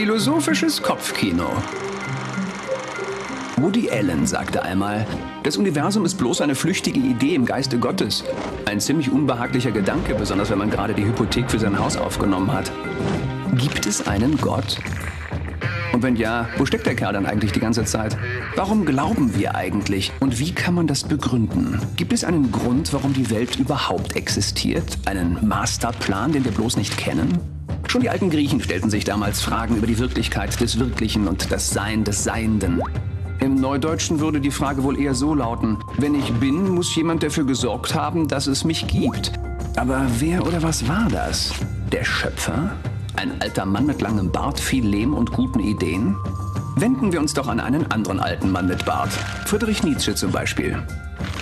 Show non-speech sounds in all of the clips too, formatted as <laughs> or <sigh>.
Philosophisches Kopfkino. Woody Allen sagte einmal, das Universum ist bloß eine flüchtige Idee im Geiste Gottes. Ein ziemlich unbehaglicher Gedanke, besonders wenn man gerade die Hypothek für sein Haus aufgenommen hat. Gibt es einen Gott? Und wenn ja, wo steckt der Kerl dann eigentlich die ganze Zeit? Warum glauben wir eigentlich? Und wie kann man das begründen? Gibt es einen Grund, warum die Welt überhaupt existiert? Einen Masterplan, den wir bloß nicht kennen? Schon die alten Griechen stellten sich damals Fragen über die Wirklichkeit des Wirklichen und das Sein des Seienden. Im Neudeutschen würde die Frage wohl eher so lauten, wenn ich bin, muss jemand dafür gesorgt haben, dass es mich gibt. Aber wer oder was war das? Der Schöpfer? Ein alter Mann mit langem Bart, viel Lehm und guten Ideen? Wenden wir uns doch an einen anderen alten Mann mit Bart. Friedrich Nietzsche zum Beispiel.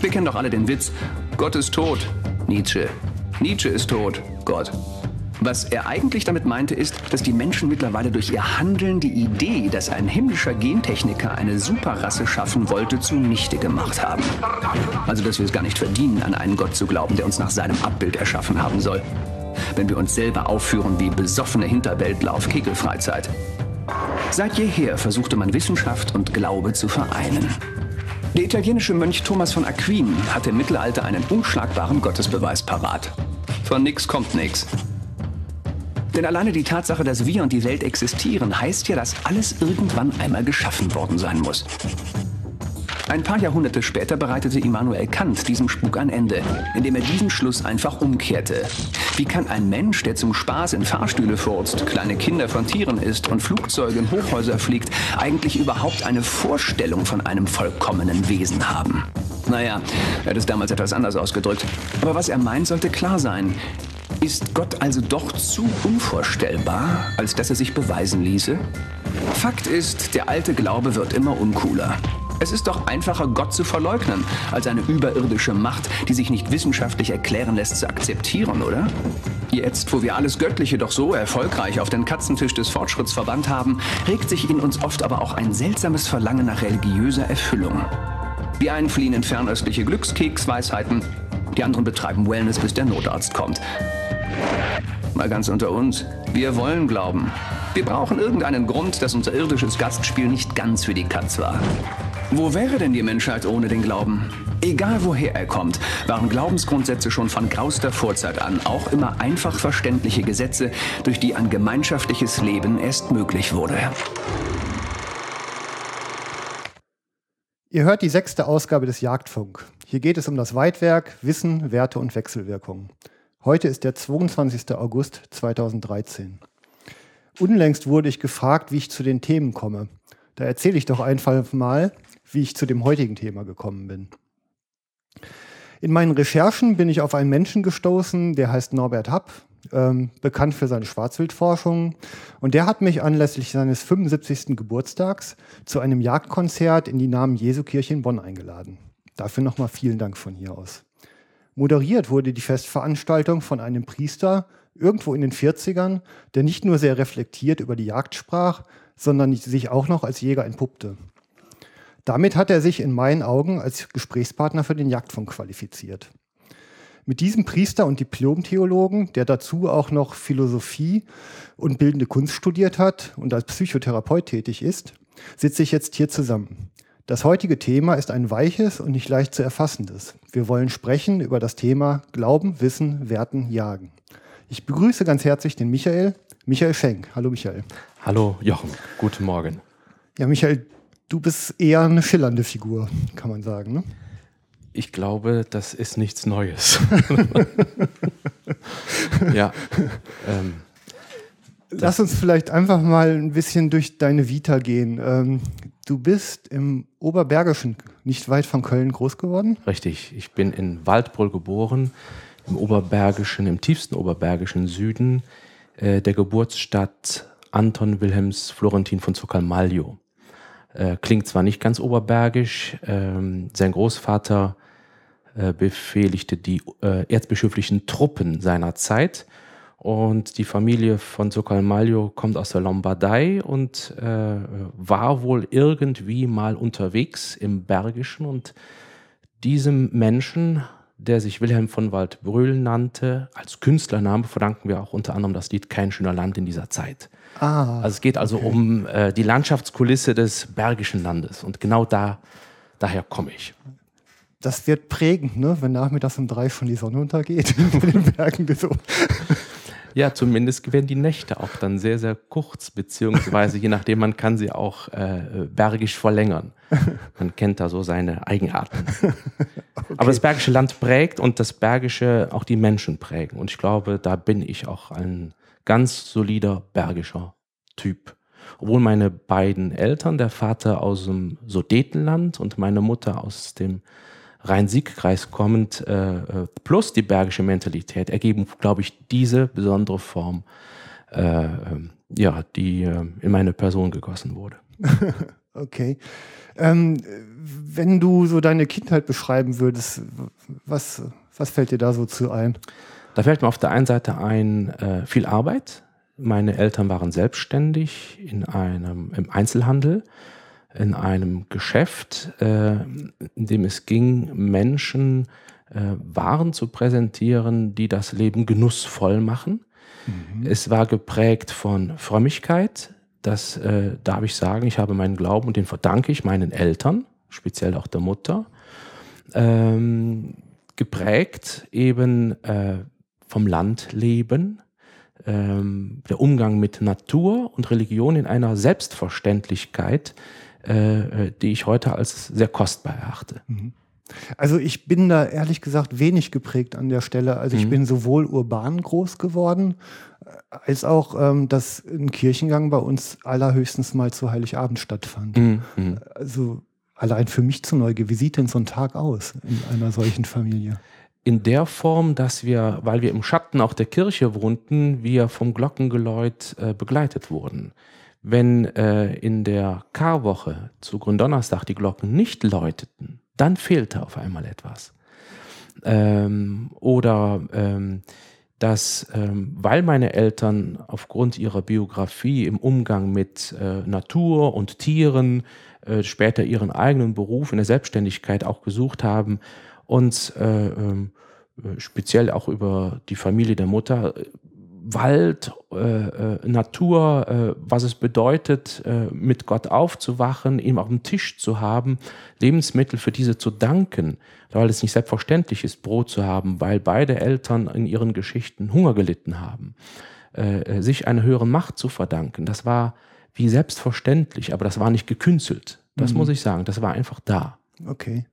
Wir kennen doch alle den Witz, Gott ist tot. Nietzsche. Nietzsche ist tot. Gott. Was er eigentlich damit meinte, ist, dass die Menschen mittlerweile durch ihr Handeln die Idee, dass ein himmlischer Gentechniker eine Superrasse schaffen wollte, zunichte gemacht haben. Also, dass wir es gar nicht verdienen, an einen Gott zu glauben, der uns nach seinem Abbild erschaffen haben soll. Wenn wir uns selber aufführen wie besoffene Hinterwäldler auf Kegelfreizeit. Seit jeher versuchte man Wissenschaft und Glaube zu vereinen. Der italienische Mönch Thomas von Aquin hatte im Mittelalter einen unschlagbaren Gottesbeweis parat. Von nix kommt nix. Denn alleine die Tatsache, dass wir und die Welt existieren, heißt ja, dass alles irgendwann einmal geschaffen worden sein muss. Ein paar Jahrhunderte später bereitete Immanuel Kant diesem Spuk ein Ende, indem er diesen Schluss einfach umkehrte. Wie kann ein Mensch, der zum Spaß in Fahrstühle furzt, kleine Kinder von Tieren isst und Flugzeuge in Hochhäuser fliegt, eigentlich überhaupt eine Vorstellung von einem vollkommenen Wesen haben? Naja, er hat es damals etwas anders ausgedrückt. Aber was er meint, sollte klar sein. Ist Gott also doch zu unvorstellbar, als dass er sich beweisen ließe? Fakt ist, der alte Glaube wird immer uncooler. Es ist doch einfacher, Gott zu verleugnen, als eine überirdische Macht, die sich nicht wissenschaftlich erklären lässt, zu akzeptieren, oder? Jetzt, wo wir alles Göttliche doch so erfolgreich auf den Katzentisch des Fortschritts verbannt haben, regt sich in uns oft aber auch ein seltsames Verlangen nach religiöser Erfüllung. Die einen fliehen in fernöstliche Glückskeksweisheiten, die anderen betreiben Wellness, bis der Notarzt kommt. Mal ganz unter uns. Wir wollen glauben. Wir brauchen irgendeinen Grund, dass unser irdisches Gastspiel nicht ganz für die Katz war. Wo wäre denn die Menschheit ohne den Glauben? Egal woher er kommt, waren Glaubensgrundsätze schon von grauster Vorzeit an auch immer einfach verständliche Gesetze, durch die ein gemeinschaftliches Leben erst möglich wurde. Ihr hört die sechste Ausgabe des Jagdfunk. Hier geht es um das Weitwerk, Wissen, Werte und Wechselwirkungen. Heute ist der 22. August 2013. Unlängst wurde ich gefragt, wie ich zu den Themen komme. Da erzähle ich doch einfach mal, wie ich zu dem heutigen Thema gekommen bin. In meinen Recherchen bin ich auf einen Menschen gestoßen, der heißt Norbert Happ, ähm, bekannt für seine Schwarzwildforschung. Und der hat mich anlässlich seines 75. Geburtstags zu einem Jagdkonzert in die Namen Jesu Kirche in Bonn eingeladen. Dafür nochmal vielen Dank von hier aus. Moderiert wurde die Festveranstaltung von einem Priester irgendwo in den 40ern, der nicht nur sehr reflektiert über die Jagd sprach, sondern sich auch noch als Jäger entpuppte. Damit hat er sich in meinen Augen als Gesprächspartner für den Jagdfunk qualifiziert. Mit diesem Priester und Diplomtheologen, der dazu auch noch Philosophie und bildende Kunst studiert hat und als Psychotherapeut tätig ist, sitze ich jetzt hier zusammen. Das heutige Thema ist ein weiches und nicht leicht zu erfassendes. Wir wollen sprechen über das Thema Glauben, Wissen, Werten, Jagen. Ich begrüße ganz herzlich den Michael, Michael Schenk. Hallo Michael. Hallo Jochen, guten Morgen. Ja, Michael, du bist eher eine schillernde Figur, kann man sagen. Ne? Ich glaube, das ist nichts Neues. <laughs> ja. Ähm, Lass uns vielleicht einfach mal ein bisschen durch deine Vita gehen. Ähm, du bist im Oberbergischen, nicht weit von Köln, groß geworden? Richtig. Ich bin in Waldbrüll geboren, im Oberbergischen, im tiefsten Oberbergischen Süden äh, der Geburtsstadt Anton Wilhelms Florentin von Zuckermalio. Äh, klingt zwar nicht ganz oberbergisch, ähm, sein Großvater äh, befehligte die äh, erzbischöflichen Truppen seiner Zeit und die Familie von Socalmaglio kommt aus der Lombardei und äh, war wohl irgendwie mal unterwegs im Bergischen. Und diesem Menschen, der sich Wilhelm von Waldbrühl nannte. Als Künstlername verdanken wir auch unter anderem das Lied Kein schöner Land in dieser Zeit. Ah, also es geht also okay. um äh, die Landschaftskulisse des Bergischen Landes und genau da, daher komme ich. Das wird prägend, ne? wenn nachmittags um drei schon die Sonne untergeht <laughs> in den Bergen. So. Ja, zumindest werden die Nächte auch dann sehr, sehr kurz, beziehungsweise je nachdem, man kann sie auch äh, bergisch verlängern. Man kennt da so seine Eigenarten. Okay. <laughs> Aber das Bergische Land prägt und das Bergische auch die Menschen prägen. Und ich glaube, da bin ich auch ein ganz solider bergischer Typ. Obwohl meine beiden Eltern, der Vater aus dem Sudetenland und meine Mutter aus dem Rhein-Sieg-Kreis kommend, äh, äh, plus die bergische Mentalität, ergeben, glaube ich, diese besondere Form, äh, ähm, ja, die äh, in meine Person gegossen wurde. <laughs> okay. Ähm, wenn du so deine Kindheit beschreiben würdest, was, was fällt dir da so zu ein? Da fällt mir auf der einen Seite ein, äh, viel Arbeit. Meine Eltern waren selbstständig in einem, im Einzelhandel in einem Geschäft, äh, in dem es ging, Menschen äh, Waren zu präsentieren, die das Leben genussvoll machen. Mhm. Es war geprägt von Frömmigkeit. Das äh, darf ich sagen. Ich habe meinen Glauben und den verdanke ich meinen Eltern, speziell auch der Mutter. Ähm, geprägt eben vom Landleben, ähm, der Umgang mit Natur und Religion in einer Selbstverständlichkeit, äh, äh, die ich heute als sehr kostbar erachte. Mhm. Also ich bin da ehrlich gesagt wenig geprägt an der Stelle. Also ich mhm. bin sowohl urban groß geworden, äh, als auch, ähm, dass ein Kirchengang bei uns allerhöchstens mal zu Heiligabend stattfand. Mhm. mhm. Also allein für mich zu Neugier, wie sieht denn so ein Tag aus in einer solchen Familie? In der Form, dass wir, weil wir im Schatten auch der Kirche wohnten, wir vom Glockengeläut äh, begleitet wurden. Wenn äh, in der Karwoche zu Gründonnerstag die Glocken nicht läuteten, dann fehlte auf einmal etwas. Ähm, oder ähm, dass, ähm, weil meine Eltern aufgrund ihrer Biografie im Umgang mit äh, Natur und Tieren äh, später ihren eigenen Beruf in der Selbstständigkeit auch gesucht haben und äh, ähm, äh, speziell auch über die Familie der Mutter Wald, äh, äh, Natur, äh, was es bedeutet, äh, mit Gott aufzuwachen, ihm auf dem Tisch zu haben, Lebensmittel für diese zu danken, weil es nicht selbstverständlich ist, Brot zu haben, weil beide Eltern in ihren Geschichten Hunger gelitten haben, äh, äh, sich einer höheren Macht zu verdanken. Das war wie selbstverständlich, aber das war nicht gekünstelt. Das mhm. muss ich sagen, das war einfach da. Okay.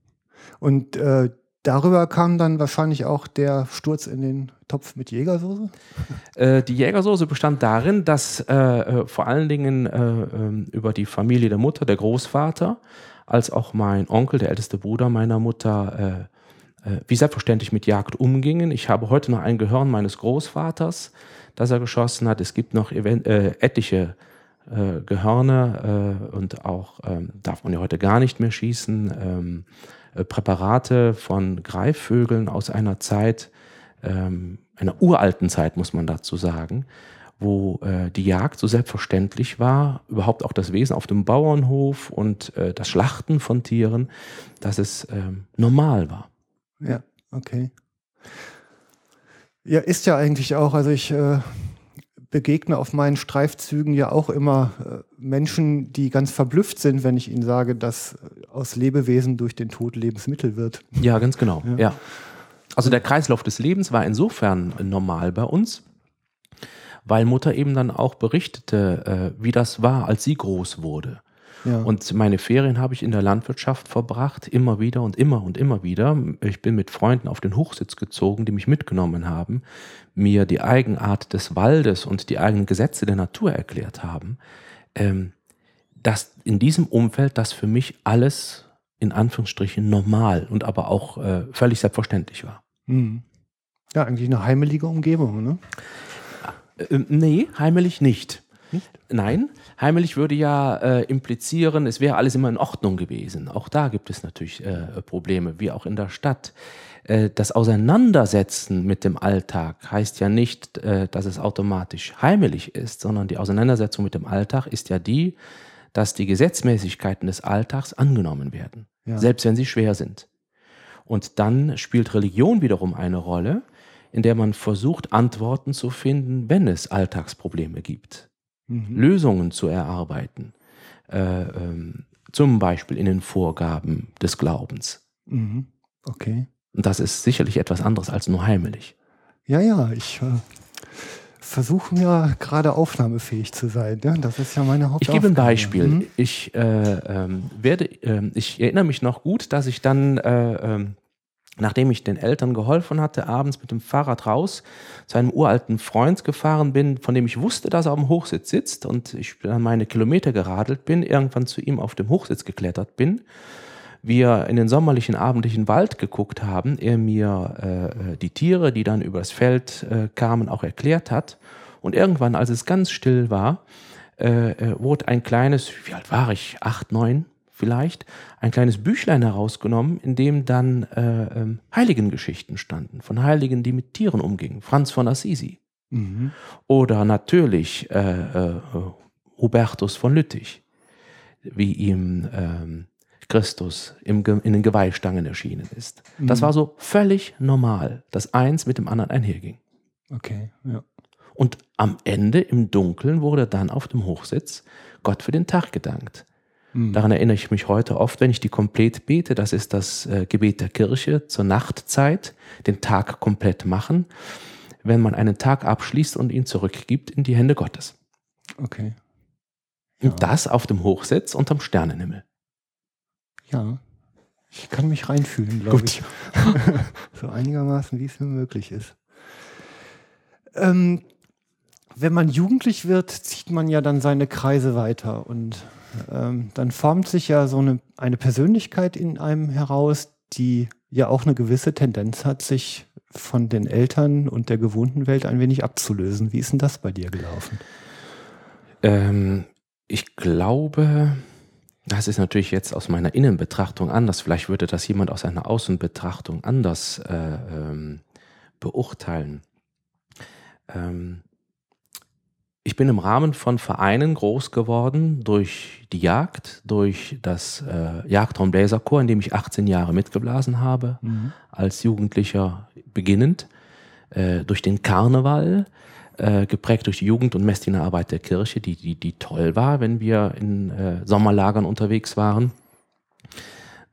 Und Darüber kam dann wahrscheinlich auch der Sturz in den Topf mit Jägersoße? Äh, die Jägersoße bestand darin, dass äh, äh, vor allen Dingen äh, ähm, über die Familie der Mutter, der Großvater, als auch mein Onkel, der älteste Bruder meiner Mutter, äh, äh, wie selbstverständlich mit Jagd umgingen. Ich habe heute noch ein Gehirn meines Großvaters, das er geschossen hat. Es gibt noch etliche Gehörne und auch ähm, darf man ja heute gar nicht mehr schießen. Ähm, äh, Präparate von Greifvögeln aus einer Zeit, ähm, einer uralten Zeit, muss man dazu sagen, wo äh, die Jagd so selbstverständlich war, überhaupt auch das Wesen auf dem Bauernhof und äh, das Schlachten von Tieren, dass es ähm, normal war. Ja, okay. Ja, ist ja eigentlich auch, also ich äh, begegne auf meinen Streifzügen ja auch immer äh, Menschen, die ganz verblüfft sind, wenn ich ihnen sage, dass aus Lebewesen durch den Tod Lebensmittel wird. Ja, ganz genau. Ja. ja. Also der Kreislauf des Lebens war insofern normal bei uns, weil Mutter eben dann auch berichtete, äh, wie das war, als sie groß wurde. Ja. Und meine Ferien habe ich in der Landwirtschaft verbracht, immer wieder und immer und immer wieder. Ich bin mit Freunden auf den Hochsitz gezogen, die mich mitgenommen haben, mir die Eigenart des Waldes und die eigenen Gesetze der Natur erklärt haben. Ähm, dass in diesem Umfeld das für mich alles in Anführungsstrichen normal und aber auch äh, völlig selbstverständlich war. Mhm. Ja, eigentlich eine heimelige Umgebung, ne? Äh, nee, heimelig nicht. Nicht? Nein, heimelig würde ja äh, implizieren, es wäre alles immer in Ordnung gewesen. Auch da gibt es natürlich äh, Probleme, wie auch in der Stadt. Äh, das Auseinandersetzen mit dem Alltag heißt ja nicht, äh, dass es automatisch heimelig ist, sondern die Auseinandersetzung mit dem Alltag ist ja die, dass die Gesetzmäßigkeiten des Alltags angenommen werden, ja. selbst wenn sie schwer sind. Und dann spielt Religion wiederum eine Rolle, in der man versucht, Antworten zu finden, wenn es Alltagsprobleme gibt, mhm. Lösungen zu erarbeiten, äh, ähm, zum Beispiel in den Vorgaben des Glaubens. Mhm. Okay. Und das ist sicherlich etwas anderes als nur heimelig. Ja, ja, ich äh, versuche ja gerade aufnahmefähig zu sein. Ja? Das ist ja meine Hauptaufgabe. Ich gebe ein Beispiel. Mhm. Ich äh, ähm, werde, äh, ich erinnere mich noch gut, dass ich dann, äh, ähm, nachdem ich den Eltern geholfen hatte, abends mit dem Fahrrad raus zu einem uralten Freund gefahren bin, von dem ich wusste, dass er am Hochsitz sitzt und ich dann meine Kilometer geradelt bin, irgendwann zu ihm auf dem Hochsitz geklettert bin wir in den sommerlichen abendlichen Wald geguckt haben, er mir äh, äh, die Tiere, die dann übers Feld äh, kamen, auch erklärt hat. Und irgendwann, als es ganz still war, äh, äh, wurde ein kleines, wie alt war ich, acht, neun vielleicht, ein kleines Büchlein herausgenommen, in dem dann äh, ähm, Heiligengeschichten standen, von Heiligen, die mit Tieren umgingen. Franz von Assisi. Mhm. Oder natürlich äh, äh, Hubertus von Lüttich, wie ihm ähm, Christus im, in den Geweihstangen erschienen ist. Mhm. Das war so völlig normal, dass eins mit dem anderen einherging. Okay, ja. Und am Ende im Dunkeln wurde dann auf dem Hochsitz Gott für den Tag gedankt. Mhm. Daran erinnere ich mich heute oft, wenn ich die komplett bete. Das ist das äh, Gebet der Kirche zur Nachtzeit, den Tag komplett machen, wenn man einen Tag abschließt und ihn zurückgibt in die Hände Gottes. Okay. Ja. Und das auf dem Hochsitz unterm Sternenhimmel. Ja, ich kann mich reinfühlen, glaube ich. <laughs> so einigermaßen, wie es mir möglich ist. Ähm, wenn man jugendlich wird, zieht man ja dann seine Kreise weiter und ähm, dann formt sich ja so eine, eine Persönlichkeit in einem heraus, die ja auch eine gewisse Tendenz hat, sich von den Eltern und der gewohnten Welt ein wenig abzulösen. Wie ist denn das bei dir gelaufen? Ähm, ich glaube, das ist natürlich jetzt aus meiner Innenbetrachtung anders. Vielleicht würde das jemand aus einer Außenbetrachtung anders äh, ähm, beurteilen. Ähm, ich bin im Rahmen von Vereinen groß geworden durch die Jagd, durch das äh, Jagdraumbläserchor, in dem ich 18 Jahre mitgeblasen habe, mhm. als Jugendlicher beginnend, äh, durch den Karneval, äh, geprägt durch die Jugend- und Messdienerarbeit der Kirche, die, die, die toll war, wenn wir in äh, Sommerlagern unterwegs waren.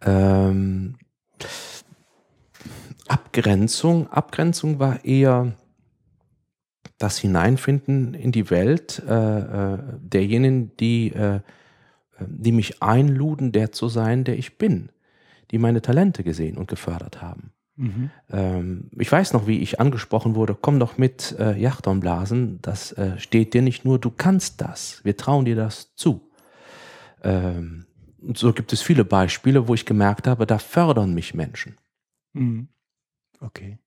Ähm, Abgrenzung, Abgrenzung war eher das Hineinfinden in die Welt äh, äh derjenigen, die, äh, die mich einluden, der zu sein, der ich bin, die meine Talente gesehen und gefördert haben. Mhm. Ähm, ich weiß noch, wie ich angesprochen wurde, komm doch mit äh, Yachtonblasen, das äh, steht dir nicht nur, du kannst das, wir trauen dir das zu. Ähm, und so gibt es viele Beispiele, wo ich gemerkt habe, da fördern mich Menschen. Mhm. Okay.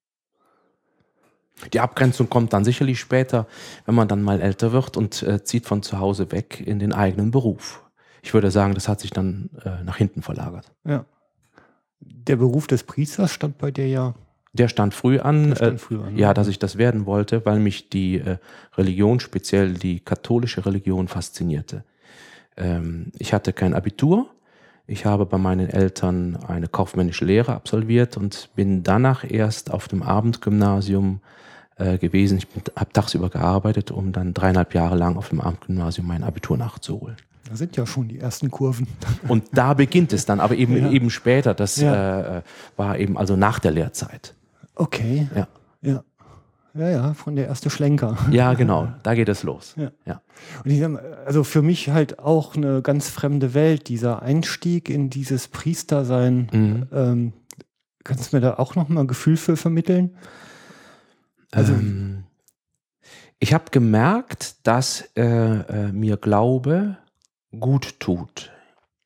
Die Abgrenzung kommt dann sicherlich später, wenn man dann mal älter wird und äh, zieht von zu Hause weg in den eigenen Beruf. Ich würde sagen, das hat sich dann äh, nach hinten verlagert. Ja der Beruf des Priesters stand bei dir ja. Der stand früh an, stand äh, früh an ja, dass ich das werden wollte, weil mich die äh, Religion, speziell die katholische Religion, faszinierte. Ähm, ich hatte kein Abitur. Ich habe bei meinen Eltern eine kaufmännische Lehre absolviert und bin danach erst auf dem Abendgymnasium äh, gewesen. Ich habe tagsüber gearbeitet, um dann dreieinhalb Jahre lang auf dem Abendgymnasium mein Abitur nachzuholen. Da sind ja schon die ersten Kurven. <laughs> Und da beginnt es dann, aber eben, ja. eben später. Das ja. äh, war eben also nach der Lehrzeit. Okay. Ja. Ja. Ja, ja, von der erste Schlenker. Ja, genau, da geht es los. Ja. ja. Und ich sag, also für mich halt auch eine ganz fremde Welt, dieser Einstieg in dieses Priestersein. Mhm. Ähm, kannst du mir da auch nochmal ein Gefühl für vermitteln? Also, ähm, ich habe gemerkt, dass äh, äh, mir Glaube gut tut.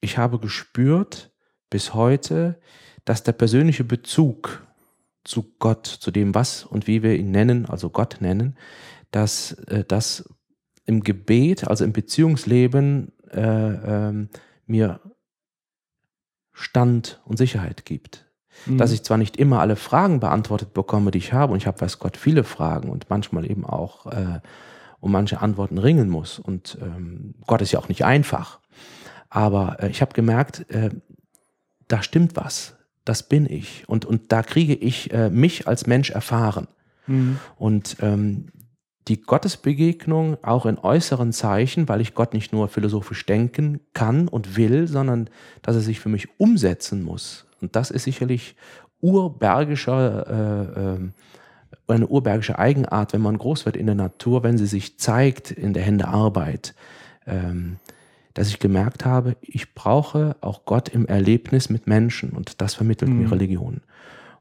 Ich habe gespürt bis heute, dass der persönliche Bezug zu Gott, zu dem, was und wie wir ihn nennen, also Gott nennen, dass äh, das im Gebet, also im Beziehungsleben äh, äh, mir Stand und Sicherheit gibt. Mhm. Dass ich zwar nicht immer alle Fragen beantwortet bekomme, die ich habe, und ich habe, weiß Gott, viele Fragen und manchmal eben auch äh, um manche Antworten ringen muss. Und ähm, Gott ist ja auch nicht einfach. Aber äh, ich habe gemerkt, äh, da stimmt was. Das bin ich. Und, und da kriege ich äh, mich als Mensch erfahren. Mhm. Und ähm, die Gottesbegegnung auch in äußeren Zeichen, weil ich Gott nicht nur philosophisch denken kann und will, sondern dass er sich für mich umsetzen muss. Und das ist sicherlich urbergischer, äh, äh, eine urbergische Eigenart, wenn man groß wird in der Natur, wenn sie sich zeigt in der Hände Arbeit. Ähm, dass ich gemerkt habe, ich brauche auch Gott im Erlebnis mit Menschen und das vermittelt mhm. mir Religion.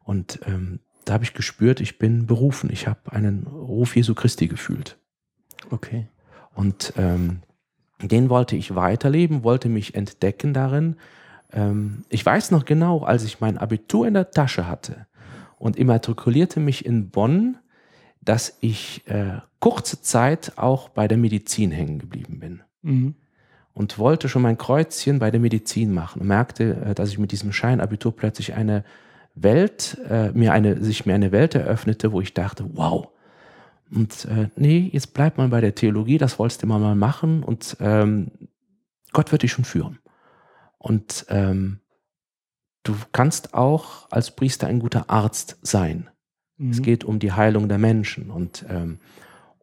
Und ähm, da habe ich gespürt, ich bin berufen. Ich habe einen Ruf Jesu Christi gefühlt. Okay. Und ähm, den wollte ich weiterleben, wollte mich entdecken darin. Ähm, ich weiß noch genau, als ich mein Abitur in der Tasche hatte und immatrikulierte mich in Bonn, dass ich äh, kurze Zeit auch bei der Medizin hängen geblieben bin. Mhm und wollte schon mein Kreuzchen bei der Medizin machen und merkte, äh, dass ich mit diesem Scheinabitur plötzlich eine Welt, äh, mir eine, sich mir eine Welt eröffnete, wo ich dachte, wow. Und äh, nee, jetzt bleibt man bei der Theologie, das wolltest du immer mal machen und ähm, Gott wird dich schon führen. Und ähm, du kannst auch als Priester ein guter Arzt sein. Mhm. Es geht um die Heilung der Menschen und ähm,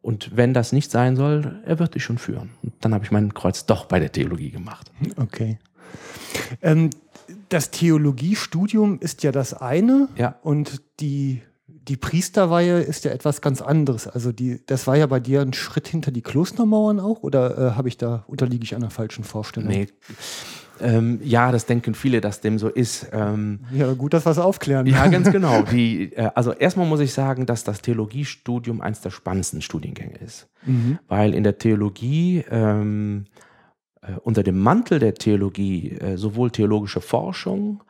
und wenn das nicht sein soll, er wird dich schon führen. Und dann habe ich mein Kreuz doch bei der Theologie gemacht. Okay. Ähm, das Theologiestudium ist ja das eine ja. und die, die Priesterweihe ist ja etwas ganz anderes. Also die, das war ja bei dir ein Schritt hinter die Klostermauern auch oder äh, habe ich da, unterliege ich einer falschen Vorstellung? Nee, ähm, ja, das denken viele, dass dem so ist. Ähm, ja, gut, dass wir es aufklären. Ja, ganz genau. Die, äh, also erstmal muss ich sagen, dass das Theologiestudium eines der spannendsten Studiengänge ist. Mhm. Weil in der Theologie ähm, äh, unter dem Mantel der Theologie äh, sowohl theologische Forschung,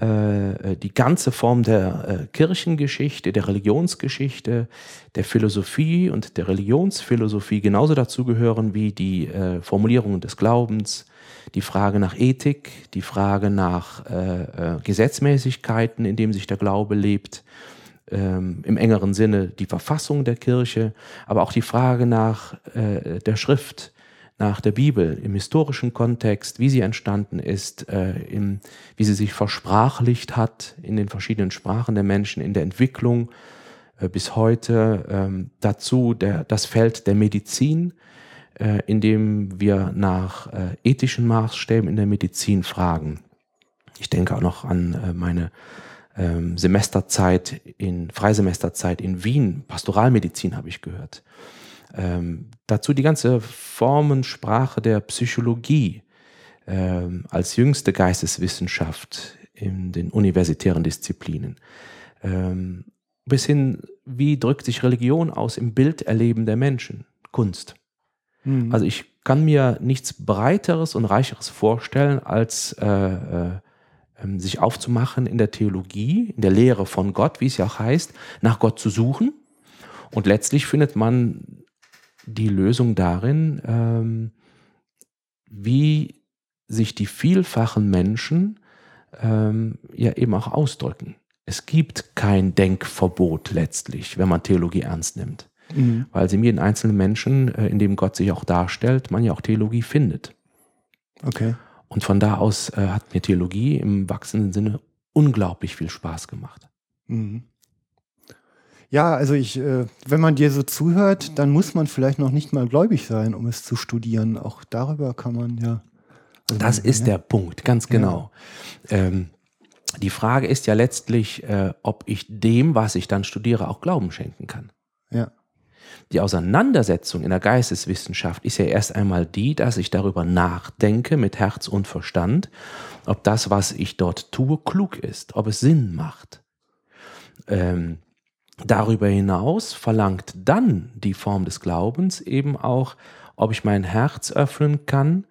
die ganze Form der äh, Kirchengeschichte, der Religionsgeschichte, der Philosophie und der Religionsphilosophie genauso dazugehören wie die Formulierungen des Glaubens, die Frage nach Ethik, die Frage nach äh, äh, Gesetzmäßigkeiten, in dem sich der Glaube lebt, ähm, im engeren Sinne die Verfassung der Kirche, aber auch die Frage nach äh, der Schrift, nach der Bibel im historischen Kontext, wie sie entstanden ist, äh, im, wie sie sich versprachlicht hat in den verschiedenen Sprachen der Menschen, in der Entwicklung äh, bis heute. Ähm, dazu der, das Feld der Medizin, äh, indem wir nach äh, ethischen Maßstäben in der Medizin fragen. Ich denke auch noch an äh, meine ähm, Semesterzeit in Freisemesterzeit in Wien. Pastoralmedizin habe ich gehört. Ähm, dazu die ganze Formensprache der Psychologie ähm, als jüngste Geisteswissenschaft in den universitären Disziplinen. Ähm, bis hin, wie drückt sich Religion aus im Bilderleben der Menschen? Kunst. Mhm. Also ich kann mir nichts Breiteres und Reicheres vorstellen, als äh, äh, ähm, sich aufzumachen in der Theologie, in der Lehre von Gott, wie es ja auch heißt, nach Gott zu suchen. Und letztlich findet man die Lösung darin, ähm, wie sich die vielfachen Menschen ähm, ja eben auch ausdrücken. Es gibt kein Denkverbot letztlich, wenn man Theologie ernst nimmt mhm. weil sie in einzelnen Menschen, äh, in dem Gott sich auch darstellt, man ja auch Theologie findet. Okay. Und von da aus äh, hat mir Theologie im wachsenden Sinne unglaublich viel Spaß gemacht. Mhm. Ja, also ich, äh, wenn man dir so zuhört, dann muss man vielleicht noch nicht mal gläubig sein, um es zu studieren. Auch darüber kann man ja. Also das ist ja. der Punkt, ganz genau. Ja. Ähm, die Frage ist ja letztlich, äh, ob ich dem, was ich dann studiere, auch Glauben schenken kann. Ja. Die Auseinandersetzung in der Geisteswissenschaft ist ja erst einmal die, dass ich darüber nachdenke mit Herz und Verstand, ob das, was ich dort tue, klug ist, ob es Sinn macht. Ähm, darüber hinaus verlangt dann die Form des Glaubens eben auch, ob ich mein Herz öffnen kann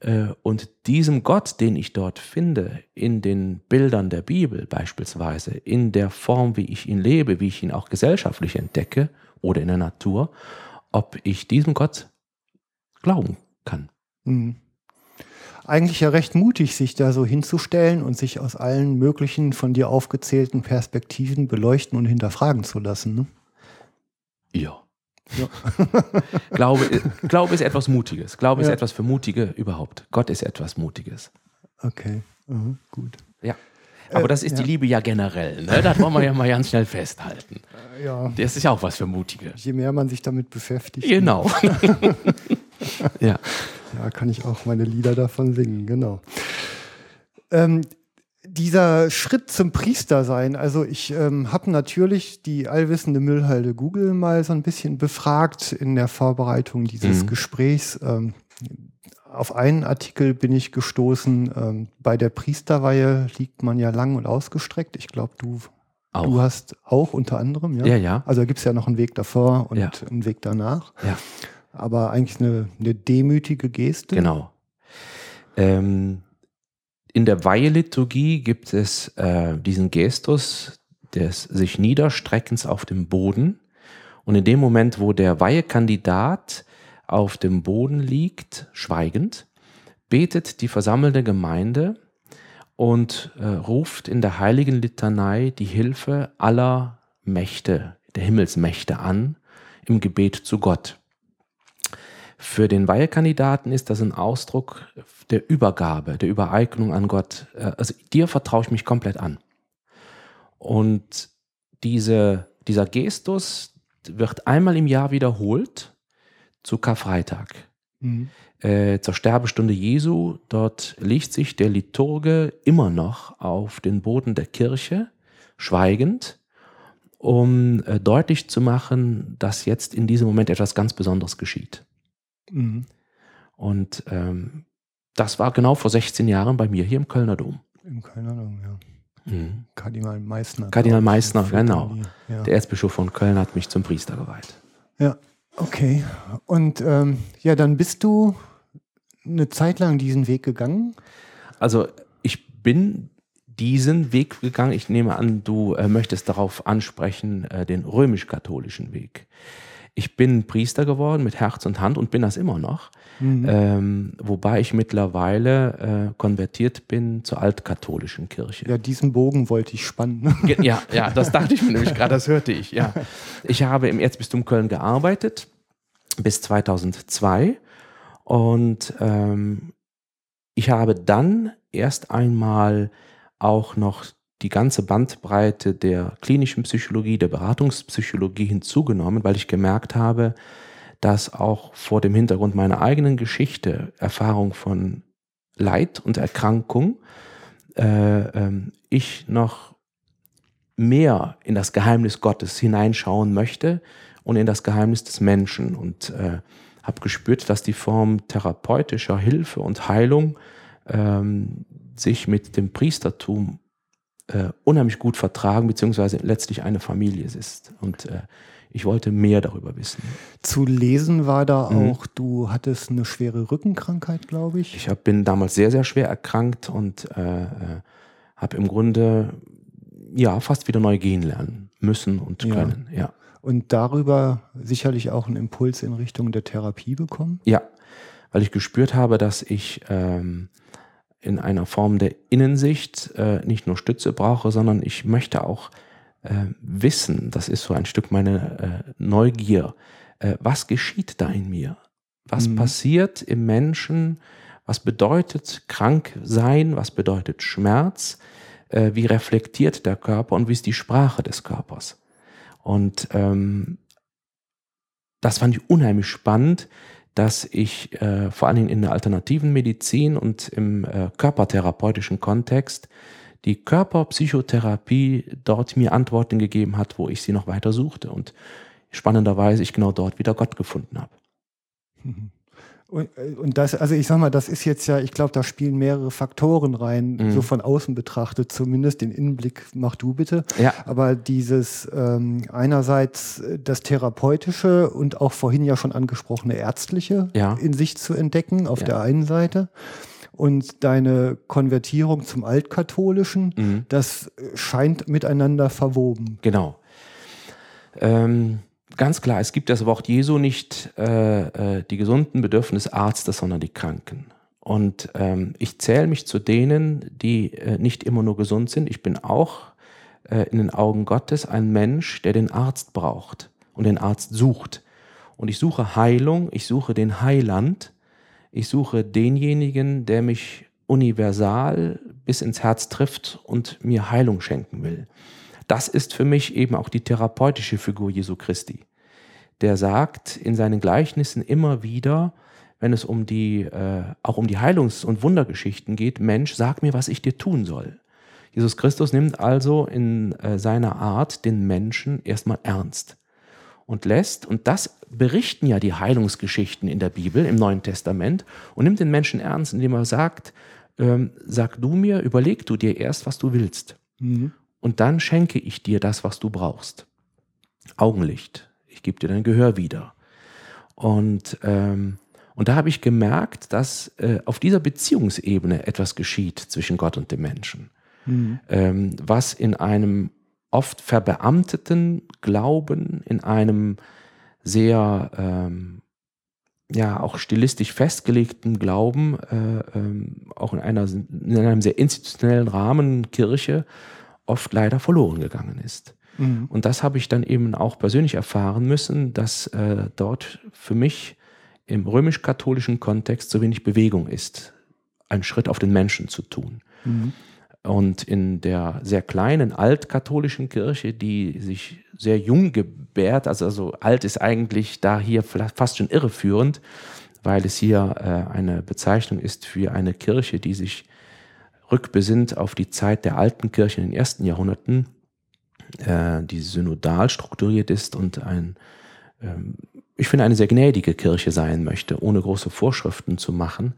äh, und diesem Gott, den ich dort finde, in den Bildern der Bibel beispielsweise, in der Form, wie ich ihn lebe, wie ich ihn auch gesellschaftlich entdecke, oder in der Natur, ob ich diesem Gott glauben kann. Mhm. Eigentlich ja recht mutig, sich da so hinzustellen und sich aus allen möglichen von dir aufgezählten Perspektiven beleuchten und hinterfragen zu lassen. Ne? Ja. ja. <laughs> Glaube, Glaube ist etwas Mutiges. Glaube ja. ist etwas für Mutige überhaupt. Gott ist etwas Mutiges. Okay, mhm, gut. Ja. Aber das ist ja. die Liebe ja generell. Ne? Das wollen wir ja mal ganz schnell festhalten. Ja, Das ist ja auch was für Mutige. je mehr man sich damit beschäftigt, Genau. <laughs> <laughs> ja. Ja, kann ich auch meine Lieder davon singen, genau. Ähm, dieser Schritt zum Priester sein, also ich ähm, habe natürlich die allwissende Müllhalde Google mal so ein bisschen befragt in der Vorbereitung dieses Mhm. Gesprächs. Ähm, auf einen Artikel bin ich gestoßen. Ähm, bei der Priesterweihe liegt man ja lang und ausgestreckt. Ich glaube, du, Auch. du hast auch unter anderem, ja. Ja, ja. Also da gibt es ja noch einen Weg davor und Ja. einen Weg danach. Ja. Aber eigentlich eine, eine demütige Geste. Genau. Ähm, in der Weiheliturgie gibt es äh, diesen Gestus des sich Niederstreckens auf dem Boden. Und in dem Moment, wo der Weihekandidat auf dem Boden liegt, schweigend, betet die versammelte Gemeinde und äh, ruft in der heiligen Litanei die Hilfe aller Mächte, der Himmelsmächte an, im Gebet zu Gott. Für den Weihekandidaten ist das ein Ausdruck der Übergabe, der Übereignung an Gott. Äh, Also dir vertraue ich mich komplett an. Und diese, dieser Gestus wird einmal im Jahr wiederholt zu Karfreitag. Mhm. Äh, zur Sterbestunde Jesu, dort legt sich der Liturge immer noch auf den Boden der Kirche, schweigend, um äh, deutlich zu machen, dass jetzt in diesem Moment etwas ganz Besonderes geschieht. Mhm. Und ähm, das war genau vor 16 Jahren bei mir hier im Kölner Dom. Im Kölner Dom, ja. Kardinal Meißner. Kardinal Meißner, genau. die- Ja. Der Erzbischof von Köln hat mich zum Priester geweiht. ja, okay. Und ähm, ja, dann bist du eine Zeit lang diesen Weg gegangen. Also ich bin diesen Weg gegangen. Ich nehme an, du äh, möchtest darauf ansprechen, äh, den römisch-katholischen Weg. Ich bin Priester geworden mit Herz und Hand und bin das immer noch. Ähm, wobei ich mittlerweile äh, konvertiert bin zur altkatholischen Kirche. Ja, diesen Bogen wollte ich spannen. <laughs> Ja, ja, das dachte ich mir nämlich gerade, das hörte ich, ja. <laughs> Ich habe im Erzbistum Köln gearbeitet bis 2002 und ähm, ich habe dann erst einmal auch noch die ganze Bandbreite der klinischen Psychologie, der Beratungspsychologie hinzugenommen, weil ich gemerkt habe, dass auch vor dem Hintergrund meiner eigenen Geschichte, Erfahrung von Leid und Erkrankung, äh, ähm, ich noch mehr in das Geheimnis Gottes hineinschauen möchte und in das Geheimnis des Menschen. Und äh, habe gespürt, dass die Form therapeutischer Hilfe und Heilung ähm, sich mit dem Priestertum äh, unheimlich gut vertragen, beziehungsweise letztlich eine Familie ist. Und äh, ich wollte mehr darüber wissen. Zu lesen war da Mhm. auch, du hattest eine schwere Rückenkrankheit, glaube ich. Ich hab, bin damals sehr, sehr schwer erkrankt und äh, äh, habe im Grunde ja fast wieder neu gehen lernen müssen und Ja. können. Ja. Und darüber sicherlich auch einen Impuls in Richtung der Therapie bekommen. ja, weil ich gespürt habe, dass ich ähm, in einer Form der Innensicht äh, nicht nur Stütze brauche, sondern ich möchte auch äh, wissen, das ist so ein Stück meine äh, Neugier, äh, was geschieht da in mir? Was Mhm. passiert im Menschen? Was bedeutet krank sein? Was bedeutet Schmerz? Äh, wie reflektiert der Körper und wie ist die Sprache des Körpers? Und ähm, das fand ich unheimlich spannend, dass ich äh, vor allen Dingen in der alternativen Medizin und im äh, körpertherapeutischen Kontext die Körperpsychotherapie dort mir Antworten gegeben hat, wo ich sie noch weiter suchte und spannenderweise ich genau dort wieder Gott gefunden habe. <laughs> Und, äh, und das, also ich sag mal, das ist jetzt ja, ich glaube, da spielen mehrere Faktoren rein, Mhm. so von außen betrachtet zumindest. Den Innenblick mach du bitte. Ja. Aber dieses ähm, einerseits äh, das Therapeutische und auch vorhin ja schon angesprochene Ärztliche Ja. in sich zu entdecken, auf Ja. der einen Seite. Und deine Konvertierung zum Altkatholischen, Mhm. das scheint miteinander verwoben. Genau. Ähm, ganz klar, es gibt das Wort Jesu nicht, äh, äh, die Gesunden bedürfen des Arztes, sondern die Kranken. Und ähm, ich zähle mich zu denen, die äh, nicht immer nur gesund sind. Ich bin auch äh, in den Augen Gottes ein Mensch, der den Arzt braucht und den Arzt sucht. Und ich suche Heilung, ich suche den Heiland, ich suche denjenigen, der mich universal bis ins Herz trifft und mir Heilung schenken will. Das ist für mich eben auch die therapeutische Figur Jesu Christi. Der sagt in seinen Gleichnissen immer wieder, wenn es um die, äh, auch um die Heilungs- und Wundergeschichten geht, Mensch, sag mir, was ich dir tun soll. Jesus Christus nimmt also in äh, seiner Art den Menschen erstmal ernst und lässt, und das berichten ja die Heilungsgeschichten in der Bibel, im Neuen Testament, und nimmt den Menschen ernst, indem er sagt, ähm, sag du mir, überleg du dir erst, was du willst. Mhm. Und dann schenke ich dir das, was du brauchst. Augenlicht. Ich gebe dir dein Gehör wieder. Und, ähm, und da habe ich gemerkt, dass äh, auf dieser Beziehungsebene etwas geschieht zwischen Gott und dem Menschen. Mhm. Ähm, was in einem oft verbeamteten Glauben, in einem sehr ähm, ja auch stilistisch festgelegten Glauben, äh, ähm, auch in, einer, in einem sehr institutionellen Rahmen Kirche oft leider verloren gegangen ist. Mhm. Und das habe ich dann eben auch persönlich erfahren müssen, dass äh, dort für mich im römisch-katholischen Kontext so wenig Bewegung ist, einen Schritt auf den Menschen zu tun. Mhm. Und in der sehr kleinen altkatholischen Kirche, die sich sehr jung gebärt, also, also alt ist eigentlich da hier fast schon irreführend, weil es hier äh, eine Bezeichnung ist für eine Kirche, die sich rückbesinnt auf die Zeit der alten Kirche in den ersten Jahrhunderten, äh, die synodal strukturiert ist und ein, ähm, ich finde, eine sehr gnädige Kirche sein möchte, ohne große Vorschriften zu machen,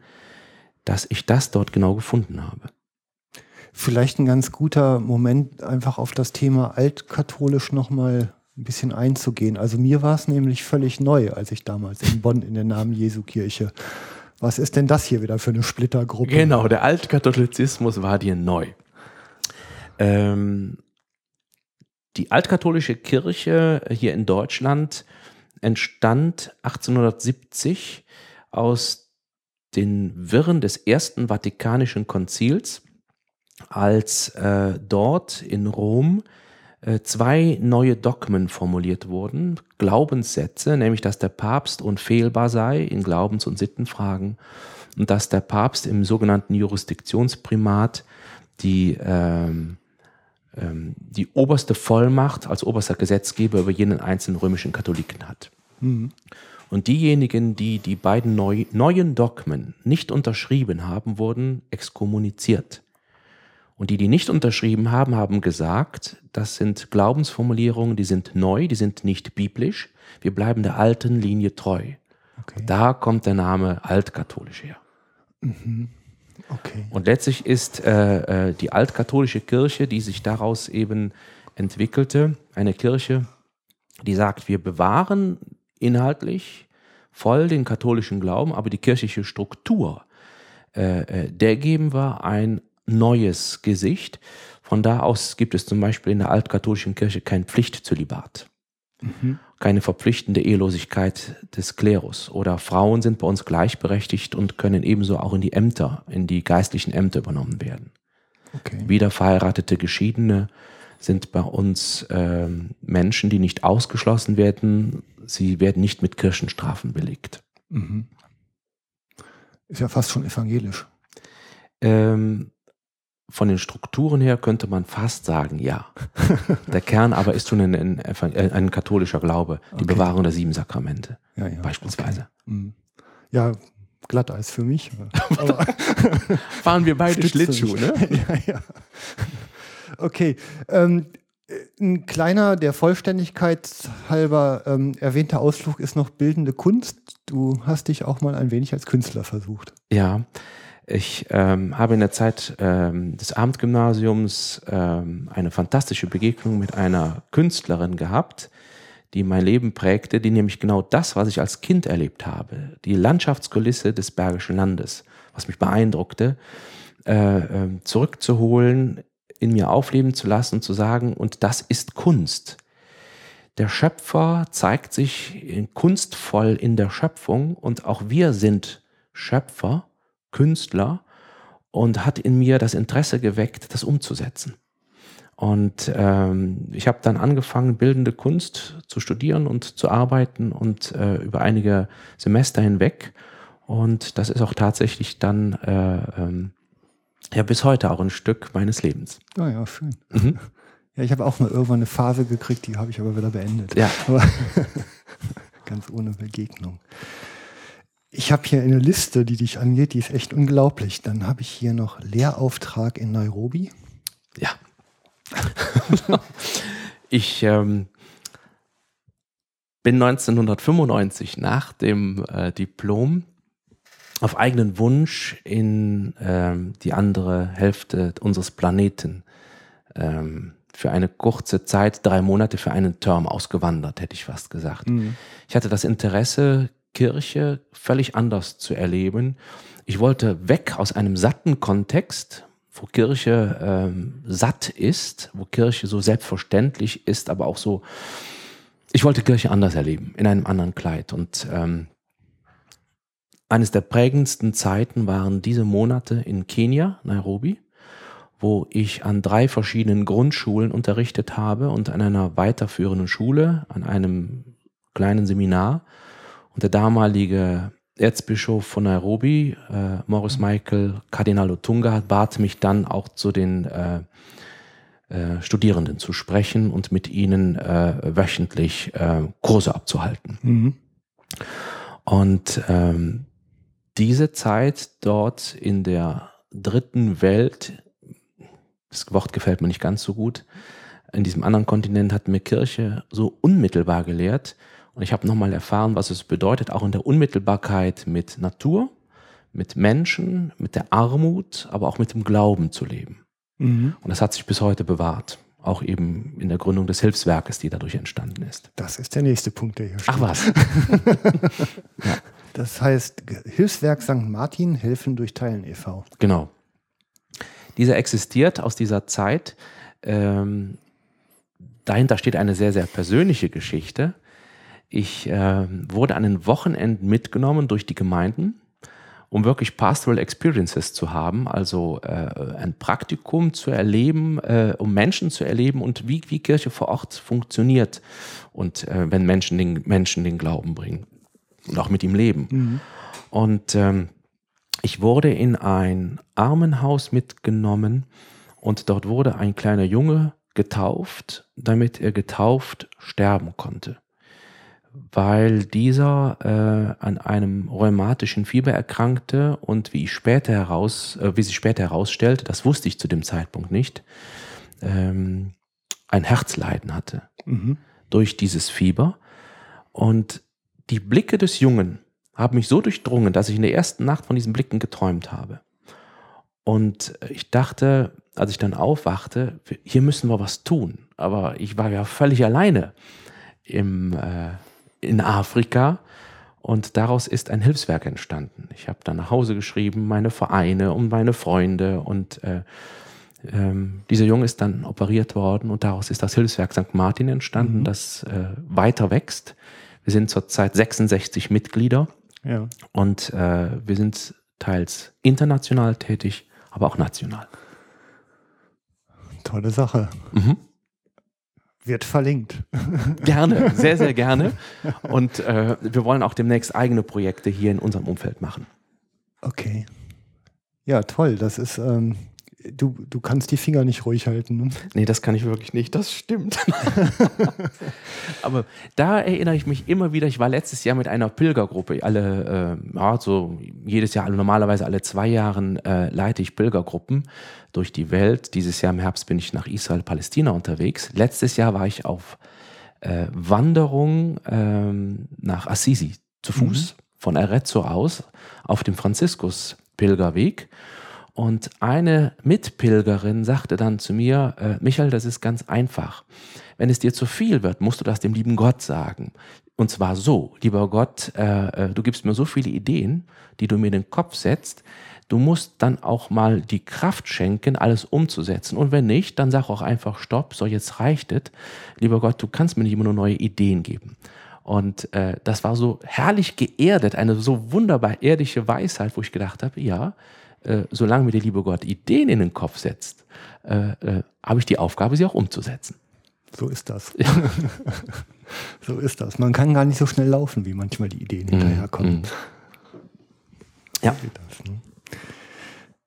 dass ich das dort genau gefunden habe vielleicht ein ganz guter Moment, einfach auf das Thema altkatholisch nochmal ein bisschen einzugehen. Also mir war es nämlich völlig neu, als ich damals in Bonn in der Namen Jesu Kirche. Was ist denn das hier wieder für eine Splittergruppe? Genau, der Altkatholizismus war dir neu. Ähm, die altkatholische Kirche hier in Deutschland entstand 1870 aus den Wirren des Ersten Vatikanischen Konzils als äh, dort in Rom äh, zwei neue Dogmen formuliert wurden, Glaubenssätze, nämlich dass der Papst unfehlbar sei in Glaubens- und Sittenfragen und dass der Papst im sogenannten Jurisdiktionsprimat die, ähm, die oberste Vollmacht als oberster Gesetzgeber über jeden einzelnen römischen Katholiken hat. Mhm. Und diejenigen, die die beiden neu, neuen Dogmen nicht unterschrieben haben, wurden exkommuniziert. Und die, die nicht unterschrieben haben, haben gesagt, das sind Glaubensformulierungen, die sind neu, die sind nicht biblisch. Wir bleiben der alten Linie treu. Okay. Da kommt der Name altkatholisch her. Mhm. Okay. Und letztlich ist äh, äh, die altkatholische Kirche, die sich daraus eben entwickelte, eine Kirche, die sagt, wir bewahren inhaltlich voll den katholischen Glauben, aber die kirchliche Struktur, äh, äh der geben wir ein neues Gesicht. Von da aus gibt es zum Beispiel in der altkatholischen Kirche kein Pflichtzölibat, mhm. Keine verpflichtende Ehelosigkeit des Klerus. Oder Frauen sind bei uns gleichberechtigt und können ebenso auch in die Ämter, in die geistlichen Ämter übernommen werden. Okay. Wieder verheiratete Geschiedene sind bei uns äh, Menschen, die nicht ausgeschlossen werden. Sie werden nicht mit Kirchenstrafen belegt. Mhm. Ist ja fast schon evangelisch. Ähm, von den Strukturen her könnte man fast sagen, ja. <laughs> Der Kern aber ist schon ein, ein, äh, ein katholischer Glaube, die okay. Bewahrung der sieben Sakramente ja, ja. beispielsweise. Okay. Mhm. Ja, Glatteis für mich. Fahren <laughs> <laughs> wir beide Schlittschuh, ne? ja, ja. Okay. Ähm, ein kleiner, der Vollständigkeit halber ähm, erwähnter Ausflug ist noch bildende Kunst. Du hast dich auch mal ein wenig als Künstler versucht. Ja, ich ähm, habe in der Zeit ähm, des Abendgymnasiums ähm, eine fantastische Begegnung mit einer Künstlerin gehabt, die mein Leben prägte, die nämlich genau das, was ich als Kind erlebt habe, die Landschaftskulisse des Bergischen Landes, was mich beeindruckte, äh, äh, zurückzuholen, in mir aufleben zu lassen und zu sagen, und das ist Kunst. Der Schöpfer zeigt sich kunstvoll in der Schöpfung und auch wir sind Schöpfer Künstler und hat in mir das Interesse geweckt, das umzusetzen. Und ähm, ich habe dann angefangen, bildende Kunst zu studieren und zu arbeiten und äh, über einige Semester hinweg. Und das ist auch tatsächlich dann äh, ähm, ja bis heute auch ein Stück meines Lebens. Ah ja, schön. Mhm. <laughs> Ja, ich habe auch mal irgendwann eine Phase gekriegt, die habe ich aber wieder beendet. Ja. Aber <laughs> ganz ohne Begegnung. Ich habe hier eine Liste, die dich angeht, die ist echt unglaublich. Dann habe ich hier noch Lehrauftrag in Nairobi. Ja. <laughs> ich ähm, bin 1995 nach dem äh, Diplom auf eigenen Wunsch in ähm, die andere Hälfte unseres Planeten ähm, für eine kurze Zeit, drei Monate für einen Term ausgewandert, hätte ich fast gesagt. Mhm. Ich hatte das Interesse, Kirche völlig anders zu erleben. Ich wollte weg aus einem satten Kontext, wo Kirche ähm, satt ist, wo Kirche so selbstverständlich ist, aber auch so, ich wollte Kirche anders erleben, in einem anderen Kleid. Und ähm, eines der prägendsten Zeiten waren diese Monate in Kenia, Nairobi, wo ich an drei verschiedenen Grundschulen unterrichtet habe und an einer weiterführenden Schule, an einem kleinen Seminar. Und der damalige Erzbischof von Nairobi, äh, Morris Michael Kardinal Otunga, bat mich dann auch zu den äh, äh, Studierenden zu sprechen und mit ihnen äh, wöchentlich äh, Kurse abzuhalten. Mhm. Und ähm, diese Zeit dort in der dritten Welt, das Wort gefällt mir nicht ganz so gut, in diesem anderen Kontinent hat mir Kirche so unmittelbar gelehrt. Und ich habe nochmal erfahren, was es bedeutet, auch in der Unmittelbarkeit mit Natur, mit Menschen, mit der Armut, aber auch mit dem Glauben zu leben. Mhm. Und das hat sich bis heute bewahrt. Auch eben in der Gründung des Hilfswerkes, die dadurch entstanden ist. Das ist der nächste Punkt, der hier steht. Ach was. <laughs> ja. Das heißt, Hilfswerk St. Martin, Helfen durch Teilen e.V. Genau. Dieser existiert aus dieser Zeit. Ähm, dahinter steht eine sehr, sehr persönliche Geschichte. Ich äh, wurde an den Wochenenden mitgenommen durch die Gemeinden, um wirklich Pastoral Experiences zu haben, also äh, ein Praktikum zu erleben, äh, um Menschen zu erleben und wie, wie Kirche vor Ort funktioniert und äh, wenn Menschen den Menschen den Glauben bringen und auch mit ihm leben. Mhm. Und ähm, ich wurde in ein Armenhaus mitgenommen und dort wurde ein kleiner Junge getauft, damit er getauft sterben konnte. Weil dieser äh, an einem rheumatischen Fieber erkrankte und wie ich später heraus, äh, wie sich später herausstellte, das wusste ich zu dem Zeitpunkt nicht, ähm, ein Herzleiden hatte mhm. durch dieses Fieber. Und die Blicke des Jungen haben mich so durchdrungen, dass ich in der ersten Nacht von diesen Blicken geträumt habe. Und ich dachte, als ich dann aufwachte, hier müssen wir was tun. Aber ich war ja völlig alleine im, äh, in Afrika und daraus ist ein Hilfswerk entstanden. Ich habe dann nach Hause geschrieben, meine Vereine und meine Freunde und äh, ähm, dieser Junge ist dann operiert worden und daraus ist das Hilfswerk St. Martin entstanden, mhm. das äh, weiter wächst. Wir sind zurzeit 66 Mitglieder ja. und äh, wir sind teils international tätig, aber auch national. Tolle Sache. Mhm. Wird verlinkt. Gerne, sehr, sehr gerne. <laughs> Und äh, wir wollen auch demnächst eigene Projekte hier in unserem Umfeld machen. Okay. Ja, toll. Das ist ähm, du, du kannst die Finger nicht ruhig halten. Ne? Nee, das kann ich wirklich nicht, das stimmt. <laughs> Aber da erinnere ich mich immer wieder, ich war letztes Jahr mit einer Pilgergruppe, alle, äh, ja, so jedes Jahr, normalerweise alle zwei Jahren äh, leite ich Pilgergruppen durch die Welt. Dieses Jahr im Herbst bin ich nach Israel, Palästina unterwegs. Letztes Jahr war ich auf äh, Wanderung ähm, nach Assisi zu Fuß, mhm. von Arezzo aus, auf dem Franziskus-Pilgerweg. Und eine Mitpilgerin sagte dann zu mir, äh, Michael, das ist ganz einfach. Wenn es dir zu viel wird, musst du das dem lieben Gott sagen. Und zwar so, lieber Gott, äh, äh, du gibst mir so viele Ideen, die du mir in den Kopf setzt. Du musst dann auch mal die Kraft schenken, alles umzusetzen. Und wenn nicht, dann sag auch einfach Stopp, so jetzt reicht es. Lieber Gott, du kannst mir nicht immer nur neue Ideen geben. Und äh, das war so herrlich geerdet, eine so wunderbar ehrliche Weisheit, wo ich gedacht habe, ja, äh, solange mir der liebe Gott Ideen in den Kopf setzt, äh, äh, habe ich die Aufgabe, sie auch umzusetzen. So ist das. Ja. <laughs> so ist das. Man kann gar nicht so schnell laufen, wie manchmal die Ideen hinterherkommen. Mm, mm. Ja. Das, ne?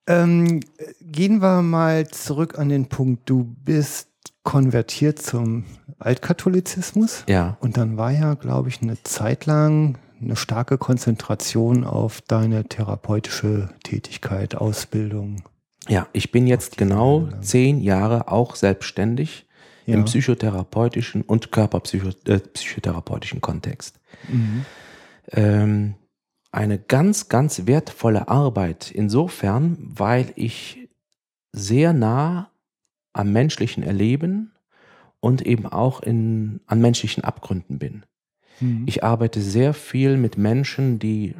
Ähm, gehen wir mal zurück an den Punkt, du bist konvertiert zum Altkatholizismus. Ja. Und dann war ja, glaube ich, eine Zeit lang eine starke Konzentration auf deine therapeutische Tätigkeit, Ausbildung. Ja, ich bin jetzt genau zehn Jahre auch selbstständig Ja. im psychotherapeutischen und körperpsychotherapeutischen Kontext. Mhm. Ähm, eine ganz, ganz wertvolle Arbeit insofern, weil ich sehr nah am menschlichen Erleben und eben auch in, an menschlichen Abgründen bin. Mhm. Ich arbeite sehr viel mit Menschen, die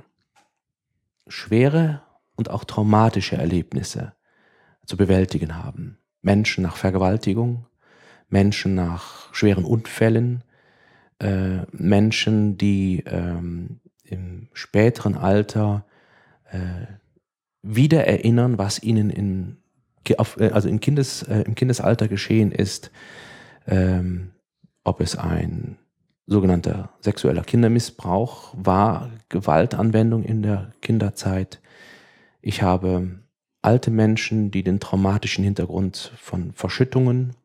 schwere und auch traumatische Erlebnisse zu bewältigen haben. Menschen nach Vergewaltigung, Menschen nach schweren Unfällen, äh, Menschen, die ähm, im späteren Alter äh, wieder erinnern, was ihnen in, äh, also in Kindes, äh, im Kindesalter geschehen ist, ähm, ob es ein sogenannter sexueller Kindermissbrauch war, Gewaltanwendung in der Kinderzeit. Ich habe alte Menschen, die den traumatischen Hintergrund von Verschüttungen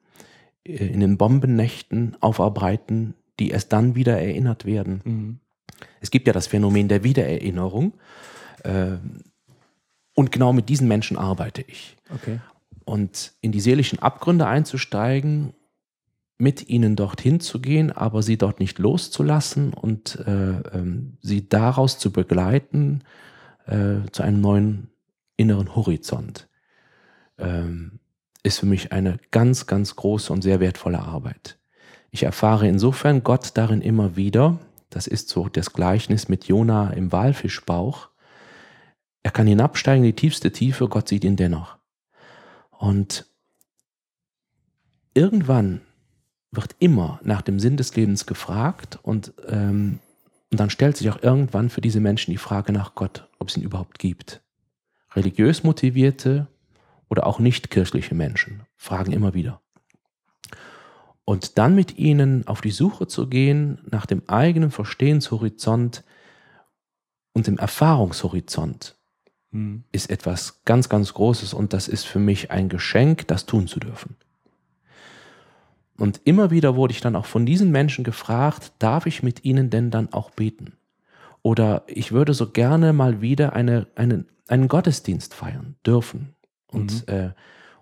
äh, in den Bombennächten aufarbeiten, die erst dann wieder erinnert werden. Mhm. Es gibt ja das Phänomen der Wiedererinnerung. äh, Und genau mit diesen Menschen arbeite ich. Okay. Und in die seelischen Abgründe einzusteigen, mit ihnen dorthin zu gehen, aber sie dort nicht loszulassen und äh, ähm, sie daraus zu begleiten äh, zu einem neuen inneren Horizont, ähm, ist für mich eine ganz, ganz große und sehr wertvolle Arbeit. Ich erfahre insofern Gott darin immer wieder. Das ist so das Gleichnis mit Jona im Walfischbauch. Er kann hinabsteigen in die tiefste Tiefe, Gott sieht ihn dennoch. Und irgendwann wird immer nach dem Sinn des Lebens gefragt und, ähm, und dann stellt sich auch irgendwann für diese Menschen die Frage nach Gott, ob es ihn überhaupt gibt. Religiös motivierte oder auch nicht kirchliche Menschen fragen immer wieder. Und dann mit ihnen auf die Suche zu gehen nach dem eigenen Verstehenshorizont und dem Erfahrungshorizont Mhm. ist etwas ganz, ganz Großes und das ist für mich ein Geschenk, das tun zu dürfen. Und immer wieder wurde ich dann auch von diesen Menschen gefragt, darf ich mit ihnen denn dann auch beten? Oder ich würde so gerne mal wieder eine, eine, einen Gottesdienst feiern dürfen. Und äh,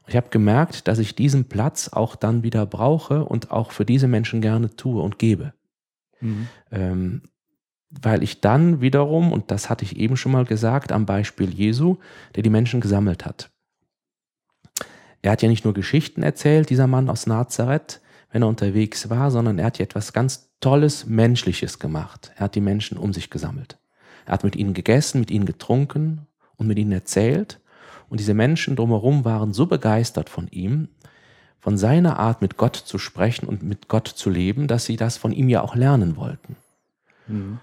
ich habe gemerkt, dass ich diesen Platz auch dann wieder brauche und auch für diese Menschen gerne tue und gebe. Mhm. Ähm, weil ich dann wiederum, und das hatte ich eben schon mal gesagt, am Beispiel Jesu, der die Menschen gesammelt hat. Er hat ja nicht nur Geschichten erzählt, dieser Mann aus Nazareth, wenn er unterwegs war, sondern er hat ja etwas ganz Tolles, Menschliches gemacht. Er hat die Menschen um sich gesammelt. Er hat mit ihnen gegessen, mit ihnen getrunken und mit ihnen erzählt. Und diese Menschen drumherum waren so begeistert von ihm, von seiner Art mit Gott zu sprechen und mit Gott zu leben, dass sie das von ihm ja auch lernen wollten. Mhm.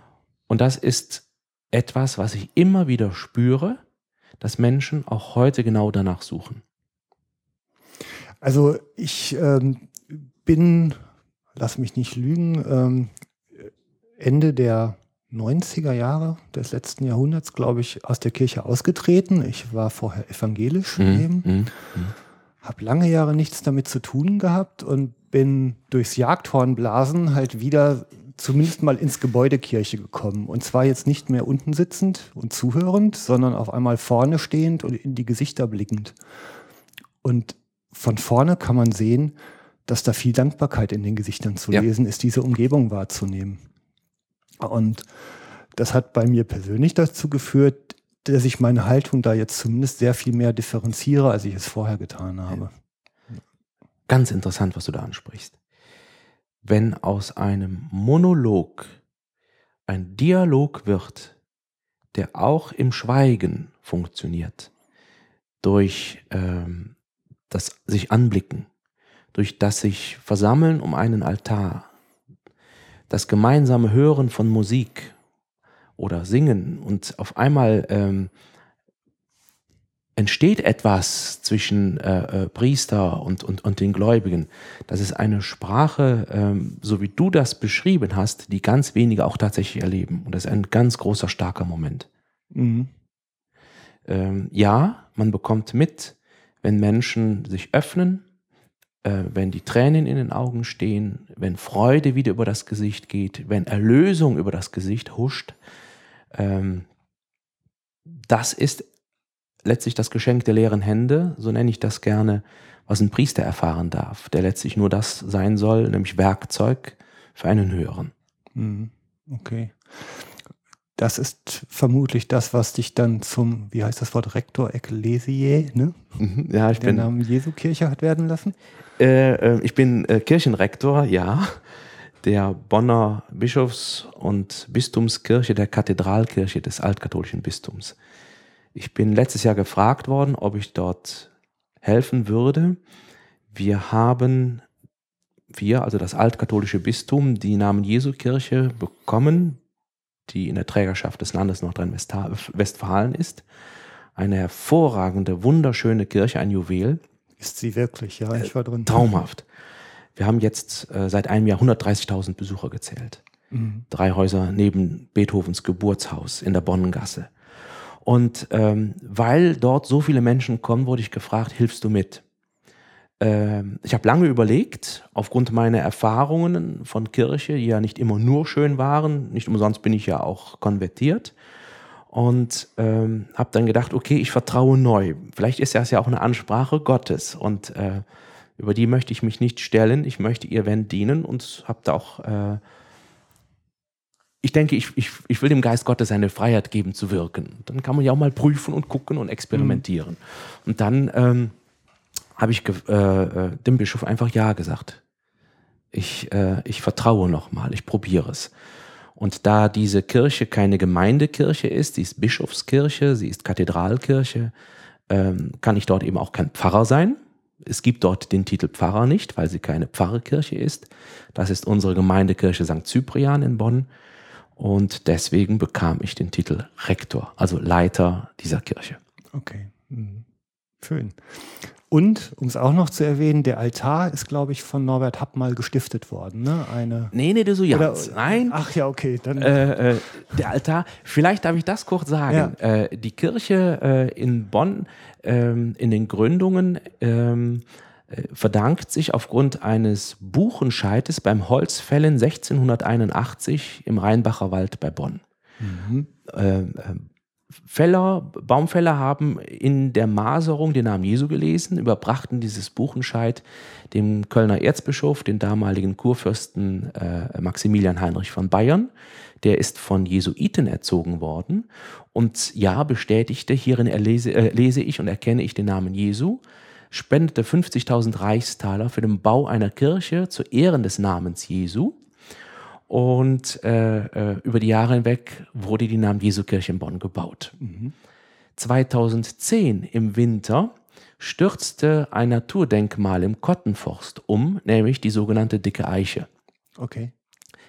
Und das ist etwas, was ich immer wieder spüre, dass Menschen auch heute genau danach suchen. Also ich ähm, bin, lass mich nicht lügen, ähm, Ende der 90er Jahre des letzten Jahrhunderts, glaube ich, aus der Kirche ausgetreten. Ich war vorher evangelisch eben, Mhm. habe lange Jahre nichts damit zu tun gehabt und bin durchs Jagdhornblasen halt wieder zumindest mal ins Gebäude Kirche gekommen. Und zwar jetzt nicht mehr unten sitzend und zuhörend, sondern auf einmal vorne stehend und in die Gesichter blickend. Und von vorne kann man sehen, dass da viel Dankbarkeit in den Gesichtern zu Ja. lesen ist, diese Umgebung wahrzunehmen. Und das hat bei mir persönlich dazu geführt, dass ich meine Haltung da jetzt zumindest sehr viel mehr differenziere, als ich es vorher getan habe. Ganz interessant, was du da ansprichst. Wenn aus einem Monolog ein Dialog wird, der auch im Schweigen funktioniert, durch ähm, das sich anblicken, durch das sich versammeln um einen Altar, das gemeinsame Hören von Musik oder Singen und auf einmal ähm, entsteht etwas zwischen äh, äh, Priester und, und, und den Gläubigen. Das ist eine Sprache, ähm, so wie du das beschrieben hast, die ganz wenige auch tatsächlich erleben. Und das ist ein ganz großer, starker Moment. Mhm. Ähm, ja, man bekommt mit, wenn Menschen sich öffnen, äh, wenn die Tränen in den Augen stehen, wenn Freude wieder über das Gesicht geht, wenn Erlösung über das Gesicht huscht. Ähm, das ist letztlich das Geschenk der leeren Hände, so nenne ich das gerne, was ein Priester erfahren darf, der letztlich nur das sein soll, nämlich Werkzeug für einen höheren. Mhm. Okay. Das ist vermutlich das, was dich dann zum, wie heißt das Wort, Rektor Ecclesiae, ne? Mhm, ja, ich Der bin, Namen Jesu Kirche hat werden lassen? Äh, äh, ich bin äh, Kirchenrektor, ja, der Bonner Bischofs- und Bistumskirche, der Kathedralkirche des altkatholischen Bistums. Ich bin letztes Jahr gefragt worden, ob ich dort helfen würde. Wir haben, wir, also das altkatholische Bistum, die Namen Jesu Kirche bekommen, die in der Trägerschaft des Landes Nordrhein-Westfalen ist. Eine hervorragende, wunderschöne Kirche, ein Juwel. Ist sie wirklich, ja, ich war drin. Traumhaft. Wir haben jetzt äh, seit einem Jahr 130.000 Besucher gezählt. Mhm. Drei Häuser neben Beethovens Geburtshaus in der Bonnengasse. Und ähm, weil dort so viele Menschen kommen, wurde ich gefragt, hilfst du mit? Ähm, ich habe lange überlegt, aufgrund meiner Erfahrungen von Kirche, die ja nicht immer nur schön waren, nicht umsonst bin ich ja auch konvertiert. Und ähm, habe dann gedacht, okay, ich vertraue neu. Vielleicht ist das ja auch eine Ansprache Gottes. Und äh, über die möchte ich mich nicht stellen. Ich möchte ihr wenn dienen und habe da auch äh, ich denke, ich, ich, ich will dem Geist Gottes eine Freiheit geben zu wirken. Dann kann man ja auch mal prüfen und gucken und experimentieren. Mhm. Und dann ähm, habe ich äh, äh, dem Bischof einfach Ja gesagt. Ich, äh, ich vertraue nochmal, ich probiere es. Und da diese Kirche keine Gemeindekirche ist, sie ist Bischofskirche, sie ist Kathedralkirche, ähm, kann ich dort eben auch kein Pfarrer sein. Es gibt dort den Titel Pfarrer nicht, weil sie keine Pfarrerkirche ist. Das ist unsere Gemeindekirche St. Cyprian in Bonn. Und deswegen bekam ich den Titel Rektor, also Leiter dieser Kirche. Okay, mhm. schön. Und, um es auch noch zu erwähnen, der Altar ist, glaube ich, von Norbert Happ mal gestiftet worden. Ne? Eine nee, nee, du so ganz. Nein. Ach ja, okay. Dann äh, äh, der Altar, vielleicht darf ich das kurz sagen. Ja. Äh, die Kirche äh, in Bonn ähm, in den Gründungen ähm, äh, verdankt sich aufgrund eines Buchenscheites beim Holzfällen 1681 im Rheinbacher Wald bei Bonn. Mhm. Fäller, Baumfäller haben in der Maserung den Namen Jesu gelesen, überbrachten dieses Buchenscheid dem Kölner Erzbischof, den damaligen Kurfürsten äh, Maximilian Heinrich von Bayern. Der ist von Jesuiten erzogen worden. Und ja, bestätigte, hierin erlese, äh, lese ich und erkenne ich den Namen Jesu spendete 50.000 Reichstaler für den Bau einer Kirche zu Ehren des Namens Jesu. Und äh, äh, über die Jahre hinweg wurde die Namen Jesu Kirche in Bonn gebaut. Mhm. 2010 im Winter stürzte ein Naturdenkmal im Kottenforst um, nämlich die sogenannte Dicke Eiche. Okay.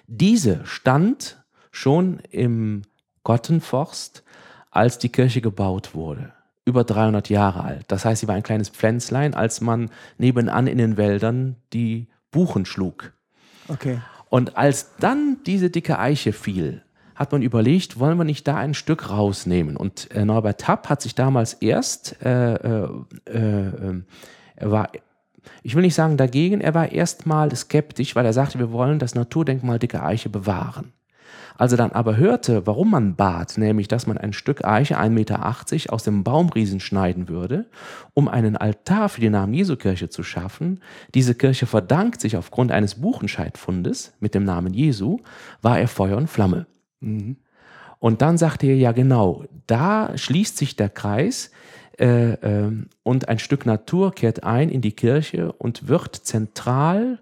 Diese stand schon im Kottenforst, als die Kirche gebaut wurde über 300 Jahre alt. Das heißt, sie war ein kleines Pflänzlein, als man nebenan in den Wäldern die Buchen schlug. Okay. Und als dann diese dicke Eiche fiel, hat man überlegt, wollen wir nicht da ein Stück rausnehmen? Und äh, Norbert Tapp hat sich damals erst, äh, äh, äh, er war, ich will nicht sagen dagegen, er war erstmal skeptisch, weil er sagte, wir wollen das Naturdenkmal dicke Eiche bewahren. Als er dann aber hörte, warum man bat, nämlich dass man ein Stück Eiche 1,80 Meter aus dem Baumriesen schneiden würde, um einen Altar für die Namen Jesu Kirche zu schaffen, diese Kirche verdankt sich aufgrund eines Buchenscheidfundes mit dem Namen Jesu, war er Feuer und Flamme. Mhm. Und dann sagte er, ja genau, da schließt sich der Kreis, äh, äh, und ein Stück Natur kehrt ein in die Kirche und wird zentral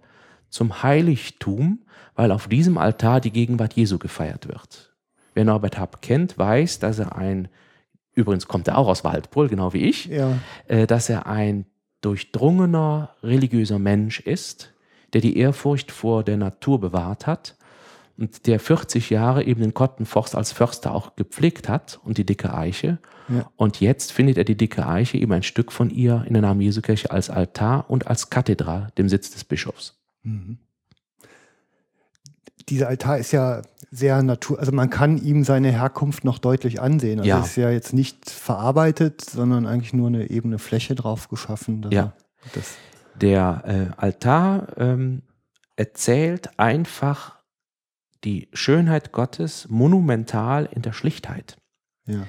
zum Heiligtum weil auf diesem Altar die Gegenwart Jesu gefeiert wird. Wer Norbert Happ kennt, weiß, dass er ein, übrigens kommt er auch aus Waldbrüll, genau wie ich, ja. äh, dass er ein durchdrungener religiöser Mensch ist, der die Ehrfurcht vor der Natur bewahrt hat und der 40 Jahre eben den Kottenforst als Förster auch gepflegt hat und die dicke Eiche. Ja. Und jetzt findet er die dicke Eiche eben ein Stück von ihr in der Namen Jesu Kirche als Altar und als Kathedra, dem Sitz des Bischofs. Mhm dieser Altar ist ja sehr natur, also man kann ihm seine Herkunft noch deutlich ansehen. Also Ja. ist ja jetzt nicht verarbeitet, sondern eigentlich nur eine ebene Fläche drauf geschaffen. dass Ja. er Der äh, Altar ähm, erzählt einfach die Schönheit Gottes monumental in der Schlichtheit. ja.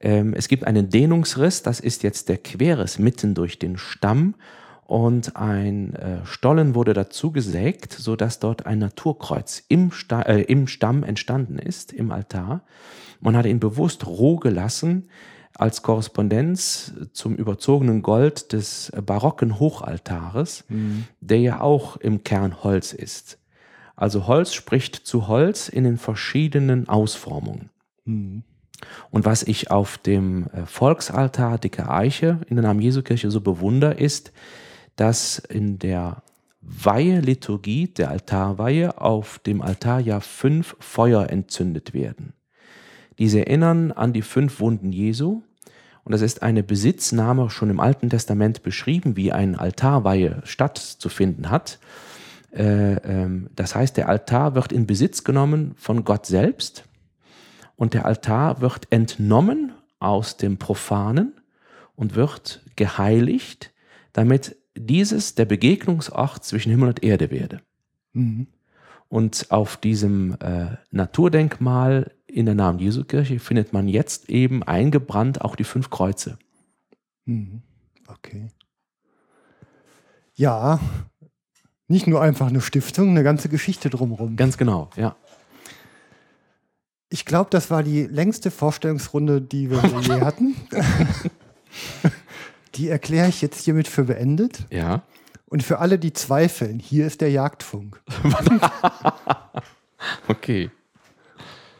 Ähm, es gibt einen Dehnungsriss, das ist jetzt der Querriss mitten durch den Stamm und ein äh, Stollen wurde dazu gesägt, sodass dort ein Naturkreuz im, Sta äh, im Stamm entstanden ist, im Altar. Man hat ihn bewusst roh gelassen als Korrespondenz zum überzogenen Gold des barocken Hochaltares, der ja auch im Kern Holz ist. Also Holz spricht zu Holz in den verschiedenen Ausformungen. Hm. Und was ich auf dem äh, Volksaltar Dicke Eiche in der Namen Jesu Kirche so bewundere, ist, dass in der Weihe-Liturgie, der Altarweihe, auf dem Altar ja fünf Feuer entzündet werden. Diese erinnern an die fünf Wunden Jesu. Und das ist eine Besitznahme schon im Alten Testament beschrieben, wie eine Altarweihe stattzufinden hat. Äh, ähm, das heißt, der Altar wird in Besitz genommen von Gott selbst und der Altar wird entnommen aus dem Profanen und wird geheiligt, damit dieses der Begegnungsort zwischen Himmel und Erde werde. Mhm. Und auf diesem äh, Naturdenkmal in der Namen Jesu Kirche findet man jetzt eben eingebrannt auch die fünf Kreuze. Mhm. Okay. Ja, nicht nur einfach eine Stiftung, eine ganze Geschichte drumherum. Ganz genau, ja. Ich glaube, das war die längste Vorstellungsrunde, die wir <laughs> je hatten. <laughs> Die erkläre ich jetzt hiermit für beendet. Ja. Und für alle, die zweifeln, hier ist der Jagdfunk. <laughs> Okay.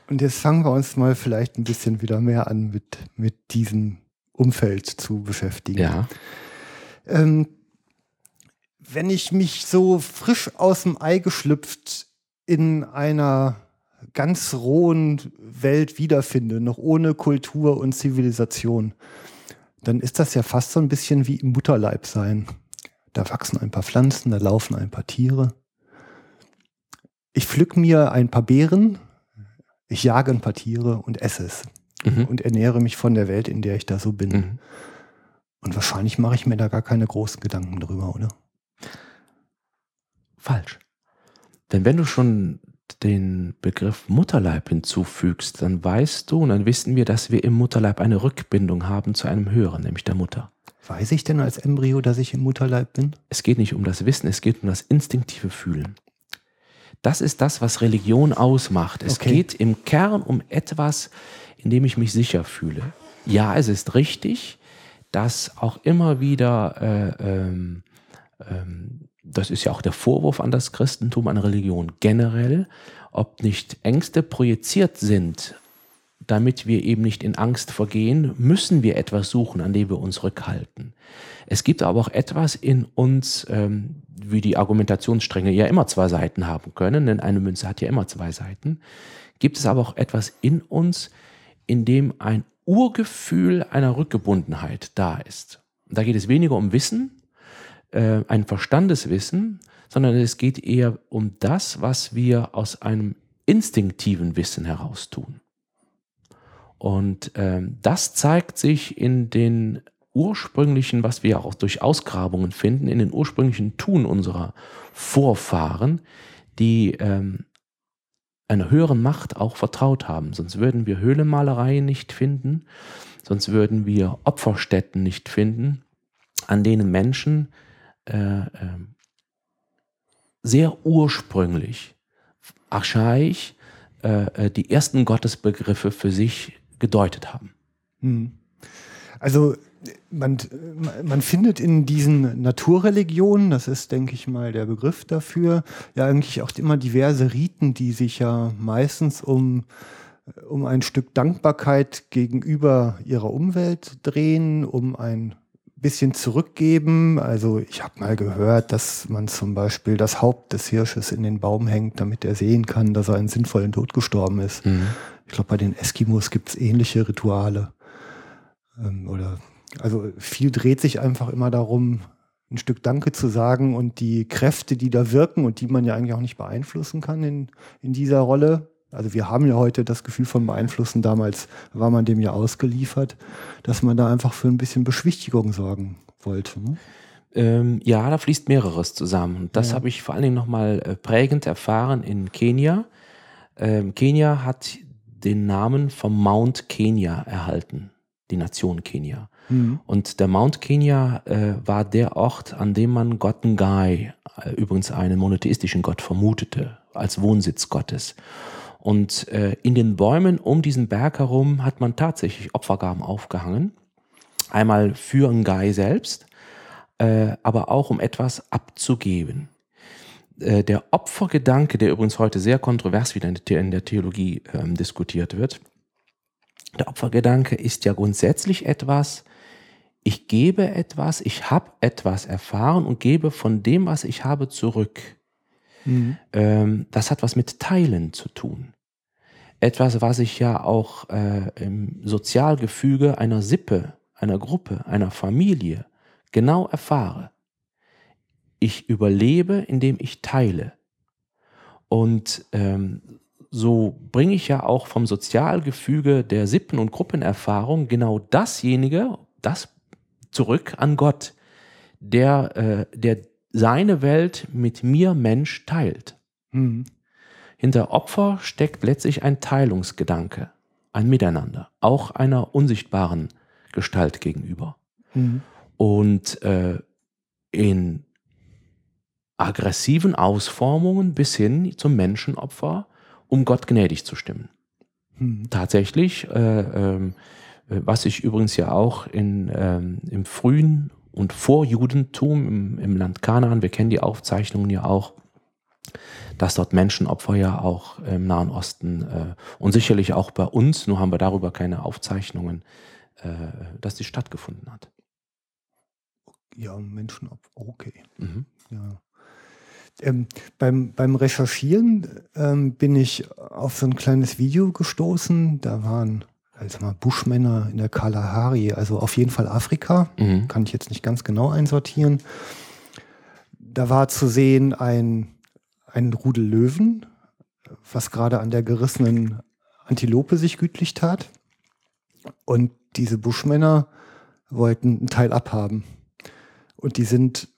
Und jetzt fangen wir uns mal vielleicht ein bisschen wieder mehr an, mit, mit diesem Umfeld zu beschäftigen. Ja. Ähm, wenn ich mich so frisch aus dem Ei geschlüpft in einer ganz rohen Welt wiederfinde, noch ohne Kultur und Zivilisation, dann ist das ja fast so ein bisschen wie im Mutterleib sein. Da wachsen ein paar Pflanzen, da laufen ein paar Tiere. Ich pflück mir ein paar Beeren, ich jage ein paar Tiere und esse es Mhm. und ernähre mich von der Welt, in der ich da so bin. Mhm. Und wahrscheinlich mache ich mir da gar keine großen Gedanken drüber, oder? Falsch. Denn wenn du schon den Begriff Mutterleib hinzufügst, dann weißt du und dann wissen wir, dass wir im Mutterleib eine Rückbindung haben zu einem Höheren, nämlich der Mutter. Weiß ich denn als Embryo, dass ich im Mutterleib bin? Es geht nicht um das Wissen, es geht um das instinktive Fühlen. Das ist das, was Religion ausmacht. Es Okay. geht im Kern um etwas, in dem ich mich sicher fühle. Ja, es ist richtig, dass auch immer wieder, äh, ähm, ähm, das ist ja auch der Vorwurf an das Christentum, an Religion generell, ob nicht Ängste projiziert sind, damit wir eben nicht in Angst vergehen, müssen wir etwas suchen, an dem wir uns rückhalten. Es gibt aber auch etwas in uns, ähm, wie die Argumentationsstränge ja immer zwei Seiten haben können, denn eine Münze hat ja immer zwei Seiten, gibt es aber auch etwas in uns, in dem ein Urgefühl einer Rückgebundenheit da ist. Da geht es weniger um Wissen, äh, ein Verstandeswissen, sondern es geht eher um das, was wir aus einem instinktiven Wissen heraus tun. Und ähm, das zeigt sich in den ursprünglichen, was wir auch durch Ausgrabungen finden, in den ursprünglichen Tun unserer Vorfahren, die ähm, einer höheren Macht auch vertraut haben. Sonst würden wir Höhlenmalereien nicht finden, sonst würden wir Opferstätten nicht finden, an denen Menschen äh, ähm, sehr ursprünglich, archaisch, äh, äh, die ersten Gottesbegriffe für sich gedeutet haben. Hm. Also man, man findet in diesen Naturreligionen, das ist, denke ich mal, der Begriff dafür, ja eigentlich auch immer diverse Riten, die sich ja meistens um, um ein Stück Dankbarkeit gegenüber ihrer Umwelt drehen, um ein bisschen zurückgeben. Also ich habe mal gehört, dass man zum Beispiel das Haupt des Hirsches in den Baum hängt, damit er sehen kann, dass er einen sinnvollen Tod gestorben ist. Ich glaube, bei den Eskimos gibt es ähnliche Rituale. Ähm, oder also viel dreht sich einfach immer darum, ein Stück Danke zu sagen und die Kräfte, die da wirken und die man ja eigentlich auch nicht beeinflussen kann in, in dieser Rolle, Also wir haben ja heute das Gefühl von Beeinflussen. Damals war man dem ja ausgeliefert, dass man da einfach für ein bisschen Beschwichtigung sorgen wollte. Ne? Ähm, ja, da fließt mehreres zusammen. Das ja. habe ich vor allen Dingen nochmal äh, prägend erfahren in Kenia. Ähm, Kenia hat den Namen vom Mount Kenya erhalten, die Nation Kenia. Mhm. Und der Mount Kenya äh, war der Ort, an dem man Gott Ngai, äh, übrigens einen monotheistischen Gott, vermutete, als Wohnsitz Gottes. Und äh, in den Bäumen um diesen Berg herum hat man tatsächlich Opfergaben aufgehangen. Einmal für Ngai selbst, äh, aber auch um etwas abzugeben. Äh, der Opfergedanke, der übrigens heute sehr kontrovers wieder in der Theologie ähm, diskutiert wird, der Opfergedanke ist ja grundsätzlich etwas, ich gebe etwas, ich habe etwas erfahren und gebe von dem, was ich habe, zurück. Mhm. Ähm, das hat was mit Teilen zu tun. Etwas, was ich ja auch äh, im Sozialgefüge einer Sippe, einer Gruppe, einer Familie genau erfahre. Ich überlebe, indem ich teile. Und ähm, so bringe ich ja auch vom Sozialgefüge der Sippen- und Gruppenerfahrung genau dasjenige, das zurück an Gott, der, äh, der seine Welt mit mir Mensch teilt. Mhm. Hinter Opfer steckt letztlich ein Teilungsgedanke, ein Miteinander, auch einer unsichtbaren Gestalt gegenüber. Mhm. Und äh, in aggressiven Ausformungen bis hin zum Menschenopfer, um Gott gnädig zu stimmen. Mhm. Tatsächlich, äh, äh, was sich übrigens ja auch in, ähm, im frühen und Vorjudentum im, im Land Kanaan, wir kennen die Aufzeichnungen ja auch, dass dort Menschenopfer ja auch im Nahen Osten äh, und sicherlich auch bei uns, nur haben wir darüber keine Aufzeichnungen, äh, dass die stattgefunden hat. Ja, Menschenopfer, okay. Mhm. Ja. Ähm, beim, beim Recherchieren ähm, bin ich auf so ein kleines Video gestoßen. Da waren also mal Buschmänner in der Kalahari, also auf jeden Fall Afrika. Mhm. Kann ich jetzt nicht ganz genau einsortieren. Da war zu sehen ein ein Rudel Löwen, was gerade an der gerissenen Antilope sich gütlich tat. Und diese Buschmänner wollten einen Teil abhaben. Und die sind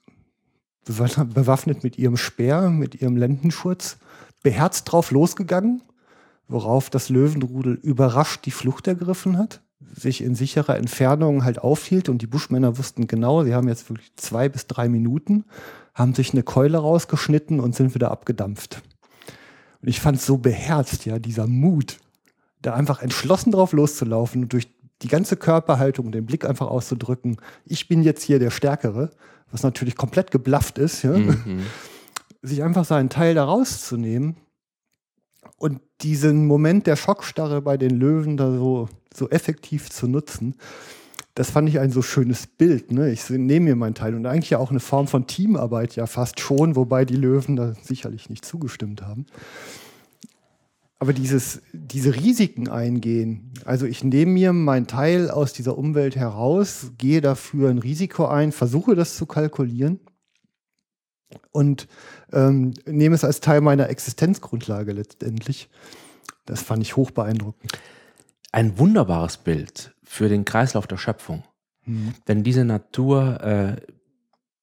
bewaffnet mit ihrem Speer, mit ihrem Lendenschurz, beherzt drauf losgegangen, worauf das Löwenrudel überrascht die Flucht ergriffen hat, sich in sicherer Entfernung halt aufhielt und die Buschmänner wussten genau, sie haben jetzt wirklich zwei bis drei Minuten, haben sich eine Keule rausgeschnitten und sind wieder abgedampft. Und ich fand es so beherzt, ja, dieser Mut, da einfach entschlossen drauf loszulaufen und durch die ganze Körperhaltung, den Blick einfach auszudrücken, ich bin jetzt hier der Stärkere, was natürlich komplett geblafft ist, ja? Mhm. <laughs> sich einfach seinen Teil da rauszunehmen und diesen Moment der Schockstarre bei den Löwen da so, so effektiv zu nutzen das fand ich ein so schönes Bild. Ne? Ich nehme mir meinen Teil und eigentlich ja auch eine Form von Teamarbeit ja fast schon, wobei die Löwen da sicherlich nicht zugestimmt haben. Aber dieses, diese Risiken eingehen, also ich nehme mir meinen Teil aus dieser Umwelt heraus, gehe dafür ein Risiko ein, versuche das zu kalkulieren und ähm, nehme es als Teil meiner Existenzgrundlage letztendlich. Das fand ich hoch beeindruckend. Ein wunderbares Bild für den Kreislauf der Schöpfung. Mhm. Denn diese Natur, äh,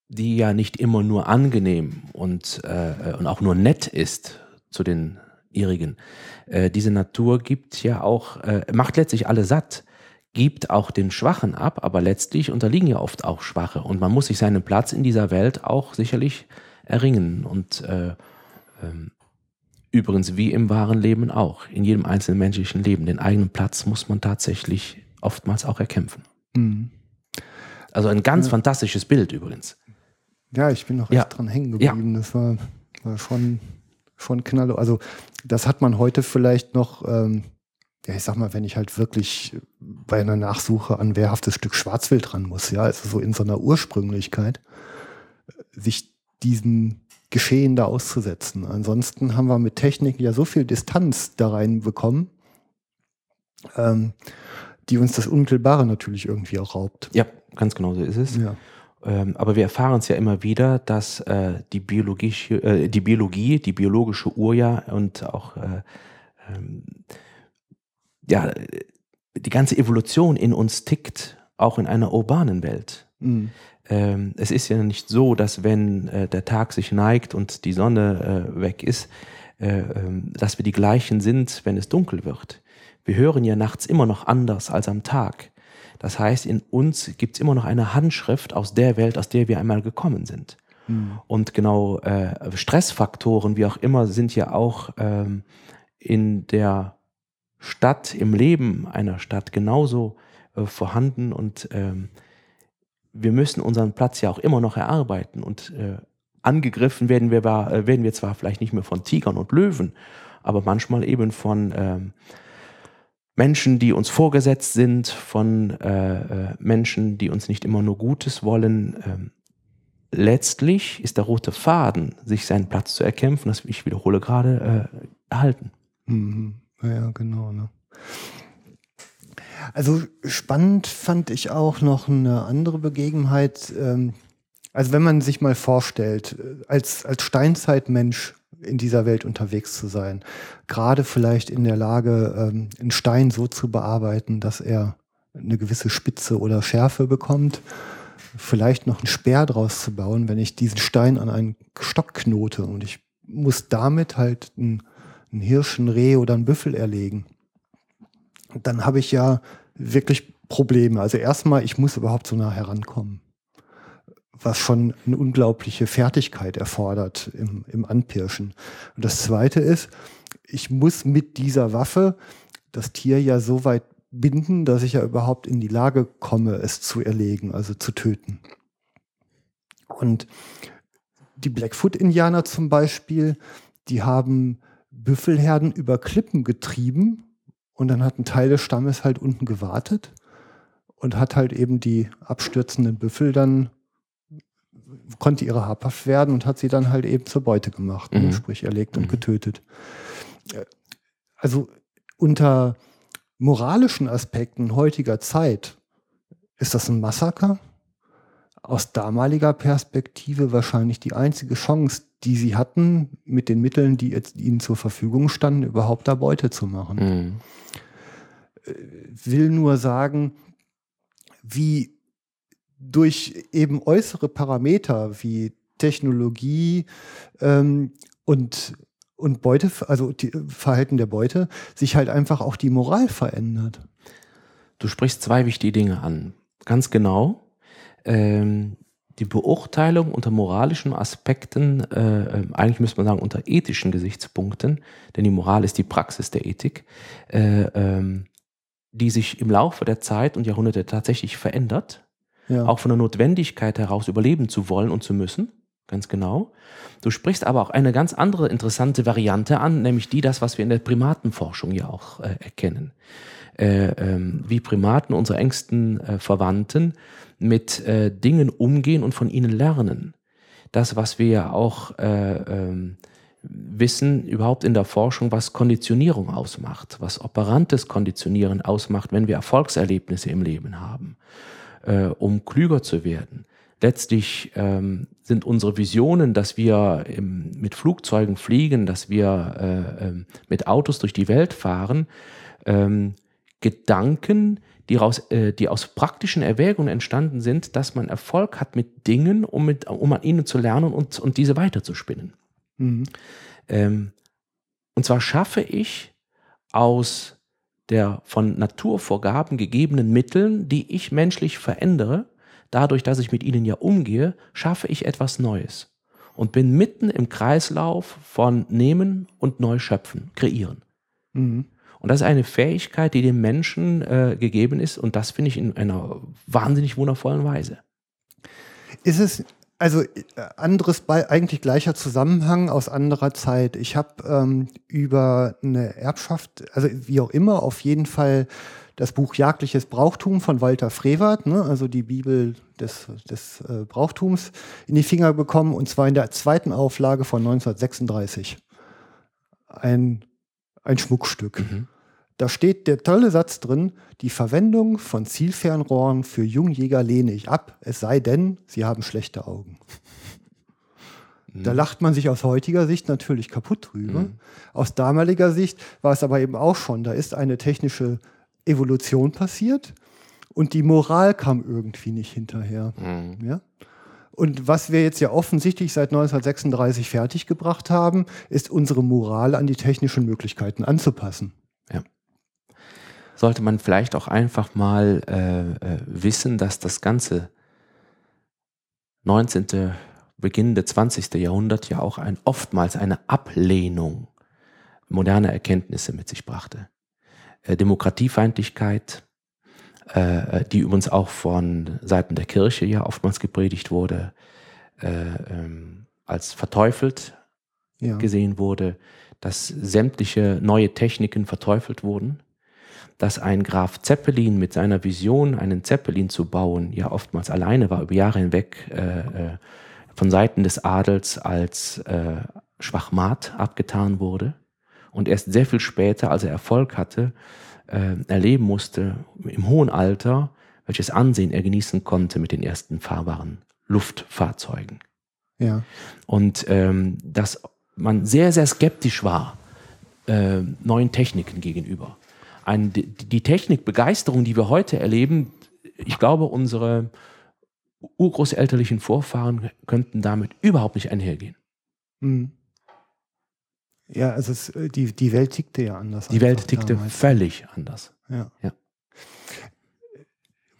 die ja nicht immer nur angenehm und, äh, und auch nur nett ist zu den ihrigen, äh, diese Natur gibt ja auch, äh, macht letztlich alle satt, gibt auch den Schwachen ab, aber letztlich unterliegen ja oft auch Schwache und man muss sich seinen Platz in dieser Welt auch sicherlich erringen und äh, ähm, Übrigens wie im wahren Leben auch, in jedem einzelnen menschlichen Leben. Den eigenen Platz muss man tatsächlich oftmals auch erkämpfen. Mhm. Also ein ganz ja. fantastisches Bild übrigens. Ja, ich bin noch echt ja. dran hängen geblieben. Ja. Das war, war schon, schon knalle. Also das hat man heute vielleicht noch, ähm, ja, ich sag mal, wenn ich halt wirklich bei einer Nachsuche an wehrhaftes Stück Schwarzwild dran muss, ja, also so in so einer Ursprünglichkeit, sich diesen Geschehen da auszusetzen. Ansonsten haben wir mit Technik ja so viel Distanz da reinbekommen. Ähm, die uns das Unmittelbare natürlich irgendwie auch raubt. Ja, ganz genau so ist es. Ja. Ähm, aber wir erfahren es ja immer wieder, dass äh, die, biologische, äh, die Biologie, die biologische Uhr ja und auch äh, ähm, ja, die ganze Evolution in uns tickt, auch in einer urbanen Welt. Mhm. Ähm, es ist ja nicht so, dass wenn äh, der Tag sich neigt und die Sonne äh, weg ist, äh, ähm, dass wir die gleichen sind, wenn es dunkel wird. Wir hören ja nachts immer noch anders als am Tag. Das heißt, in uns gibt es immer noch eine Handschrift aus der Welt, aus der wir einmal gekommen sind. Mhm. Und genau äh, Stressfaktoren, wie auch immer, sind ja auch ähm, in der Stadt, im Leben einer Stadt genauso äh, vorhanden und ähm, wir müssen unseren Platz ja auch immer noch erarbeiten und äh, angegriffen werden wir, äh, werden wir zwar vielleicht nicht mehr von Tigern und Löwen, aber manchmal eben von ähm, Menschen, die uns vorgesetzt sind, von äh, äh, Menschen, die uns nicht immer nur Gutes wollen. Ähm, letztlich ist der rote Faden, sich seinen Platz zu erkämpfen, das ich wiederhole gerade, äh, erhalten. Mhm. Ja, genau. Ne? Also spannend fand ich auch noch eine andere Begebenheit. Ähm, also wenn man sich mal vorstellt, äh, als, als Steinzeitmensch in dieser Welt unterwegs zu sein, gerade vielleicht in der Lage, ähm, einen Stein so zu bearbeiten, dass er eine gewisse Spitze oder Schärfe bekommt, vielleicht noch einen Speer draus zu bauen, wenn ich diesen Stein an einen Stock knote und ich muss damit halt einen, einen Hirsch, ein Reh oder einen Büffel erlegen dann habe ich ja wirklich Probleme. Also erstmal, ich muss überhaupt so nah herankommen, was schon eine unglaubliche Fertigkeit erfordert im, im Anpirschen. Und das Zweite ist, ich muss mit dieser Waffe das Tier ja so weit binden, dass ich ja überhaupt in die Lage komme, es zu erlegen, also zu töten. Und die Blackfoot-Indianer zum Beispiel, die haben Büffelherden über Klippen getrieben und dann hat ein Teil des Stammes halt unten gewartet und hat halt eben die abstürzenden Büffel dann, konnte ihre habhaft werden und hat sie dann halt eben zur Beute gemacht, mhm. sprich erlegt mhm. und getötet. Also unter moralischen Aspekten heutiger Zeit ist das ein Massaker. Aus damaliger Perspektive wahrscheinlich die einzige Chance, die sie hatten, mit den Mitteln, die jetzt ihnen zur Verfügung standen, überhaupt da Beute zu machen. Mhm. Will nur sagen, wie durch eben äußere Parameter wie Technologie ähm, und, und Beute, also die Verhalten der Beute, sich halt einfach auch die Moral verändert. Du sprichst zwei wichtige Dinge an. Ganz genau. Ähm, die Beurteilung unter moralischen Aspekten, äh, äh, eigentlich müsste man sagen unter ethischen Gesichtspunkten, denn die Moral ist die Praxis der Ethik, äh, ähm, die sich im Laufe der Zeit und Jahrhunderte tatsächlich verändert, ja. auch von der Notwendigkeit heraus überleben zu wollen und zu müssen, ganz genau. Du sprichst aber auch eine ganz andere interessante Variante an, nämlich die, das, was wir in der Primatenforschung ja auch äh, erkennen. Äh, ähm, wie Primaten, unsere engsten äh, Verwandten, mit äh, Dingen umgehen und von ihnen lernen. Das, was wir ja auch äh, ähm, wissen, überhaupt in der Forschung, was Konditionierung ausmacht, was operantes Konditionieren ausmacht, wenn wir Erfolgserlebnisse im Leben haben, äh, um klüger zu werden. Letztlich ähm, sind unsere Visionen, dass wir im, mit Flugzeugen fliegen, dass wir äh, äh, mit Autos durch die Welt fahren, ähm, Gedanken, die, raus, äh, die aus praktischen Erwägungen entstanden sind, dass man Erfolg hat mit Dingen, um, mit, um an ihnen zu lernen und, und diese weiterzuspinnen. Mhm. Ähm, und zwar schaffe ich aus der von Naturvorgaben gegebenen Mitteln, die ich menschlich verändere, dadurch, dass ich mit ihnen ja umgehe, schaffe ich etwas Neues und bin mitten im Kreislauf von Nehmen und Neuschöpfen, kreieren. Mhm. Und das ist eine Fähigkeit, die dem Menschen äh, gegeben ist und das finde ich in einer wahnsinnig wundervollen Weise. Ist es also äh, anderes bei eigentlich gleicher Zusammenhang aus anderer Zeit. Ich habe ähm, über eine Erbschaft, also wie auch immer, auf jeden Fall das Buch Jagdliches Brauchtum von Walter Frevert, ne, also die Bibel des, des äh, Brauchtums, in die Finger bekommen und zwar in der zweiten Auflage von 1936. Ein ein Schmuckstück. Mhm. Da steht der tolle Satz drin, die Verwendung von Zielfernrohren für Jungjäger lehne ich ab, es sei denn, sie haben schlechte Augen. Da lacht man sich aus heutiger Sicht natürlich kaputt drüber. Mhm. Aus damaliger Sicht war es aber eben auch schon, da ist eine technische Evolution passiert und die Moral kam irgendwie nicht hinterher. Mhm. Ja? Und was wir jetzt ja offensichtlich seit 1936 fertiggebracht haben, ist unsere Moral an die technischen Möglichkeiten anzupassen. Sollte man vielleicht auch einfach mal äh, äh, wissen, dass das ganze 19. beginnende 20. Jahrhundert ja auch ein, oftmals eine Ablehnung moderner Erkenntnisse mit sich brachte. Äh, Demokratiefeindlichkeit, äh, die übrigens auch von Seiten der Kirche ja oftmals gepredigt wurde, äh, ähm, als verteufelt ja. gesehen wurde, dass sämtliche neue Techniken verteufelt wurden, dass ein Graf Zeppelin mit seiner Vision, einen Zeppelin zu bauen, ja oftmals alleine war, über Jahre hinweg äh, äh von Seiten des Adels als äh, Schwachmat abgetan wurde und erst sehr viel später, als er Erfolg hatte, äh, erleben musste, im hohen Alter, welches Ansehen er genießen konnte mit den ersten fahrbaren Luftfahrzeugen. Ja. Und ähm, dass man sehr, sehr skeptisch war äh, neuen Techniken gegenüber. Ein, die, die Technikbegeisterung, die wir heute erleben, ich glaube, unsere urgroßelterlichen Vorfahren könnten damit überhaupt nicht einhergehen. Mhm. Ja, also es, äh, die, die Welt tickte ja anders. Die Welt tickte damals. völlig anders. Ja. ja.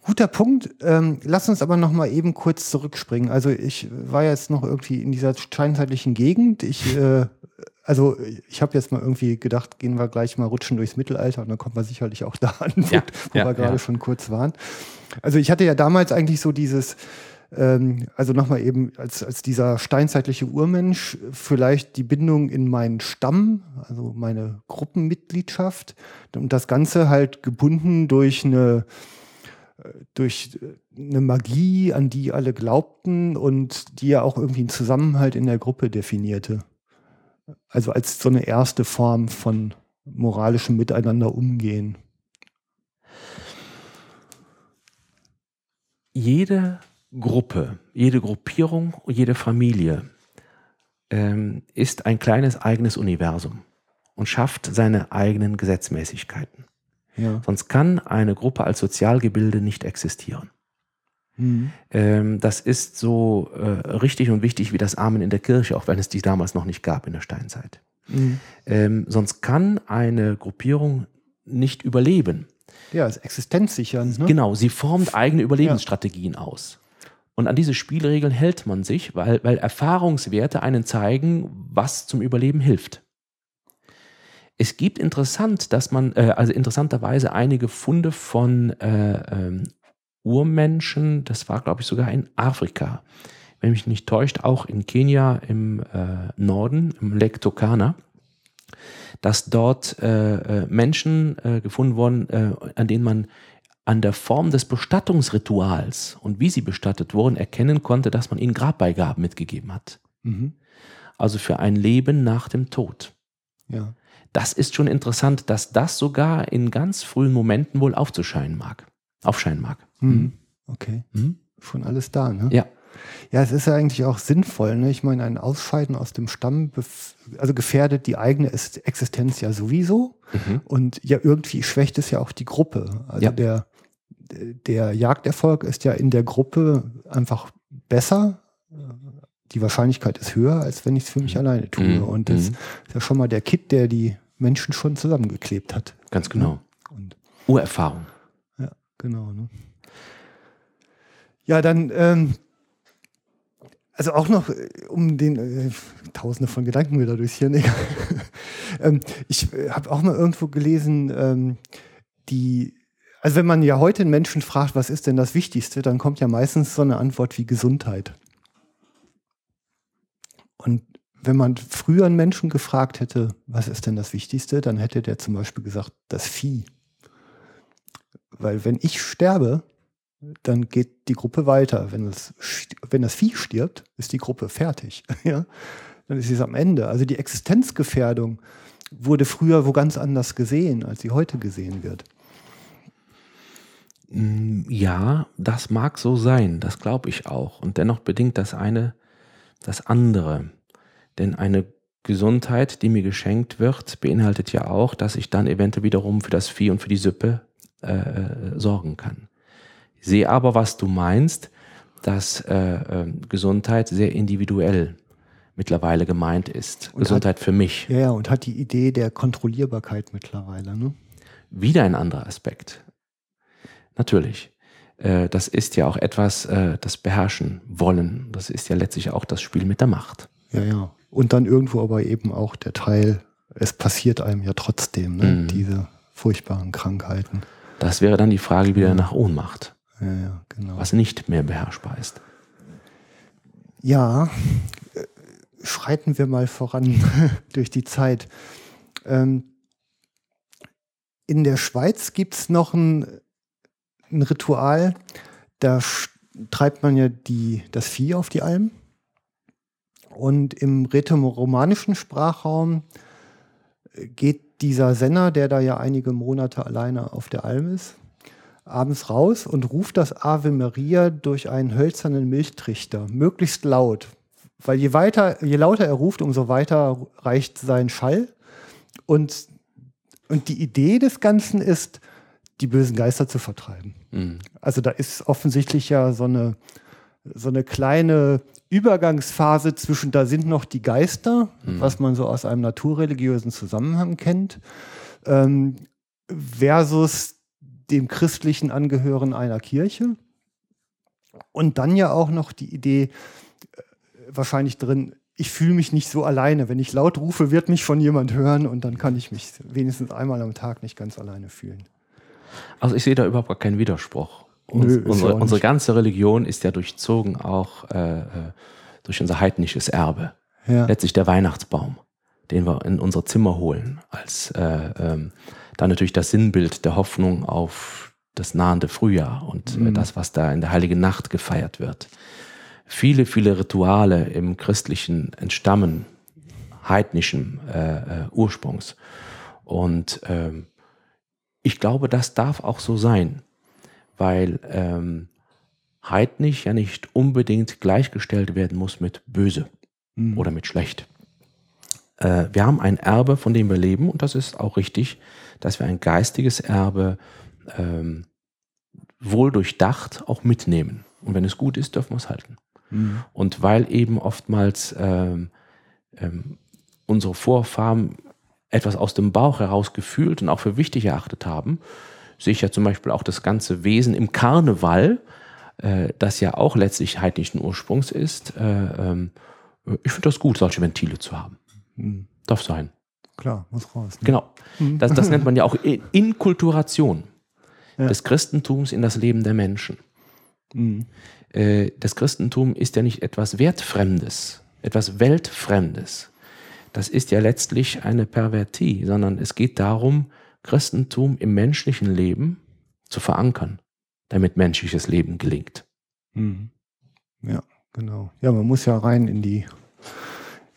Guter Punkt. Ähm, lass uns aber noch mal eben kurz zurückspringen. Also ich war jetzt noch irgendwie in dieser steinzeitlichen Gegend. Ich, äh, also ich habe jetzt mal irgendwie gedacht, gehen wir gleich mal rutschen durchs Mittelalter und dann kommt man sicherlich auch <laughs> da an, wo, ja, wo ja, wir gerade ja. schon kurz waren. Also ich hatte ja damals eigentlich so dieses ähm, also nochmal eben als, als dieser steinzeitliche Urmensch vielleicht die Bindung in meinen Stamm, also meine Gruppenmitgliedschaft und das Ganze halt gebunden durch eine durch eine Magie, an die alle glaubten und die ja auch irgendwie einen Zusammenhalt in der Gruppe definierte. Also als so eine erste Form von moralischem Miteinander umgehen. Jede Gruppe, jede Gruppierung, jede Familie ähm, ist ein kleines eigenes Universum und schafft seine eigenen Gesetzmäßigkeiten. Ja. Sonst kann eine Gruppe als Sozialgebilde nicht existieren. Mhm. Ähm, das ist so äh, richtig und wichtig wie das Amen in der Kirche, auch wenn es die damals noch nicht gab in der Steinzeit. Mhm. Ähm, sonst kann eine Gruppierung nicht überleben. Ja, ist existenzsichernd. Ne? Genau, sie formt eigene Überlebensstrategien ja. aus. Und an diese Spielregeln hält man sich, weil, weil Erfahrungswerte einen zeigen, was zum Überleben hilft. Es gibt interessant, dass man, äh, also interessanterweise einige Funde von äh, ähm, Urmenschen, das war glaube ich sogar in Afrika, wenn mich nicht täuscht, auch in Kenia im äh, Norden, im Lake Turkana, dass dort äh, äh, Menschen äh, gefunden wurden, an denen man an der Form des Bestattungsrituals und wie sie bestattet wurden erkennen konnte, dass man ihnen Grabbeigaben mitgegeben hat. Mhm. Also für ein Leben nach dem Tod. Ja. Das ist schon interessant, dass das sogar in ganz frühen Momenten wohl aufzuscheinen mag. Aufscheinen mag. Mhm. mhm. Okay. Mhm. Schon alles da, ne? Ja. Ja, es ist ja eigentlich auch sinnvoll. Ne? Ich meine, ein Ausscheiden aus dem Stamm also gefährdet die eigene Existenz ja sowieso. Mhm. Und ja, irgendwie schwächt es ja auch die Gruppe. Also ja. der, der Jagderfolg ist ja in der Gruppe einfach besser. Die Wahrscheinlichkeit ist höher, als wenn ich es für mich mhm. alleine tue. Mhm. Und das mhm. ist ja schon mal der Kit, der die Menschen schon zusammengeklebt hat. Ganz genau. Und Urerfahrung. Ja, genau. Ne? Ja, dann, ähm, also auch noch, äh, um den, äh, tausende von Gedanken mir dadurch hier, <laughs> ähm, ich äh, habe auch mal irgendwo gelesen, ähm, die also wenn man ja heute einen Menschen fragt, was ist denn das Wichtigste, dann kommt ja meistens so eine Antwort wie Gesundheit. Und wenn man früher einen Menschen gefragt hätte, was ist denn das Wichtigste, dann hätte der zum Beispiel gesagt, das Vieh. Weil wenn ich sterbe, dann geht die Gruppe weiter. Wenn das, wenn das Vieh stirbt, ist die Gruppe fertig. <laughs> ja? Dann ist sie am Ende. Also die Existenzgefährdung wurde früher wo ganz anders gesehen, als sie heute gesehen wird. Mm, ja, das mag so sein, das glaube ich auch. Und dennoch bedingt das eine das andere. Denn eine Gesundheit, die mir geschenkt wird, beinhaltet ja auch, dass ich dann eventuell wiederum für das Vieh und für die Suppe äh, äh sorgen kann. Ich sehe aber, was du meinst, dass äh, äh, Gesundheit sehr individuell mittlerweile gemeint ist. Und Gesundheit hat, für mich. Ja, und hat die Idee der Kontrollierbarkeit mittlerweile. Ne? Wieder ein anderer Aspekt. Natürlich. Äh, das ist ja auch etwas, äh, das beherrschen wollen. Das ist ja letztlich auch das Spiel mit der Macht. Ja, ja. Und dann irgendwo aber eben auch der Teil, es passiert einem ja trotzdem, ne? mhm. diese furchtbaren Krankheiten. Das wäre dann die Frage wieder nach Ohnmacht. Ja, ja, genau. Was nicht mehr beherrschbar ist. Ja, äh, schreiten wir mal voran <laughs> durch die Zeit. Ähm, in der Schweiz gibt es noch ein, ein, Ritual, da treibt man ja die, das Vieh auf die Alm. Und im rätoromanischen Sprachraum äh, geht dieser Senner, der da ja einige Monate alleine auf der Alm ist, abends raus und ruft das Ave Maria durch einen hölzernen Milchtrichter, möglichst laut. Weil je weiter, je lauter er ruft, umso weiter reicht sein Schall. Und, und die Idee des Ganzen ist, die bösen Geister zu vertreiben. Mhm. Also da ist offensichtlich ja so eine, so eine kleine Übergangsphase zwischen, da sind noch die Geister, mhm. was man so aus einem naturreligiösen Zusammenhang kennt, ähm, versus dem christlichen Angehören einer Kirche. Und dann ja auch noch die Idee, äh, wahrscheinlich drin, ich fühle mich nicht so alleine. Wenn ich laut rufe, wird mich von jemand hören und dann kann ich mich wenigstens einmal am Tag nicht ganz alleine fühlen. Also ich sehe da überhaupt gar keinen Widerspruch. Nö, unsere, unsere, ganze Religion ist ja durchzogen auch äh, äh, durch unser heidnisches Erbe. Ja. Letztlich der Weihnachtsbaum, den wir in unser Zimmer holen, als äh, ähm, dann natürlich das Sinnbild der Hoffnung auf das nahende Frühjahr und äh, mhm. das, was da in der Heiligen Nacht gefeiert wird. Viele, viele Rituale im Christlichen entstammen heidnischen äh, äh, Ursprungs. Und ähm, ich glaube, das darf auch so sein weil ähm, heidnisch ja nicht unbedingt gleichgestellt werden muss mit böse mhm. oder mit schlecht. Äh, wir haben ein Erbe, von dem wir leben und das ist auch richtig, dass wir ein geistiges Erbe ähm, wohl durchdacht auch mitnehmen. Und wenn es gut ist, dürfen wir es halten. Mhm. Und weil eben oftmals ähm, ähm, unsere Vorfahren etwas aus dem Bauch heraus gefühlt und auch für wichtig erachtet haben, sehe ich ja zum Beispiel auch das ganze Wesen im Karneval, äh, das ja auch letztlich heidnischen Ursprungs ist. Äh, ähm, ich finde das gut, solche Ventile zu haben. Mhm. Darf sein. Klar, muss raus. Ne? Genau. Mhm. Das, das nennt man ja auch <laughs> Inkulturation ja. des Christentums in das Leben der Menschen. Mhm. Äh, das Christentum ist ja nicht etwas Wertfremdes, etwas Weltfremdes. Das ist ja letztlich eine Pervertie, sondern es geht darum, Christentum im menschlichen Leben zu verankern, damit menschliches Leben gelingt. Mhm. Ja, genau. Ja, man muss ja rein in die,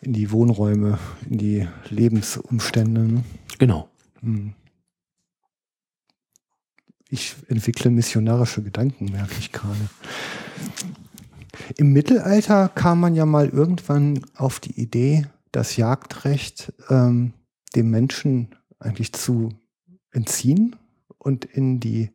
in die Wohnräume, in die Lebensumstände. Ne? Genau. Mhm. Ich entwickle missionarische Gedanken, merke ich gerade. Im Mittelalter kam man ja mal irgendwann auf die Idee, das Jagdrecht ähm, dem Menschen eigentlich zu entziehen und in die,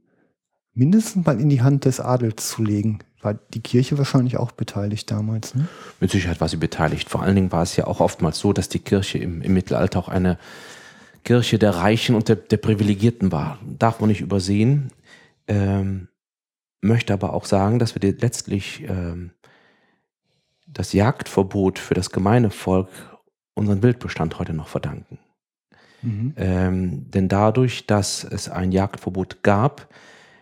mindestens mal in die Hand des Adels zu legen. War die Kirche wahrscheinlich auch beteiligt damals? Ne? Mit Sicherheit war sie beteiligt. Vor allen Dingen war es ja auch oftmals so, dass die Kirche im, im Mittelalter auch eine Kirche der Reichen und der, der Privilegierten war. Darf man nicht übersehen. Ähm, möchte aber auch sagen, dass wir letztlich ähm, das Jagdverbot für das gemeine Volk unseren Wildbestand heute noch verdanken. Mhm. Ähm, denn dadurch, dass es ein Jagdverbot gab,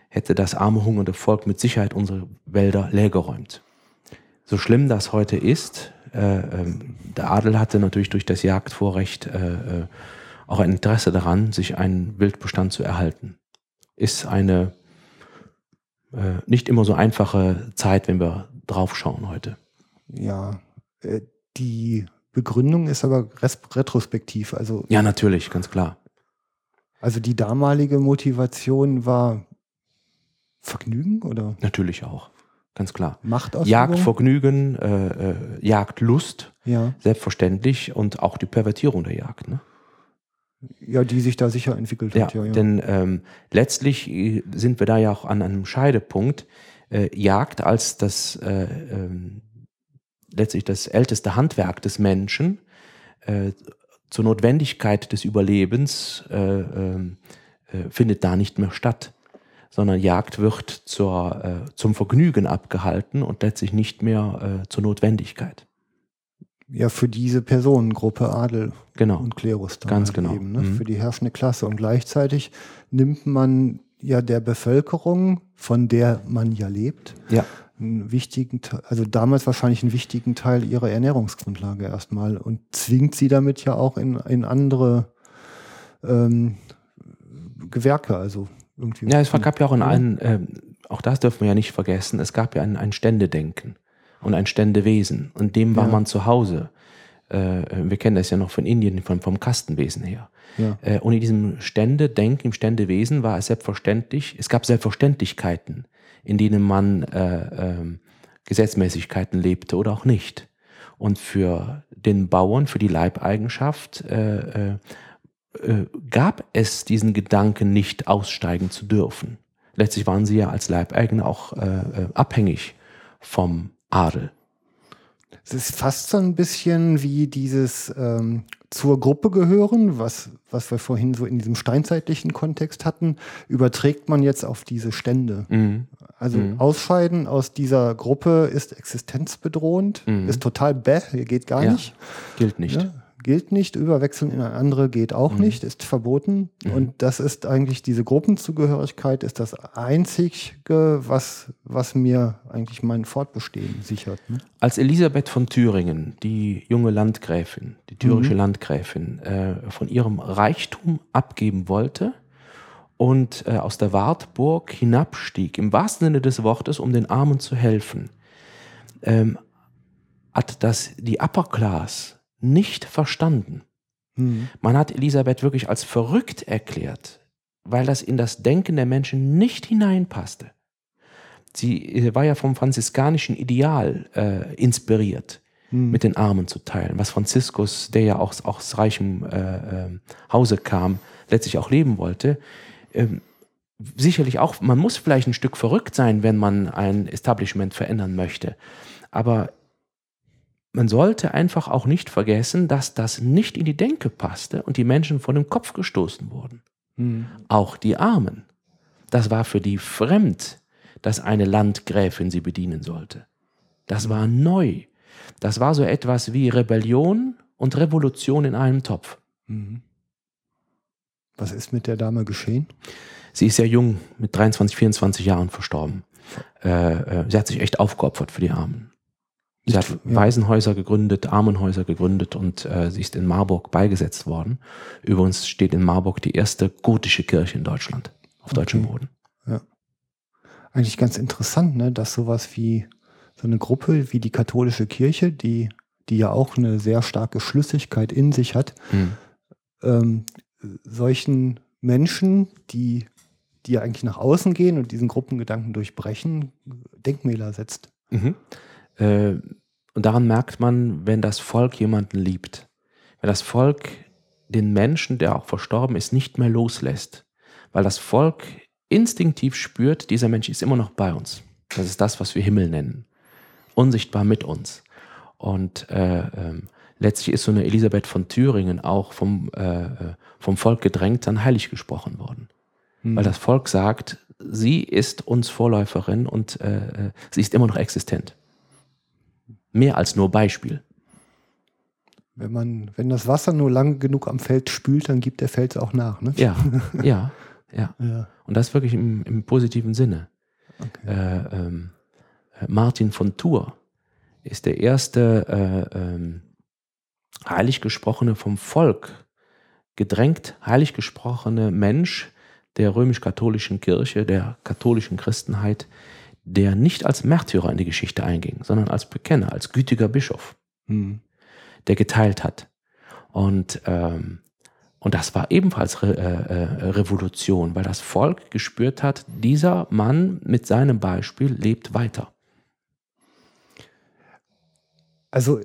hätte das arme, hungernde Volk mit Sicherheit unsere Wälder leergeräumt. So schlimm das heute ist, äh, äh, der Adel hatte natürlich durch das Jagdvorrecht äh, äh, auch ein Interesse daran, sich einen Wildbestand zu erhalten. Ist eine äh, nicht immer so einfache Zeit, wenn wir draufschauen heute. Ja, äh, die Begründung ist aber retrospektiv. Also, ja, natürlich, ganz klar. Also die damalige Motivation war Vergnügen oder? Natürlich auch, ganz klar. Machtausübung? Jagdvergnügen, äh, äh, Jagdlust. Ja. Selbstverständlich und auch die Pervertierung der Jagd. Ne? Ja, die sich da sicher entwickelt Ja, hat. Ja, ja. denn ähm, letztlich äh, sind wir da ja auch an einem Scheidepunkt. Äh, Jagd als das äh, ähm, letztlich das älteste Handwerk des Menschen äh, zur Notwendigkeit des Überlebens äh, ähm, äh, findet da nicht mehr statt, sondern Jagd wird zur, äh, zum Vergnügen abgehalten und letztlich nicht mehr äh, zur Notwendigkeit. ja, für diese Personengruppe Adel Genau. und Klerus dann Ganz halt genau. eben, ne? Mhm. für die herrschende Klasse. Und gleichzeitig nimmt man ja der Bevölkerung, von der man ja lebt, Ja. Einen wichtigen, also damals wahrscheinlich einen wichtigen Teil ihrer Ernährungsgrundlage erstmal und zwingt sie damit ja auch in, in andere ähm, Gewerke, also irgendwie. Ja, es gab ja auch in einen, ähm, auch das dürfen wir ja nicht vergessen, es gab ja ein, ein Ständedenken und ein Ständewesen. Und dem war Ja. man zu Hause. Äh, wir kennen das ja noch von Indien, vom, vom Kastenwesen her. Ja. Äh, und in diesem Ständedenken, im Ständewesen war es selbstverständlich, es gab Selbstverständlichkeiten, in denen man äh, ähm, Gesetzmäßigkeiten lebte oder auch nicht. Und für den Bauern, für die Leibeigenschaft, äh, äh, äh, gab es diesen Gedanken nicht aussteigen zu dürfen. Letztlich waren sie ja als Leibeigene auch äh, äh, abhängig vom Adel. Es ist fast so ein bisschen wie dieses ähm, zur Gruppe gehören, was, was wir vorhin so in diesem steinzeitlichen Kontext hatten, überträgt man jetzt auf diese Stände. Also Ausscheiden aus dieser Gruppe ist existenzbedrohend, ist total bäh, geht gar Ja, nicht. Gilt nicht. Ja, gilt nicht, überwechseln in eine andere geht auch nicht, ist verboten. Und das ist eigentlich diese Gruppenzugehörigkeit, ist das Einzige, was, was mir eigentlich mein Fortbestehen sichert. Ne? Als Elisabeth von Thüringen, die junge Landgräfin, die thürische Landgräfin, äh, von ihrem Reichtum abgeben wollte und äh, aus der Wartburg hinabstieg, im wahrsten Sinne des Wortes, um den Armen zu helfen, ähm, hat das die Upper Class nicht verstanden. Mhm. Man hat Elisabeth wirklich als verrückt erklärt, weil das in das Denken der Menschen nicht hineinpasste. Sie war ja vom franziskanischen Ideal äh, inspiriert, mit den Armen zu teilen, was Franziskus, der ja auch aus reichem äh, ähm, Hause kam, letztlich auch leben wollte. Ähm, sicherlich auch, man muss vielleicht ein Stück verrückt sein, wenn man ein Establishment verändern möchte. Aber man sollte einfach auch nicht vergessen, dass das nicht in die Denke passte und die Menschen vor den Kopf gestoßen wurden. Mhm. Auch die Armen. Das war für die fremd, dass eine Landgräfin sie bedienen sollte. Das war neu. Das war so etwas wie Rebellion und Revolution in einem Topf. Mhm. Was ist mit der Dame geschehen? Sie ist sehr jung, mit 23, 24 Jahren verstorben. Äh, äh, sie hat sich echt aufgeopfert für die Armen. Sie hat Ja. Waisenhäuser gegründet, Armenhäuser gegründet und äh, sie ist in Marburg beigesetzt worden. Übrigens steht in Marburg die erste gotische Kirche in Deutschland, auf deutschem Okay. Boden. Eigentlich ganz interessant, ne, dass sowas wie so eine Gruppe wie die katholische Kirche, die, die ja auch eine sehr starke Schlüssigkeit in sich hat, Hm. ähm, solchen Menschen, die, die ja eigentlich nach außen gehen und diesen Gruppengedanken durchbrechen, Denkmäler setzt. Mhm. Äh, und daran merkt man, wenn das Volk jemanden liebt, wenn das Volk den Menschen, der auch verstorben ist, nicht mehr loslässt, weil das Volk instinktiv spürt, dieser Mensch ist immer noch bei uns. Das ist das, was wir Himmel nennen. Unsichtbar mit uns. Und äh, ähm, letztlich ist so eine Elisabeth von Thüringen auch vom, äh, äh, vom Volk gedrängt, dann heilig gesprochen worden. Weil das Volk sagt, sie ist uns Vorläuferin und äh, äh, sie ist immer noch existent. Mehr als nur Beispiel. Wenn man, wenn das Wasser nur lange genug am Feld spült, dann gibt der Fels auch nach. Ne? Ja, <laughs> ja, ja. Ja, Und das wirklich im, im positiven Sinne. okay. Äh, ähm, äh, Martin von Tours ist der erste äh, ähm, heilig gesprochene vom Volk, gedrängt heilig gesprochene Mensch der römisch-katholischen Kirche, der katholischen Christenheit, der nicht als Märtyrer in die Geschichte einging, sondern als Bekenner, als gütiger Bischof. Hm. der geteilt hat. Und, ähm, und das war ebenfalls Re äh, äh, Revolution, weil das Volk gespürt hat, dieser Mann mit seinem Beispiel lebt weiter. Also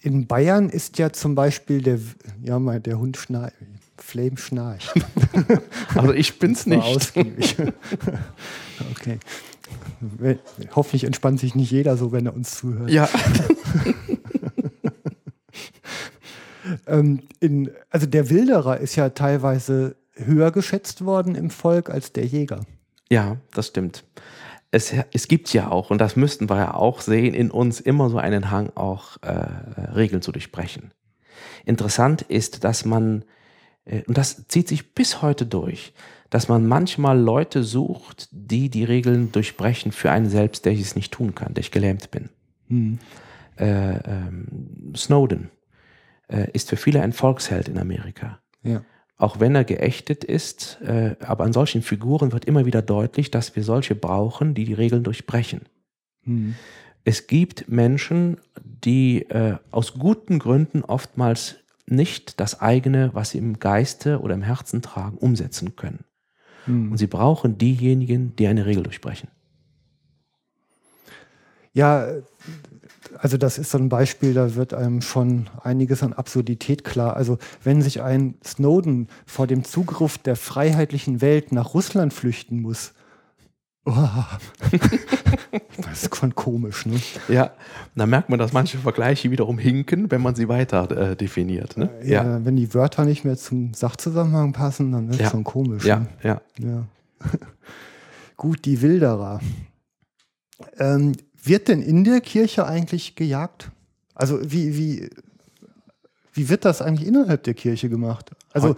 in Bayern ist ja zum Beispiel der, ja, der Hund schnarcht, Flame schnarcht. <laughs> Also ich bin's nicht. ausgiebig. <laughs> okay. Hoffentlich entspannt sich nicht jeder so, wenn er uns zuhört. Ja. <laughs> Ähm, in, also der Wilderer ist ja teilweise höher geschätzt worden im Volk als der Jäger. Ja, das stimmt. Es, es gibt ja auch, und das müssten wir ja auch sehen, in uns immer so einen Hang, auch äh, Regeln zu durchbrechen. Interessant ist, dass man, und das zieht sich bis heute durch, dass man manchmal Leute sucht, die die Regeln durchbrechen für einen selbst, der ich es nicht tun kann, der ich gelähmt bin. Äh, ähm, Snowden äh, ist für viele ein Volksheld in Amerika Ja. auch wenn er geächtet ist, äh, aber an solchen Figuren wird immer wieder deutlich, dass wir solche brauchen, die die Regeln durchbrechen. Hm. Es gibt Menschen, die äh, aus guten Gründen oftmals nicht das eigene, was sie im Geiste oder im Herzen tragen, umsetzen können. Und sie brauchen diejenigen, die eine Regel durchbrechen. Ja, also das ist so ein Beispiel, da wird einem schon einiges an Absurdität klar. Also wenn sich ein Snowden vor dem Zugriff der freiheitlichen Welt nach Russland flüchten muss, oh, das ist schon komisch, ne? Ja, da merkt man, dass manche Vergleiche wiederum hinken, wenn man sie weiter äh, definiert. Ne? Ja. Wenn die Wörter nicht mehr zum Sachzusammenhang passen, dann wird es Ja. schon komisch. ja, Ne? ja. Ja. <laughs> Gut, die Wilderer. Ähm, wird denn in der Kirche eigentlich gejagt? Also wie, wie, wie wird das eigentlich innerhalb der Kirche gemacht? Also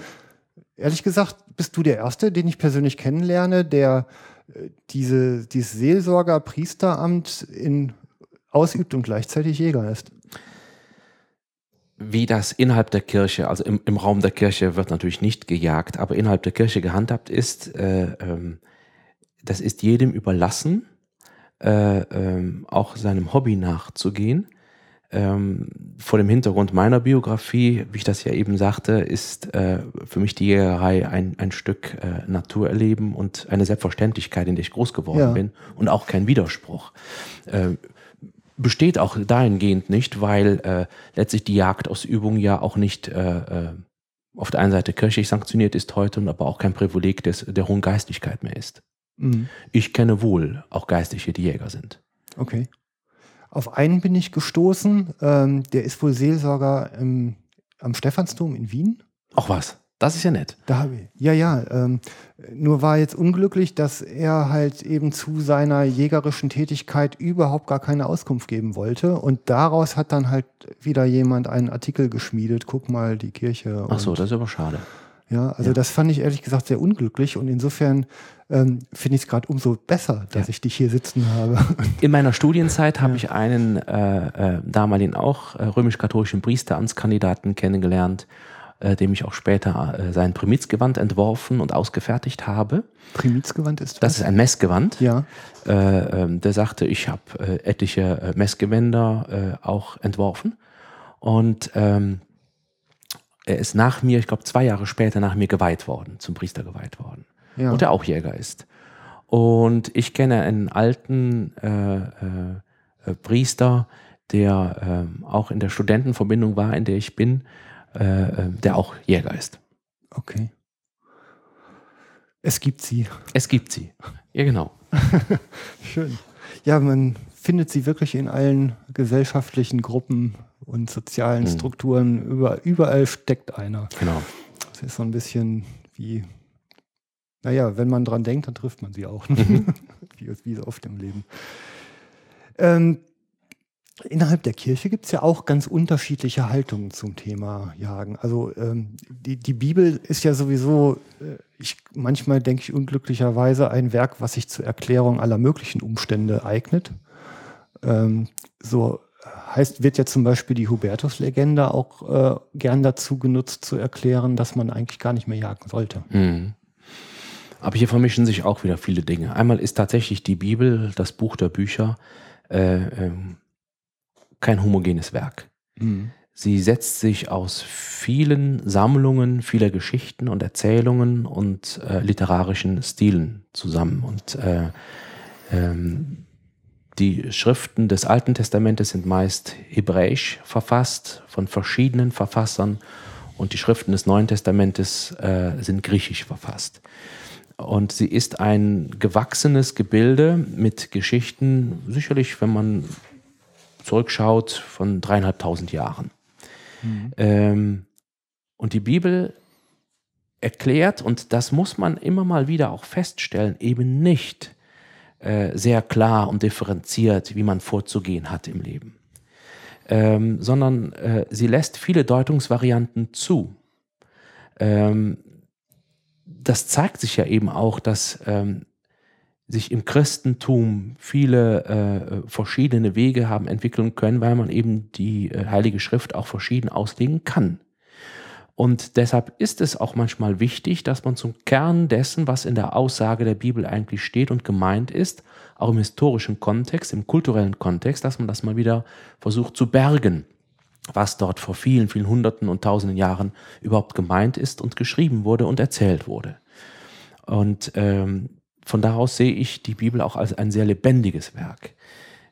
ehrlich gesagt, bist du der Erste, den ich persönlich kennenlerne, der äh, diese, dieses Seelsorger-Priesteramt ausübt und gleichzeitig Jäger ist. wie das innerhalb der Kirche, also im, im Raum der Kirche wird natürlich nicht gejagt, aber innerhalb der Kirche gehandhabt ist, äh, ähm, das ist jedem überlassen, äh, ähm, auch seinem Hobby nachzugehen. Ähm, vor dem Hintergrund meiner Biografie, wie ich das ja eben sagte, ist äh, für mich die Jägerei ein, ein Stück äh, Naturerleben und eine Selbstverständlichkeit, in der ich groß geworden Ja. bin und auch kein Widerspruch. Äh, besteht auch dahingehend nicht, weil äh, letztlich die Jagdausübung ja auch nicht äh, äh, auf der einen Seite kirchlich sanktioniert ist heute und aber auch kein Privileg des, der hohen Geistigkeit mehr ist. Mhm. Ich kenne wohl auch Geistliche, die Jäger sind. Okay. Auf einen bin ich gestoßen, ähm, der ist wohl Seelsorger im, am Stephansdom in Wien. Auch was? Das ist ja nett. Da habe ich, ja, ja. Ähm, nur war jetzt unglücklich, dass er halt eben zu seiner jägerischen Tätigkeit überhaupt gar keine Auskunft geben wollte. Und daraus hat dann halt wieder jemand einen Artikel geschmiedet. Guck mal, die Kirche. Ach so, das ist aber schade. ja, also ja. das fand ich ehrlich gesagt sehr unglücklich. Und insofern ähm, finde ich es gerade umso besser, dass Ja. ich dich hier sitzen habe. <laughs> In meiner Studienzeit habe ich einen äh, äh, damaligen auch äh, römisch-katholischen Priesteramtskandidaten kennengelernt, äh, dem ich auch später äh, sein Primizgewand entworfen und ausgefertigt habe. Primizgewand ist Das ist ein Messgewand. Ja. Äh, ähm, der sagte, ich habe äh, etliche äh, Messgewänder äh, auch entworfen. Und ähm, er ist nach mir, ich glaube zwei Jahre später, nach mir geweiht worden, zum Priester geweiht worden. Ja. Und der auch Jäger ist. Und ich kenne einen alten äh, äh, äh, Priester, der ähm, auch in der Studentenverbindung war, in der ich bin, äh, äh, der auch Jäger ist. Okay. Es gibt sie. Es gibt sie. Ja, genau. <laughs> Schön. Ja, man findet sie wirklich in allen gesellschaftlichen Gruppen und sozialen Mhm. Strukturen. Über, überall steckt einer. Genau. Das ist so ein bisschen wie, naja, wenn man dran denkt, dann trifft man sie auch. ne? Mhm. <laughs> wie, wie so oft im Leben. Ähm, innerhalb der Kirche gibt es ja auch ganz unterschiedliche Haltungen zum Thema Jagen. Also ähm, die, die Bibel ist ja sowieso, äh, ich, manchmal denke ich unglücklicherweise, ein Werk, was sich zur Erklärung aller möglichen Umstände eignet. Ähm, so heißt, wird ja zum Beispiel die Hubertus-Legende auch äh, gern dazu genutzt, zu erklären, dass man eigentlich gar nicht mehr jagen sollte. Mhm. Aber hier vermischen sich auch wieder viele Dinge. Einmal ist tatsächlich die Bibel, das Buch der Bücher, äh, ähm, kein homogenes Werk. Sie setzt sich aus vielen Sammlungen, vieler Geschichten und Erzählungen und äh, literarischen Stilen zusammen. Und äh, ähm, die Schriften des Alten Testamentes sind meist hebräisch verfasst von verschiedenen Verfassern und die Schriften des Neuen Testamentes äh, sind griechisch verfasst. Und sie ist ein gewachsenes Gebilde mit Geschichten, sicherlich, wenn man zurückschaut, von dreieinhalbtausend Jahren. Mhm. Ähm, und die Bibel erklärt, und das muss man immer mal wieder auch feststellen, eben nicht äh, sehr klar und differenziert, wie man vorzugehen hat im Leben, ähm, sondern äh, sie lässt viele Deutungsvarianten zu. Ähm, das zeigt sich ja eben auch, dass ähm, sich im Christentum viele äh, verschiedene Wege haben entwickeln können, weil man eben die äh, Heilige Schrift auch verschieden auslegen kann. Und deshalb ist es auch manchmal wichtig, dass man zum Kern dessen, was in der Aussage der Bibel eigentlich steht und gemeint ist, auch im historischen Kontext, im kulturellen Kontext, dass man das mal wieder versucht zu bergen, was dort vor vielen, vielen Hunderten und Tausenden Jahren überhaupt gemeint ist und geschrieben wurde und erzählt wurde. Und ähm, von daraus sehe ich die Bibel auch als ein sehr lebendiges Werk.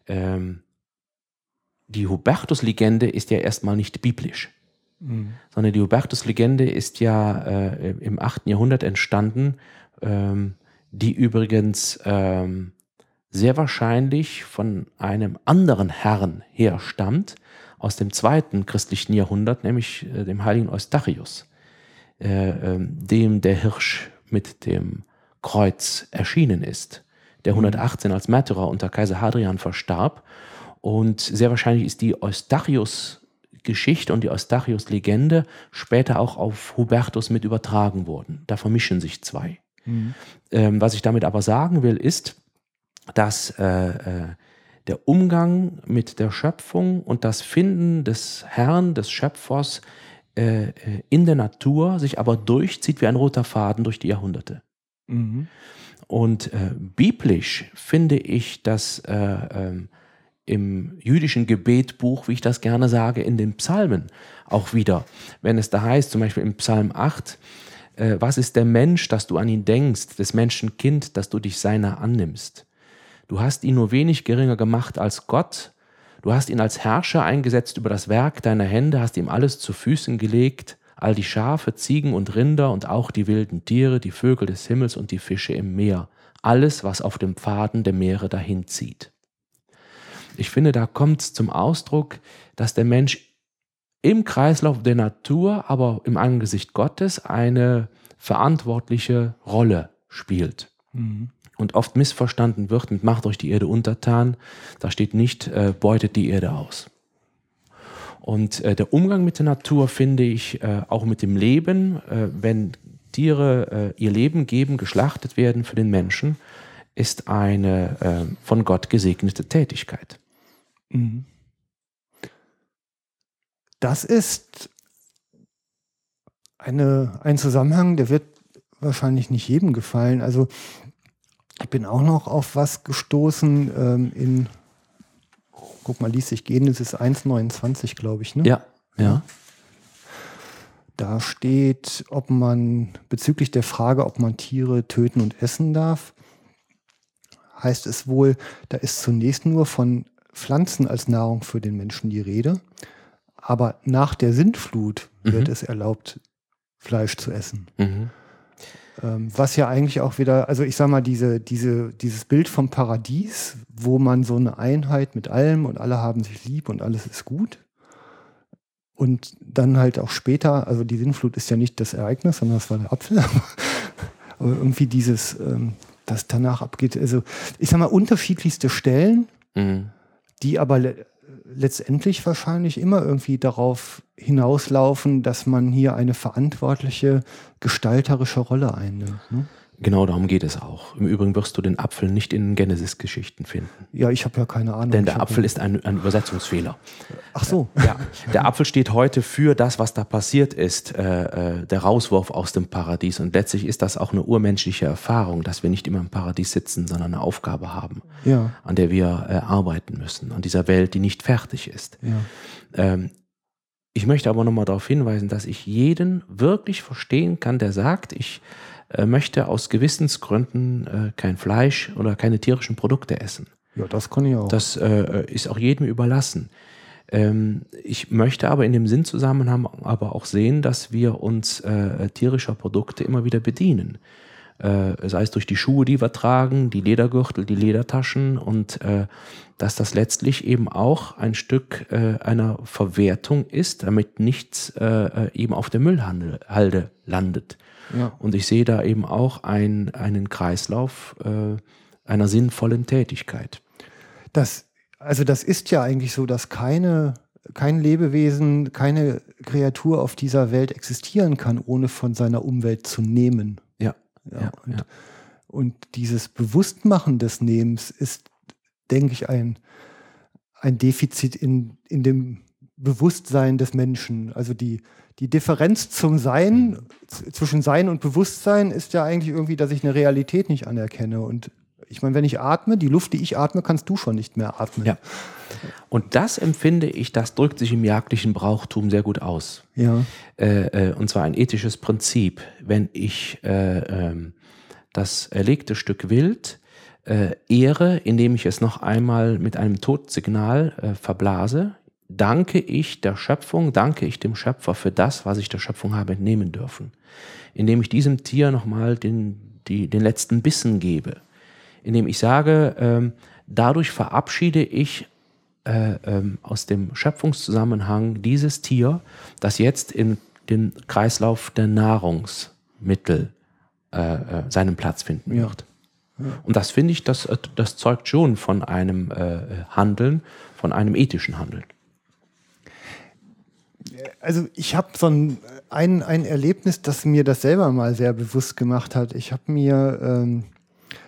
Ähm, die Hubertus-Legende ist ja erstmal nicht biblisch. Mhm. Sondern die Hubertus-Legende ist ja äh, im 8. Jahrhundert entstanden, ähm, die übrigens ähm, sehr wahrscheinlich von einem anderen Herrn herstammt, aus dem zweiten christlichen Jahrhundert, nämlich äh, dem heiligen Eustachius, äh, ähm, dem der Hirsch mit dem Kreuz erschienen ist, der 118 mhm. als Märtyrer unter Kaiser Hadrian verstarb. Und sehr wahrscheinlich ist die Eustachius Geschichte und die Eustachius-Legende später auch auf Hubertus mit übertragen wurden. Da vermischen sich zwei. Mhm. Ähm, was ich damit aber sagen will, ist, dass äh, äh, der Umgang mit der Schöpfung und das Finden des Herrn, des Schöpfers äh, äh in der Natur sich aber durchzieht wie ein roter Faden durch die Jahrhunderte. Mhm. Und äh, biblisch finde ich, dass äh, ähm, im jüdischen Gebetbuch, wie ich das gerne sage, in den Psalmen auch wieder. Wenn es da heißt, zum Beispiel im Psalm 8, äh, was ist der Mensch, dass du an ihn denkst, des Menschen Kind, dass du dich seiner annimmst? Du hast ihn nur wenig geringer gemacht als Gott, du hast ihn als Herrscher eingesetzt über das Werk deiner Hände, hast ihm alles zu Füßen gelegt, all die Schafe, Ziegen und Rinder und auch die wilden Tiere, die Vögel des Himmels und die Fische im Meer, alles, was auf dem Pfaden der Meere dahinzieht. Ich finde, da kommt zum Ausdruck, dass der Mensch im Kreislauf der Natur, aber im Angesicht Gottes eine verantwortliche Rolle spielt. Mhm. Und oft missverstanden wird und macht euch die Erde untertan. Da steht nicht, äh, beutet die Erde aus. Und äh, der Umgang mit der Natur finde ich äh, auch mit dem Leben, äh, wenn Tiere äh, ihr Leben geben, geschlachtet werden für den Menschen, ist eine äh, von Gott gesegnete Tätigkeit. Mhm. Das ist eine, ein Zusammenhang, der wird wahrscheinlich nicht jedem gefallen. Also ich bin auch noch auf was gestoßen ähm, in, guck mal, ließ sich gehen, das ist 1,29, glaube ich. Ne? Ja, ja. Da steht, ob man bezüglich der Frage, ob man Tiere töten und essen darf, heißt es wohl, da ist zunächst nur von Pflanzen als Nahrung für den Menschen die Rede. Aber nach der Sintflut wird mhm. es erlaubt, Fleisch zu essen. Mhm. Ähm, was ja eigentlich auch wieder, also ich sag mal, diese, diese, dieses Bild vom Paradies, wo man so eine Einheit mit allem und alle haben sich lieb und alles ist gut. Und dann halt auch später, also die Sintflut ist ja nicht das Ereignis, sondern das war der Apfel. <laughs> Aber irgendwie dieses, ähm, das danach abgeht. Also ich sag mal, unterschiedlichste Stellen. Mhm die aber letztendlich wahrscheinlich immer irgendwie darauf hinauslaufen, dass man hier eine verantwortliche gestalterische Rolle einnimmt. Ne? Genau darum geht es auch. Im Übrigen wirst du den Apfel nicht in Genesis-Geschichten finden. Ja, ich habe ja keine Ahnung. Denn der Apfel ist ein, ein, Übersetzungsfehler. Ach so. Ja, der Apfel steht heute für das, was da passiert ist, äh, äh, der Rauswurf aus dem Paradies. Und letztlich ist das auch eine urmenschliche Erfahrung, dass wir nicht immer im Paradies sitzen, sondern eine Aufgabe haben, ja. an der wir äh, arbeiten müssen, an dieser Welt, die nicht fertig ist. Ja. Ähm, ich möchte aber nochmal darauf hinweisen, dass ich jeden wirklich verstehen kann, der sagt, ich möchte aus Gewissensgründen äh, kein Fleisch oder keine tierischen Produkte essen. Ja, das kann ich auch. Das äh, ist auch jedem überlassen. Ähm, ich möchte aber in dem Sinnzusammenhang aber auch sehen, dass wir uns äh, tierischer Produkte immer wieder bedienen. Äh, sei es durch die Schuhe, die wir tragen, die Ledergürtel, die Ledertaschen und äh, dass das letztlich eben auch ein Stück äh, einer Verwertung ist, damit nichts äh, äh, eben auf der Müllhalde landet. Ja. Und ich sehe da eben auch ein, einen Kreislauf äh, einer sinnvollen Tätigkeit. Das, also das ist ja eigentlich so, dass keine, kein Lebewesen, keine Kreatur auf dieser Welt existieren kann, ohne von seiner Umwelt zu nehmen. Ja. Ja, Ja, und, ja. und dieses Bewusstmachen des Nehmens ist, denke ich, ein, ein Defizit in, in dem Bewusstsein des Menschen. Also die, die Differenz zum Sein, z- zwischen Sein und Bewusstsein ist ja eigentlich irgendwie, dass ich eine Realität nicht anerkenne. Und ich meine, wenn ich atme, die Luft, die ich atme, kannst du schon nicht mehr atmen. Ja. Und das empfinde ich, das drückt sich im jagdlichen Brauchtum sehr gut aus. Ja. Äh, äh, und zwar ein ethisches Prinzip. Wenn ich äh, ähm, das erlegte Stück Wild äh, ehre, indem ich es noch einmal mit einem Todsignal äh, verblase, danke ich der Schöpfung, danke ich dem Schöpfer für das, was ich der Schöpfung habe entnehmen dürfen. Indem ich diesem Tier nochmal den, die, den letzten Bissen gebe. Indem ich sage, ähm, dadurch verabschiede ich äh, ähm, aus dem Schöpfungszusammenhang dieses Tier, das jetzt in den Kreislauf der Nahrungsmittel äh, äh, seinen Platz finden Ja. wird. Und das finde ich, das, das zeugt schon von einem äh, Handeln, von einem ethischen Handeln. Also ich habe so ein, ein, ein Erlebnis, das mir das selber mal sehr bewusst gemacht hat. Ich habe mir, ähm,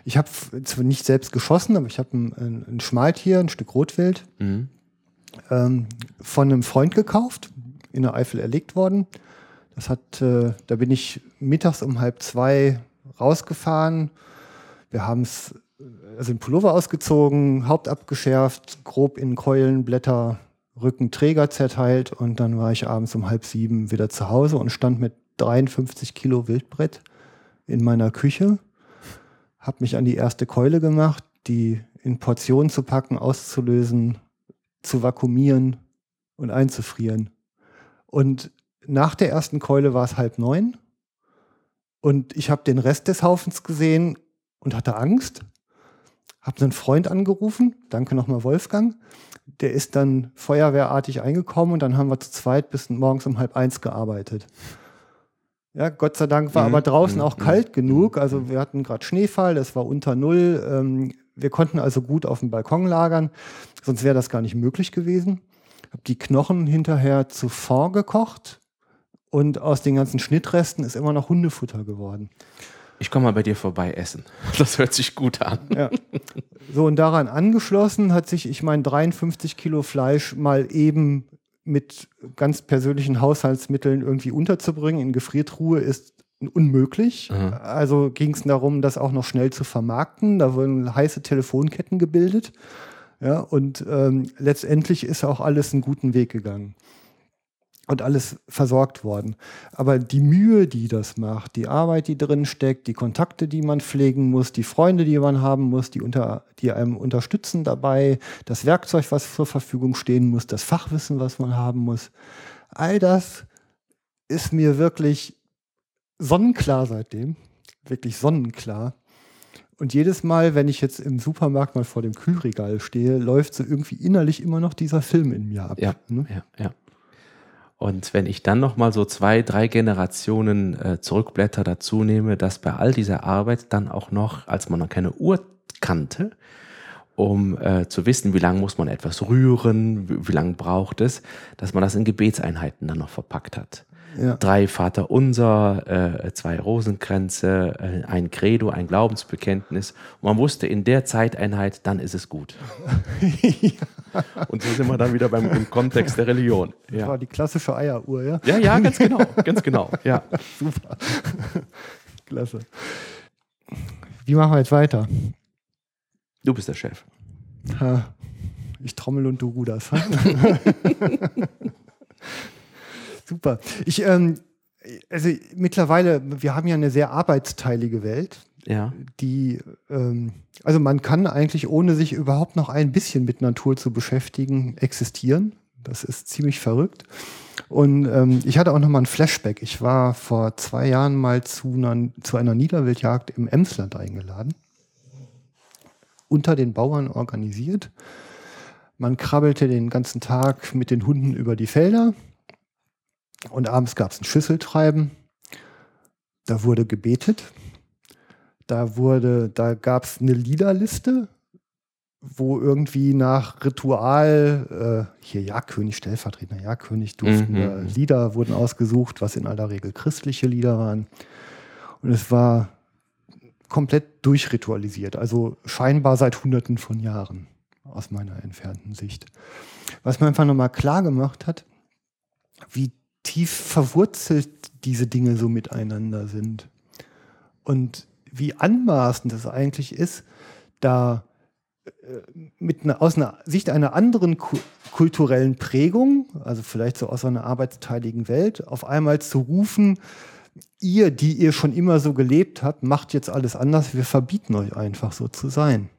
ich habe zwar nicht selbst geschossen, aber ich habe ein, ein, ein Schmaltier, ein Stück Rotwild, Mhm. ähm, von einem Freund gekauft, in der Eifel erlegt worden. Das hat, äh, da bin ich mittags um halb zwei rausgefahren. Wir haben es, also den Pullover ausgezogen, Haupt abgeschärft, grob in Keulen, Blätter, Rücken, Träger zerteilt und dann war ich abends um halb sieben wieder zu Hause und stand mit 53 Kilo Wildbrett in meiner Küche, habe mich an die erste Keule gemacht, die in Portionen zu packen, auszulösen, zu vakuumieren und einzufrieren. Und nach der ersten Keule war es halb neun und ich habe den Rest des Haufens gesehen und hatte Angst. Habe einen Freund angerufen, danke nochmal Wolfgang. Der ist dann feuerwehrartig eingekommen und dann haben wir zu zweit bis morgens um halb eins gearbeitet. Ja, Gott sei Dank war Mhm, aber draußen mhm, auch mhm, kalt genug. Also wir hatten gerade Schneefall, es war unter Null. Ähm, wir konnten also gut auf dem Balkon lagern, sonst wäre das gar nicht möglich gewesen. Habe die Knochen hinterher zu Fond gekocht und aus den ganzen Schnittresten ist immer noch Hundefutter geworden. Ich komme mal bei dir vorbei essen. <laughs> Das hört sich gut an. Ja. So, und daran angeschlossen hat sich, ich meine, 53 Kilo Fleisch mal eben mit ganz persönlichen Haushaltsmitteln irgendwie unterzubringen in Gefriertruhe ist unmöglich. Mhm. Also ging es darum, das auch noch schnell zu vermarkten. Da wurden heiße Telefonketten gebildet. Ja, und ähm, letztendlich ist auch alles einen guten Weg gegangen und alles versorgt worden. Aber die Mühe, die das macht, die Arbeit, die drin steckt, die Kontakte, die man pflegen muss, die Freunde, die man haben muss, die, unter, die einem unterstützen dabei, das Werkzeug, was zur Verfügung stehen muss, das Fachwissen, was man haben muss, all das ist mir wirklich sonnenklar seitdem, wirklich sonnenklar. Und jedes Mal, wenn ich jetzt im Supermarkt mal vor dem Kühlregal stehe, läuft so irgendwie innerlich immer noch dieser Film in mir ab. Ja, ne? ja, ja. Und wenn ich dann noch mal so zwei, drei Generationen äh, Zurückblätter dazu nehme, dass bei all dieser Arbeit dann auch noch, als man noch keine Uhr kannte, um äh, zu wissen, wie lange muss man etwas rühren, wie, wie lange braucht es, dass man das in Gebetseinheiten dann noch verpackt hat. Ja. Drei Vater Unser, äh, zwei Rosenkränze, äh, ein Credo, ein Glaubensbekenntnis. Und man wusste in der Zeiteinheit, dann ist es gut. <laughs> Und so sind wir dann wieder beim im Kontext der Religion. Das war Ja, die klassische Eieruhr, ja? ja, ja ganz genau, ganz genau. Ja. <laughs> Super. <laughs> Klasse. Wie machen wir jetzt weiter? Du bist der Chef. Ha, Ich trommel und du ruderst. Super. Ich, ähm, also mittlerweile, wir haben ja eine sehr arbeitsteilige Welt. Ja. die, ähm, also man kann eigentlich, ohne sich überhaupt noch ein bisschen mit Natur zu beschäftigen, existieren. Das ist ziemlich verrückt. Und ähm, ich hatte auch noch mal ein Flashback. Ich war vor zwei Jahren mal zu einer, zu einer Niederwildjagd im Emsland eingeladen. Unter den Bauern organisiert. Man krabbelte den ganzen Tag mit den Hunden über die Felder. Und abends gab es ein Schüsseltreiben. Da wurde gebetet. Da wurde, da gab es eine Liederliste, wo irgendwie nach Ritual, äh, hier Jagdkönig, stellvertretender Jagdkönig, durften äh, mhm. Lieder wurden ausgesucht, was in aller Regel christliche Lieder waren. Und es war komplett durchritualisiert, also scheinbar seit Hunderten von Jahren aus meiner entfernten Sicht. Was mir einfach nochmal klar gemacht hat, wie tief verwurzelt diese Dinge so miteinander sind. Und wie anmaßend es eigentlich ist, da äh, mit einer, aus einer Sicht einer anderen ku kulturellen Prägung, also vielleicht so aus einer arbeitsteiligen Welt, auf einmal zu rufen, ihr, die ihr schon immer so gelebt habt, macht jetzt alles anders, wir verbieten euch einfach so zu sein.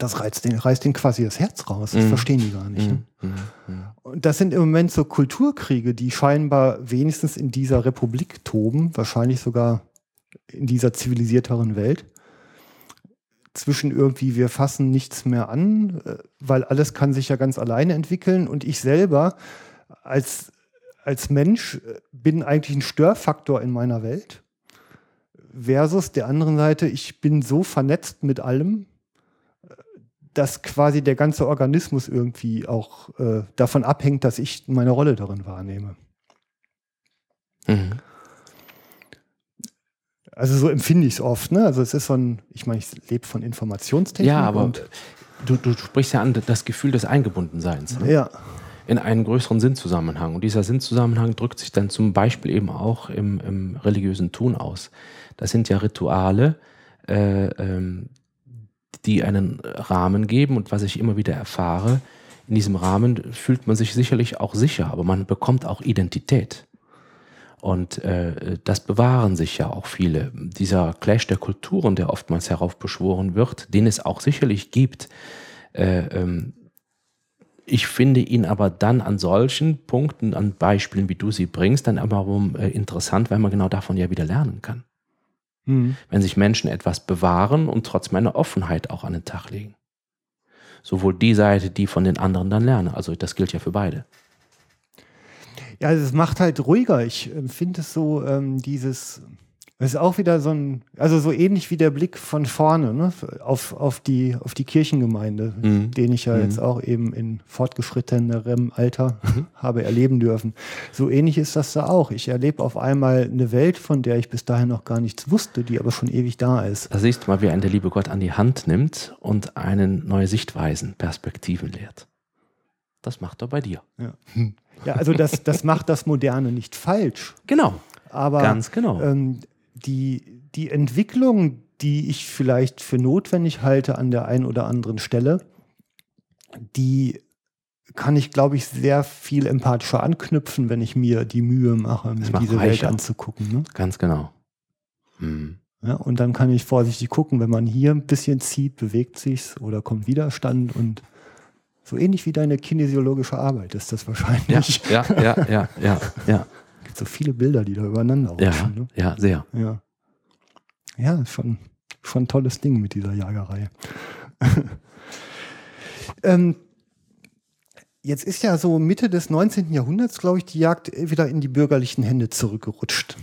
Das reißt den, reißt den quasi das Herz raus. Das Mhm. verstehen die gar nicht. Ne? Mhm. Mhm. Und das sind im Moment so Kulturkriege, die scheinbar wenigstens in dieser Republik toben, wahrscheinlich sogar in dieser zivilisierteren Welt. Zwischen irgendwie, wir fassen nichts mehr an, äh, weil alles kann sich ja ganz alleine entwickeln. Und ich selber als, als Mensch äh, bin eigentlich ein Störfaktor in meiner Welt. Versus der anderen Seite, ich bin so vernetzt mit allem, dass quasi der ganze Organismus irgendwie auch äh, davon abhängt, dass ich meine Rolle darin wahrnehme. Mhm. Also so empfinde ich es oft. Ne? Also es ist so ein, ich meine, ich lebe von Informationstechnik. Ja, aber du, du sprichst ja an das Gefühl des Eingebundenseins. Ne? ja, in einen größeren Sinnzusammenhang. Und dieser Sinnzusammenhang drückt sich dann zum Beispiel eben auch im, im religiösen Tun aus. Das sind ja Rituale, äh, ähm, die einen Rahmen geben. Und was ich immer wieder erfahre, in diesem Rahmen fühlt man sich sicherlich auch sicher, aber man bekommt auch Identität. Und äh, das bewahren sich ja auch viele. Dieser Clash der Kulturen, der oftmals heraufbeschworen wird, den es auch sicherlich gibt, äh, ähm, ich finde ihn aber dann an solchen Punkten, an Beispielen, wie du sie bringst, dann aber äh, interessant, weil man genau davon ja wieder lernen kann. Hm. Wenn sich Menschen etwas bewahren und trotzdem eine Offenheit auch an den Tag legen. Sowohl die Seite, die von den anderen dann lernen. Also das gilt ja für beide. ja, also es macht halt ruhiger. Ich empfinde es so, ähm, dieses, es ist auch wieder so ein, also so ähnlich wie der Blick von vorne ne? auf, auf, die, auf die Kirchengemeinde, Mhm. den ich ja Mhm. jetzt auch eben in fortgeschrittenerem Alter <laughs> habe erleben dürfen. So ähnlich ist das da auch. Ich erlebe auf einmal eine Welt, von der ich bis dahin noch gar nichts wusste, die aber schon ewig da ist. Da siehst du mal, wie einen der liebe Gott an die Hand nimmt und einen neue Sichtweisen, Perspektiven lehrt. Das macht er bei dir. Ja, also das, das macht das Moderne nicht falsch, Genau, aber ganz genau. ähm, die, die Entwicklung, die ich vielleicht für notwendig halte an der einen oder anderen Stelle, die kann ich, glaube ich, sehr viel empathischer anknüpfen, wenn ich mir die Mühe mache, mir diese Welt reicher. anzugucken. Ne? Ganz genau. Hm. Ja, und dann kann ich vorsichtig gucken, wenn man hier ein bisschen zieht, bewegt sich's oder kommt Widerstand und so ähnlich wie deine kinesiologische Arbeit ist das Ja, wahrscheinlich. ja, ja, ja, ja, ja, gibt so viele Bilder, die da übereinander ja, rutschen. Ne? ja, sehr. Ja. Ja, schon, schon ein tolles Ding mit dieser Jagerei. <laughs> ähm, jetzt ist ja so Mitte des 19. Jahrhunderts, glaube ich, die Jagd wieder in die bürgerlichen Hände zurückgerutscht.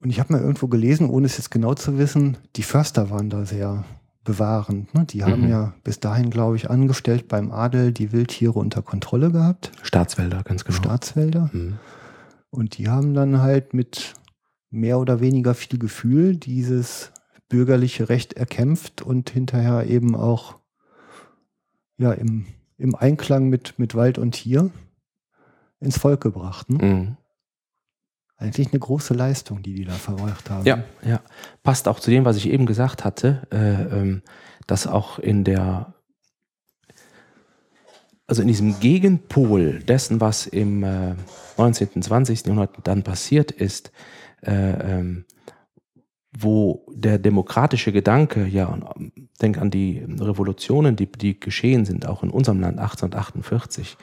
Und ich habe mal irgendwo gelesen, ohne es jetzt genau zu wissen, die Förster waren da sehr bewahrend. Ne? Die haben Mhm. ja bis dahin, glaube ich, angestellt beim Adel die Wildtiere unter Kontrolle gehabt, Staatswälder, ganz genau. Staatswälder. Hm. Und die haben dann halt mit mehr oder weniger viel Gefühl dieses bürgerliche Recht erkämpft und hinterher eben auch ja, im, im Einklang mit, mit Wald und Tier ins Volk gebracht. Ne? Mhm. Eigentlich eine große Leistung, die die da verbracht haben. Ja, ja. Passt auch zu dem, was ich eben gesagt hatte, äh, ähm, dass auch in der, also in diesem Gegenpol dessen, was im äh, 19., 20. Jahrhundert dann passiert ist, äh, ähm, wo der demokratische Gedanke, ja, denk an die Revolutionen, die, die geschehen sind, auch in unserem Land 1848,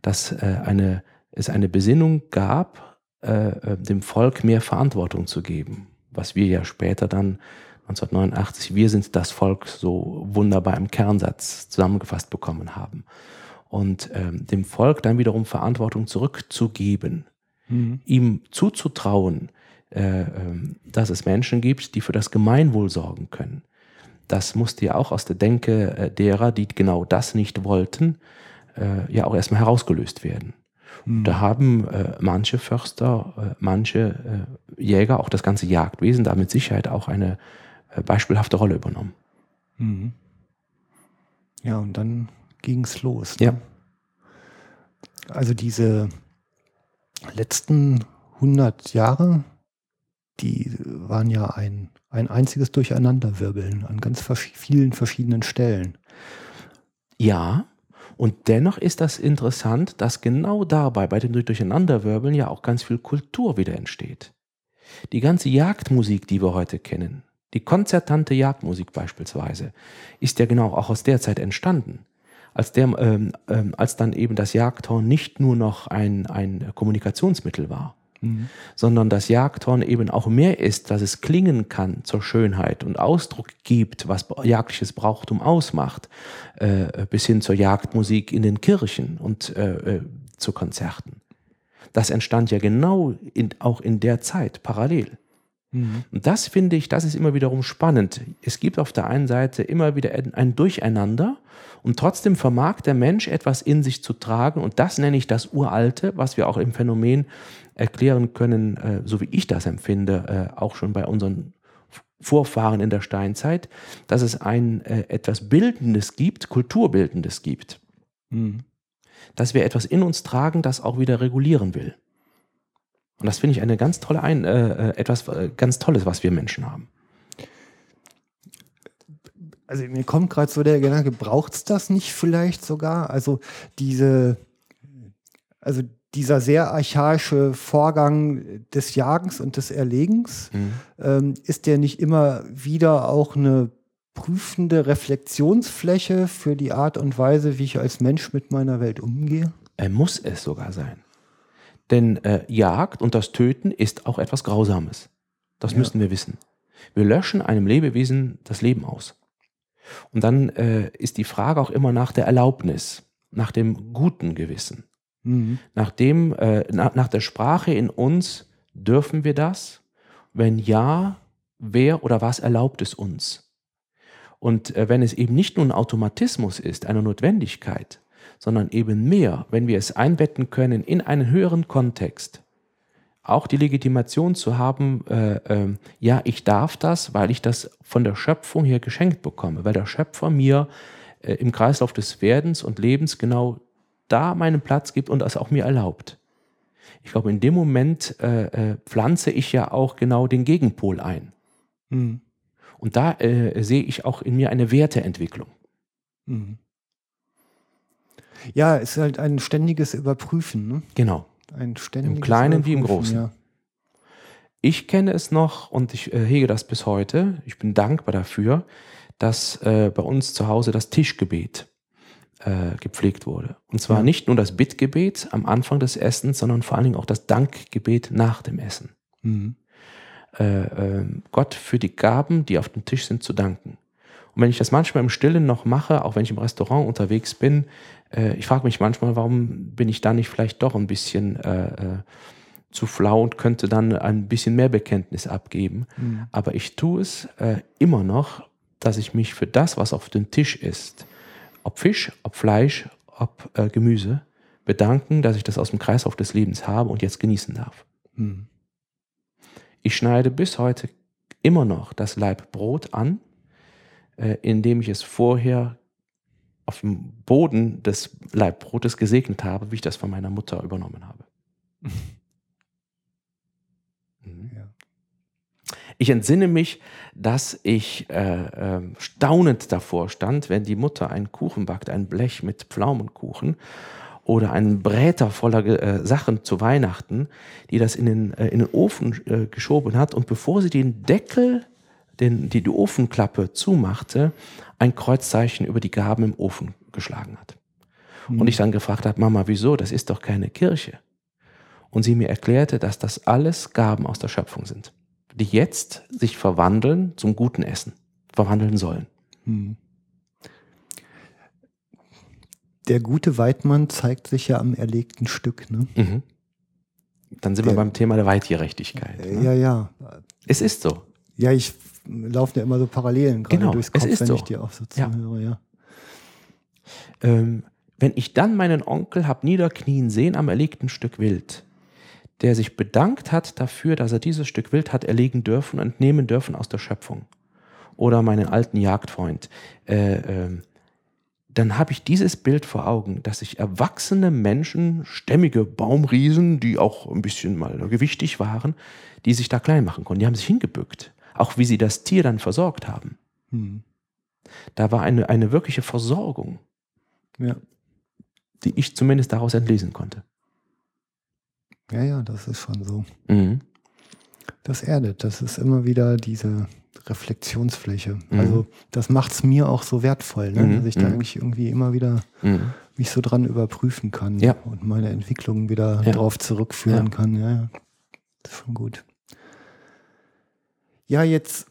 dass äh, eine, es eine Besinnung gab, äh, äh, dem Volk mehr Verantwortung zu geben, was wir ja später dann 1989, wir sind das Volk so wunderbar im Kernsatz zusammengefasst bekommen haben. Und ähm, dem Volk dann wiederum Verantwortung zurückzugeben, mhm. ihm zuzutrauen, äh, ähm, dass es Menschen gibt, die für das Gemeinwohl sorgen können. Das musste ja auch aus der Denke äh, derer, die genau das nicht wollten, äh, ja auch erstmal herausgelöst werden. Mhm. Da haben äh, manche Förster, äh, manche äh, Jäger, auch das ganze Jagdwesen da mit Sicherheit auch eine äh, beispielhafte Rolle übernommen. Mhm. Ja, und dann ging es los. Ne? Ja. Also diese letzten 100 Jahre die waren ja ein, ein einziges Durcheinanderwirbeln an ganz vielen verschiedenen Stellen. Ja, und dennoch ist das interessant, dass genau dabei, bei dem Durcheinanderwirbeln, ja auch ganz viel Kultur wieder entsteht. Die ganze Jagdmusik, die wir heute kennen, die konzertante Jagdmusik beispielsweise, ist ja genau auch aus der Zeit entstanden. Als, der, ähm, ähm, als dann eben das Jagdhorn nicht nur noch ein, ein Kommunikationsmittel war, Mhm. sondern das Jagdhorn eben auch mehr ist, dass es klingen kann zur Schönheit und Ausdruck gibt, was jagdliches Brauchtum ausmacht, äh, bis hin zur Jagdmusik in den Kirchen und äh, äh, zu Konzerten. Das entstand ja genau in, auch in der Zeit parallel. Mhm. Und das finde ich, das ist immer wiederum spannend. Es gibt auf der einen Seite immer wieder ein Durcheinander und trotzdem vermag der Mensch etwas in sich zu tragen und das nenne ich das Uralte, was wir auch im Phänomen erklären können, äh, so wie ich das empfinde, äh, auch schon bei unseren Vorfahren in der Steinzeit, dass es ein äh, etwas Bildendes gibt, Kulturbildendes gibt. Mhm. Dass wir etwas in uns tragen, das auch wieder regulieren will. Und das finde ich eine ganz tolle, ein, äh, äh etwas äh, ganz Tolles, was wir Menschen haben. Also mir kommt gerade so der Gedanke, braucht es das nicht vielleicht sogar? Also diese, also dieser sehr archaische Vorgang des Jagens und des Erlegens, mhm. ähm, ist der nicht immer wieder auch eine prüfende Reflexionsfläche für die Art und Weise, wie ich als Mensch mit meiner Welt umgehe? Er muss es sogar sein. Denn äh, Jagd und das Töten ist auch etwas Grausames. Das ja. müssen wir wissen. Wir löschen einem Lebewesen das Leben aus. Und dann äh, ist die Frage auch immer nach der Erlaubnis, nach dem guten Gewissen. Mhm. Nachdem, äh, nach, nach der Sprache in uns, dürfen wir das? Wenn ja, wer oder was erlaubt es uns? Und äh, wenn es eben nicht nur ein Automatismus ist, eine Notwendigkeit, sondern eben mehr, wenn wir es einbetten können in einen höheren Kontext, auch die Legitimation zu haben, äh, äh, ja, ich darf das, weil ich das von der Schöpfung her geschenkt bekomme, weil der Schöpfer mir äh, im Kreislauf des Werdens und Lebens genau da meinen Platz gibt und das auch mir erlaubt. Ich glaube, in dem Moment äh, äh, pflanze ich ja auch genau den Gegenpol ein. Mhm. Und da äh, sehe ich auch in mir eine Werteentwicklung. Mhm. Ja, es ist halt ein ständiges Überprüfen. Ne? Genau. Ein ständiges Im Kleinen wie im Großen. Ja. Ich kenne es noch und ich äh, hege das bis heute. Ich bin dankbar dafür, dass äh, bei uns zu Hause das Tischgebet äh, gepflegt wurde. Und zwar ja. nicht nur das Bittgebet am Anfang des Essens, sondern vor allen Dingen auch das Dankgebet nach dem Essen. Mhm. Äh, äh, Gott für die Gaben, die auf dem Tisch sind, zu danken. Und wenn ich das manchmal im Stillen noch mache, auch wenn ich im Restaurant unterwegs bin, äh, ich frage mich manchmal, warum bin ich da nicht vielleicht doch ein bisschen äh, äh, zu flau und könnte dann ein bisschen mehr Bekenntnis abgeben. Mhm. Aber ich tue es immer noch, dass ich mich für das, was auf dem Tisch ist, ob Fisch, ob Fleisch, ob äh, Gemüse, bedanken, dass ich das aus dem Kreislauf des Lebens habe und jetzt genießen darf. Hm. Ich schneide bis heute immer noch das Leib Brot an, äh, indem ich es vorher auf dem Boden des Leibbrotes gesegnet habe, wie ich das von meiner Mutter übernommen habe. <laughs> Ich entsinne mich, dass ich äh, äh, staunend davor stand, wenn die Mutter einen Kuchen backt, ein Blech mit Pflaumenkuchen oder einen Bräter voller äh, Sachen zu Weihnachten, die das in den, äh, in den Ofen äh, geschoben hat und bevor sie den Deckel den, die, die Ofenklappe zumachte, ein Kreuzzeichen über die Gaben im Ofen geschlagen hat. Mhm. Und ich dann gefragt habe, Mama, wieso? Das ist doch keine Kirche. Und sie mir erklärte, dass das alles Gaben aus der Schöpfung sind, die jetzt sich verwandeln zum guten Essen, verwandeln sollen. Hm. Der gute Weidmann zeigt sich ja am erlegten Stück. Ne? Mhm. Dann sind Der- wir beim Thema der Weitgerechtigkeit. Äh, Ne? Ja, ja. Es ist so. Ja, ich laufe ja immer so Parallelen gerade Genau, durchs es Kopf, ist wenn so. ich dir auch so Ja. zuhöre. Ja. Ähm, wenn ich dann meinen Onkel hab niederknien sehen am erlegten Stück Wild, der sich bedankt hat dafür, dass er dieses Stück Wild hat erlegen dürfen und entnehmen dürfen aus der Schöpfung. Oder meinen alten Jagdfreund. Äh, ähm, dann habe ich dieses Bild vor Augen, dass sich erwachsene Menschen, stämmige Baumriesen, die auch ein bisschen mal gewichtig waren, die sich da klein machen konnten. Die haben sich hingebückt. Auch wie sie das Tier dann versorgt haben. Hm. Da war eine, eine wirkliche Versorgung ja. die ich zumindest daraus entlesen konnte. Ja, ja, das ist schon so. Mhm. Das erdet, das ist immer wieder diese Reflexionsfläche. Mhm. Also das macht es mir auch so wertvoll, ne? Mhm, dass ich da mhm. eigentlich irgendwie immer wieder Mhm. mich so dran überprüfen kann Ja. und meine Entwicklung wieder Ja. drauf zurückführen Ja. kann. Ja, ja, das ist schon gut. Ja, jetzt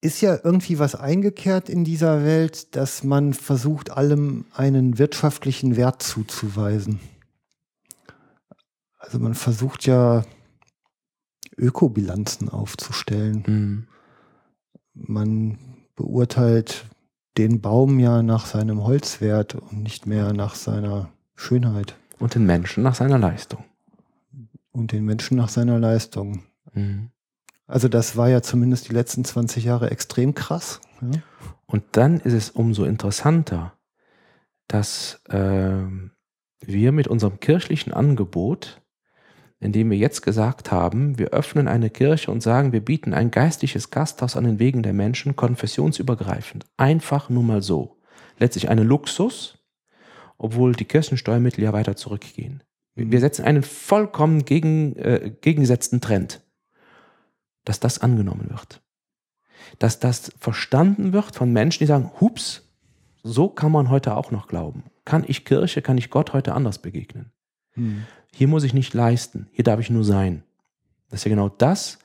ist ja irgendwie was eingekehrt in dieser Welt, dass man versucht, allem einen wirtschaftlichen Wert zuzuweisen. Also man versucht ja Ökobilanzen aufzustellen. Mhm. Man beurteilt den Baum ja nach seinem Holzwert und nicht mehr nach seiner Schönheit Und den Menschen nach seiner Leistung. und den Menschen nach seiner Leistung. Mhm. Also das war ja zumindest die letzten 20 Jahre extrem krass. Ja? Und dann ist es umso interessanter, dass ähm, wir mit unserem kirchlichen Angebot, indem wir jetzt gesagt haben, wir öffnen eine Kirche und sagen, wir bieten ein geistliches Gasthaus an den Wegen der Menschen, konfessionsübergreifend. Einfach nur mal so. Letztlich eine Luxus, obwohl die Kirchensteuermittel ja weiter zurückgehen. Wir wir setzen einen vollkommen gegen, äh, gegengesetzten Trend, dass das angenommen wird dass das verstanden wird von Menschen, die sagen, hups, so kann man heute auch noch glauben. Kann ich Kirche, kann ich Gott heute anders begegnen? Hm. Hier muss ich nicht leisten, hier darf ich nur sein. Das ist ja genau das,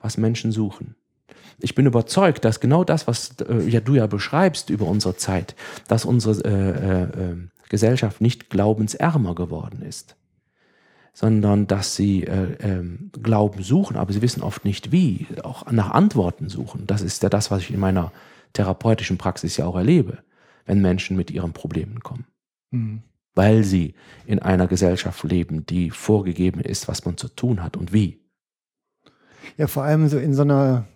was Menschen suchen. Ich bin überzeugt, dass genau das, was äh, ja, du ja beschreibst über unsere Zeit, dass unsere äh, äh, äh, Gesellschaft nicht glaubensärmer geworden ist, sondern dass sie äh, ähm, Glauben suchen, aber sie wissen oft nicht wie, auch nach Antworten suchen. Das ist ja das, was ich in meiner therapeutischen Praxis ja auch erlebe, wenn Menschen mit ihren Problemen kommen Hm. Weil sie in einer Gesellschaft leben, die vorgegeben ist, was man zu tun hat und wie. Ja, vor allem so in so einer,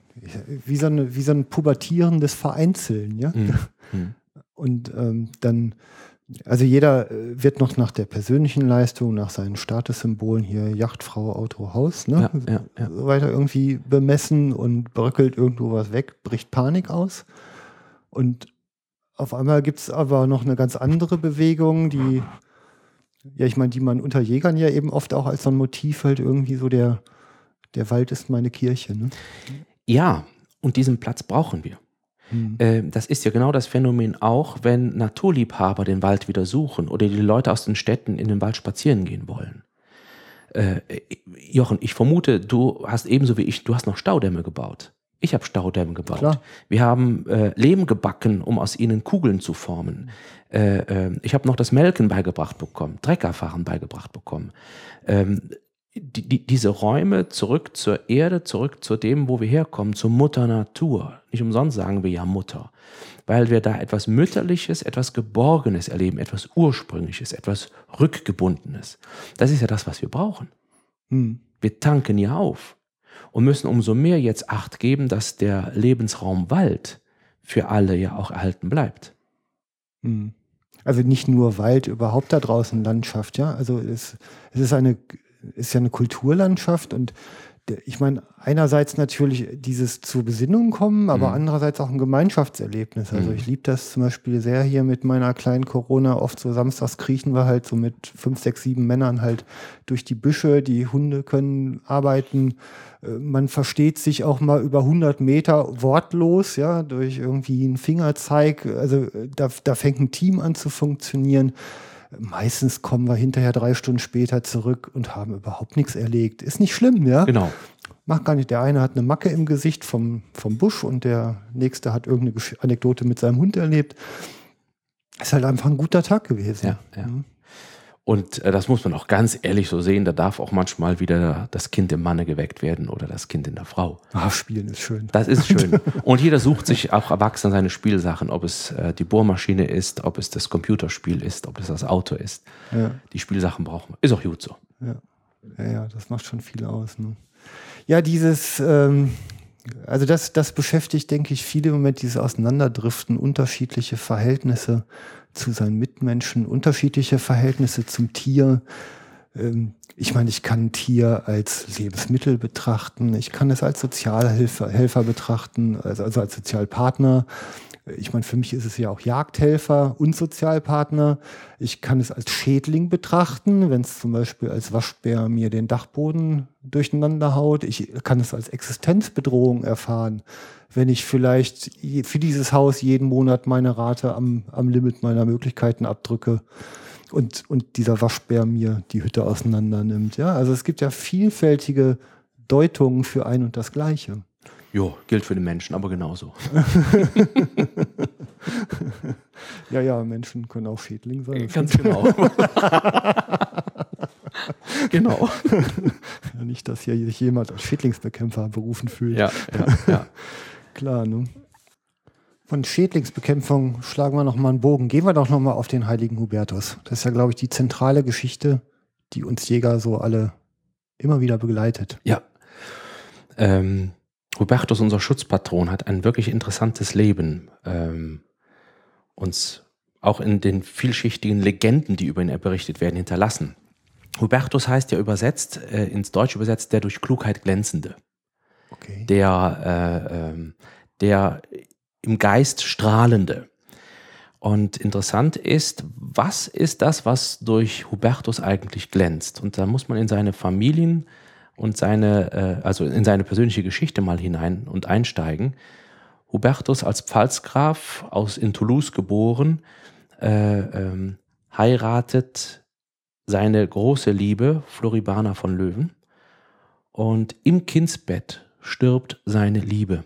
wie so, eine, wie so ein pubertierendes Vereinzeln, ja. Mhm. <laughs> Mhm. Und ähm, dann, also jeder äh, wird noch nach der persönlichen Leistung, nach seinen Statussymbolen hier Yachtfrau, Auto, Haus, ne? Ja, ja, ja. so weiter irgendwie bemessen und bröckelt irgendwo was weg, bricht Panik aus. Und auf einmal gibt es aber noch eine ganz andere Bewegung, die, ja, ich meine, die man unter Jägern ja eben oft auch als so ein Motiv halt irgendwie so der, der Wald ist meine Kirche. Ne? Ja, und diesen Platz brauchen wir. Hm. Äh, Das ist ja genau das Phänomen auch, wenn Naturliebhaber den Wald wieder suchen oder die Leute aus den Städten in den Wald spazieren gehen wollen. Äh, Jochen, ich vermute, du hast ebenso wie ich, du hast noch Staudämme gebaut. Ich habe Staudämme gebaut. Klar. Wir haben äh, Lehm gebacken, um aus ihnen Kugeln zu formen. Äh, äh, ich habe noch das Melken beigebracht bekommen, Treckerfahren beigebracht bekommen. Ähm, die, die, diese Räume zurück zur Erde, zurück zu dem, wo wir herkommen, zur Mutter Natur. Nicht umsonst sagen wir ja Mutter, weil wir da etwas Mütterliches, etwas Geborgenes erleben, etwas Ursprüngliches, etwas Rückgebundenes. Das ist ja das, was wir brauchen. Hm. Wir tanken ja auf und müssen umso mehr jetzt Acht geben, dass der Lebensraum Wald für alle ja auch erhalten bleibt. Hm. Also nicht nur Wald, überhaupt da draußen Landschaft, ja. Also es, es ist eine ist ja eine Kulturlandschaft und ich meine, einerseits natürlich dieses zur Besinnung kommen, aber mhm. andererseits auch ein Gemeinschaftserlebnis. Also mhm. ich liebe das zum Beispiel sehr hier mit meiner kleinen Corona. Oft so samstags kriechen wir halt so mit fünf, sechs, sieben Männern halt durch die Büsche. Die Hunde können arbeiten. Äh, man versteht sich auch mal über 100 Meter wortlos, ja, durch irgendwie einen Fingerzeig. Also äh, da, da fängt ein Team an zu funktionieren. Meistens kommen wir hinterher drei Stunden später zurück und haben überhaupt nichts erlegt. Ist nicht schlimm, ja? Genau. Macht gar nicht. Der eine hat eine Macke im Gesicht vom, vom Busch und der nächste hat irgendeine Anekdote mit seinem Hund erlebt. Ist halt einfach ein guter Tag gewesen. Ja, ja. Und äh, das muss man auch ganz ehrlich so sehen, da darf auch manchmal wieder das Kind im Manne geweckt werden oder das Kind in der Frau. Ach, Spielen ist schön. Das ist schön. <laughs> Und jeder sucht sich auch erwachsen seine Spielsachen, ob es äh, die Bohrmaschine ist, ob es das Computerspiel ist, ob es das Auto ist. Ja. Die Spielsachen brauchen wir. Ist auch gut so. Ja, ja, ja das macht schon viel aus. Ne? Ja, dieses, ähm, also das, das beschäftigt, denke ich, viele im Moment, dieses Auseinanderdriften, unterschiedliche Verhältnisse zu seinen Mitmenschen, unterschiedliche Verhältnisse zum Tier. Ähm, ich meine, ich kann ein Tier als Lebensmittel betrachten, ich kann es als Sozialhelfer Helfer betrachten, also, also als Sozialpartner. Ich meine, für mich ist es ja auch Jagdhelfer und Sozialpartner. Ich kann es als Schädling betrachten, wenn es zum Beispiel als Waschbär mir den Dachboden durcheinander haut. Ich kann es als Existenzbedrohung erfahren, wenn ich vielleicht für dieses Haus jeden Monat meine Rate am, am Limit meiner Möglichkeiten abdrücke und, und dieser Waschbär mir die Hütte auseinander nimmt. Ja, also es gibt ja vielfältige Deutungen für ein und das Gleiche. Jo, gilt für den Menschen, aber genauso. <laughs> ja, ja, Menschen können auch Schädling sein. Ganz genau. <laughs> genau. Nicht, dass hier sich jemand als Schädlingsbekämpfer berufen fühlt. Ja, ja, ja. <laughs> Klar, ne? Von Schädlingsbekämpfung schlagen wir nochmal einen Bogen. Gehen wir doch nochmal auf den heiligen Hubertus. Das ist ja, glaube ich, die zentrale Geschichte, die uns Jäger so alle immer wieder begleitet. Ja. Ähm, Hubertus, unser Schutzpatron, hat ein wirklich interessantes Leben. Ähm, uns auch in den vielschichtigen Legenden, die über ihn berichtet werden, hinterlassen. Hubertus heißt ja übersetzt, äh, ins Deutsch übersetzt, der durch Klugheit glänzende. Okay. Der, äh, äh, der im Geist strahlende. Und interessant ist, was ist das, was durch Hubertus eigentlich glänzt? Und da muss man in seine Familien und seine, äh, also in seine persönliche Geschichte mal hinein und einsteigen. Hubertus als Pfalzgraf aus in Toulouse geboren, äh, ähm, heiratet seine große Liebe Floribana von Löwen und im Kindsbett stirbt seine Liebe.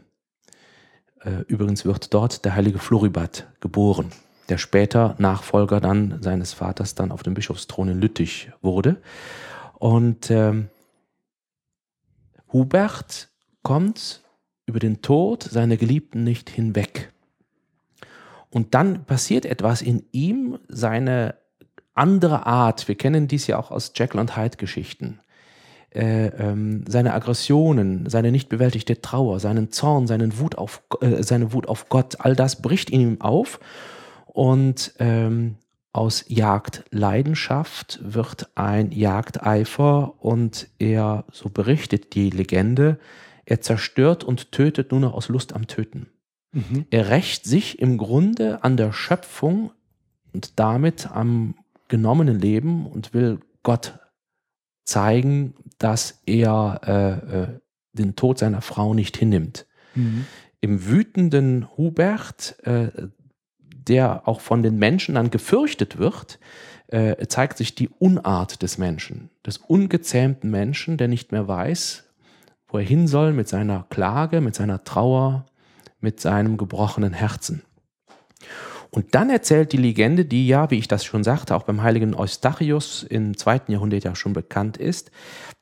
Äh, übrigens wird dort der heilige Floribert geboren, der später Nachfolger dann seines Vaters dann auf dem Bischofsthron in Lüttich wurde. Und ähm, Hubert kommt über den Tod seiner Geliebten nicht hinweg. Und dann passiert etwas in ihm, seine andere Art. Wir kennen dies ja auch aus Jekyll und Hyde Geschichten. Äh, ähm, seine Aggressionen, seine nicht bewältigte Trauer, seinen Zorn, seinen Wut auf, äh, seine Wut auf Gott, all das bricht in ihm auf und ähm, aus Jagdleidenschaft wird ein Jagdeifer und er, so berichtet die Legende, er zerstört und tötet nur noch aus Lust am Töten. Mhm. Er rächt sich im Grunde an der Schöpfung und damit am genommenen Leben und will Gott zeigen, dass er äh, äh, den Tod seiner Frau nicht hinnimmt. Mhm. Im wütenden Hubert äh, der auch von den Menschen dann gefürchtet wird, äh, zeigt sich die Unart des Menschen, des ungezähmten Menschen, der nicht mehr weiß, wo er hin soll mit seiner Klage, mit seiner Trauer, mit seinem gebrochenen Herzen. Und dann erzählt die Legende, die ja, wie ich das schon sagte, auch beim heiligen Eustachius im zweiten Jahrhundert ja schon bekannt ist,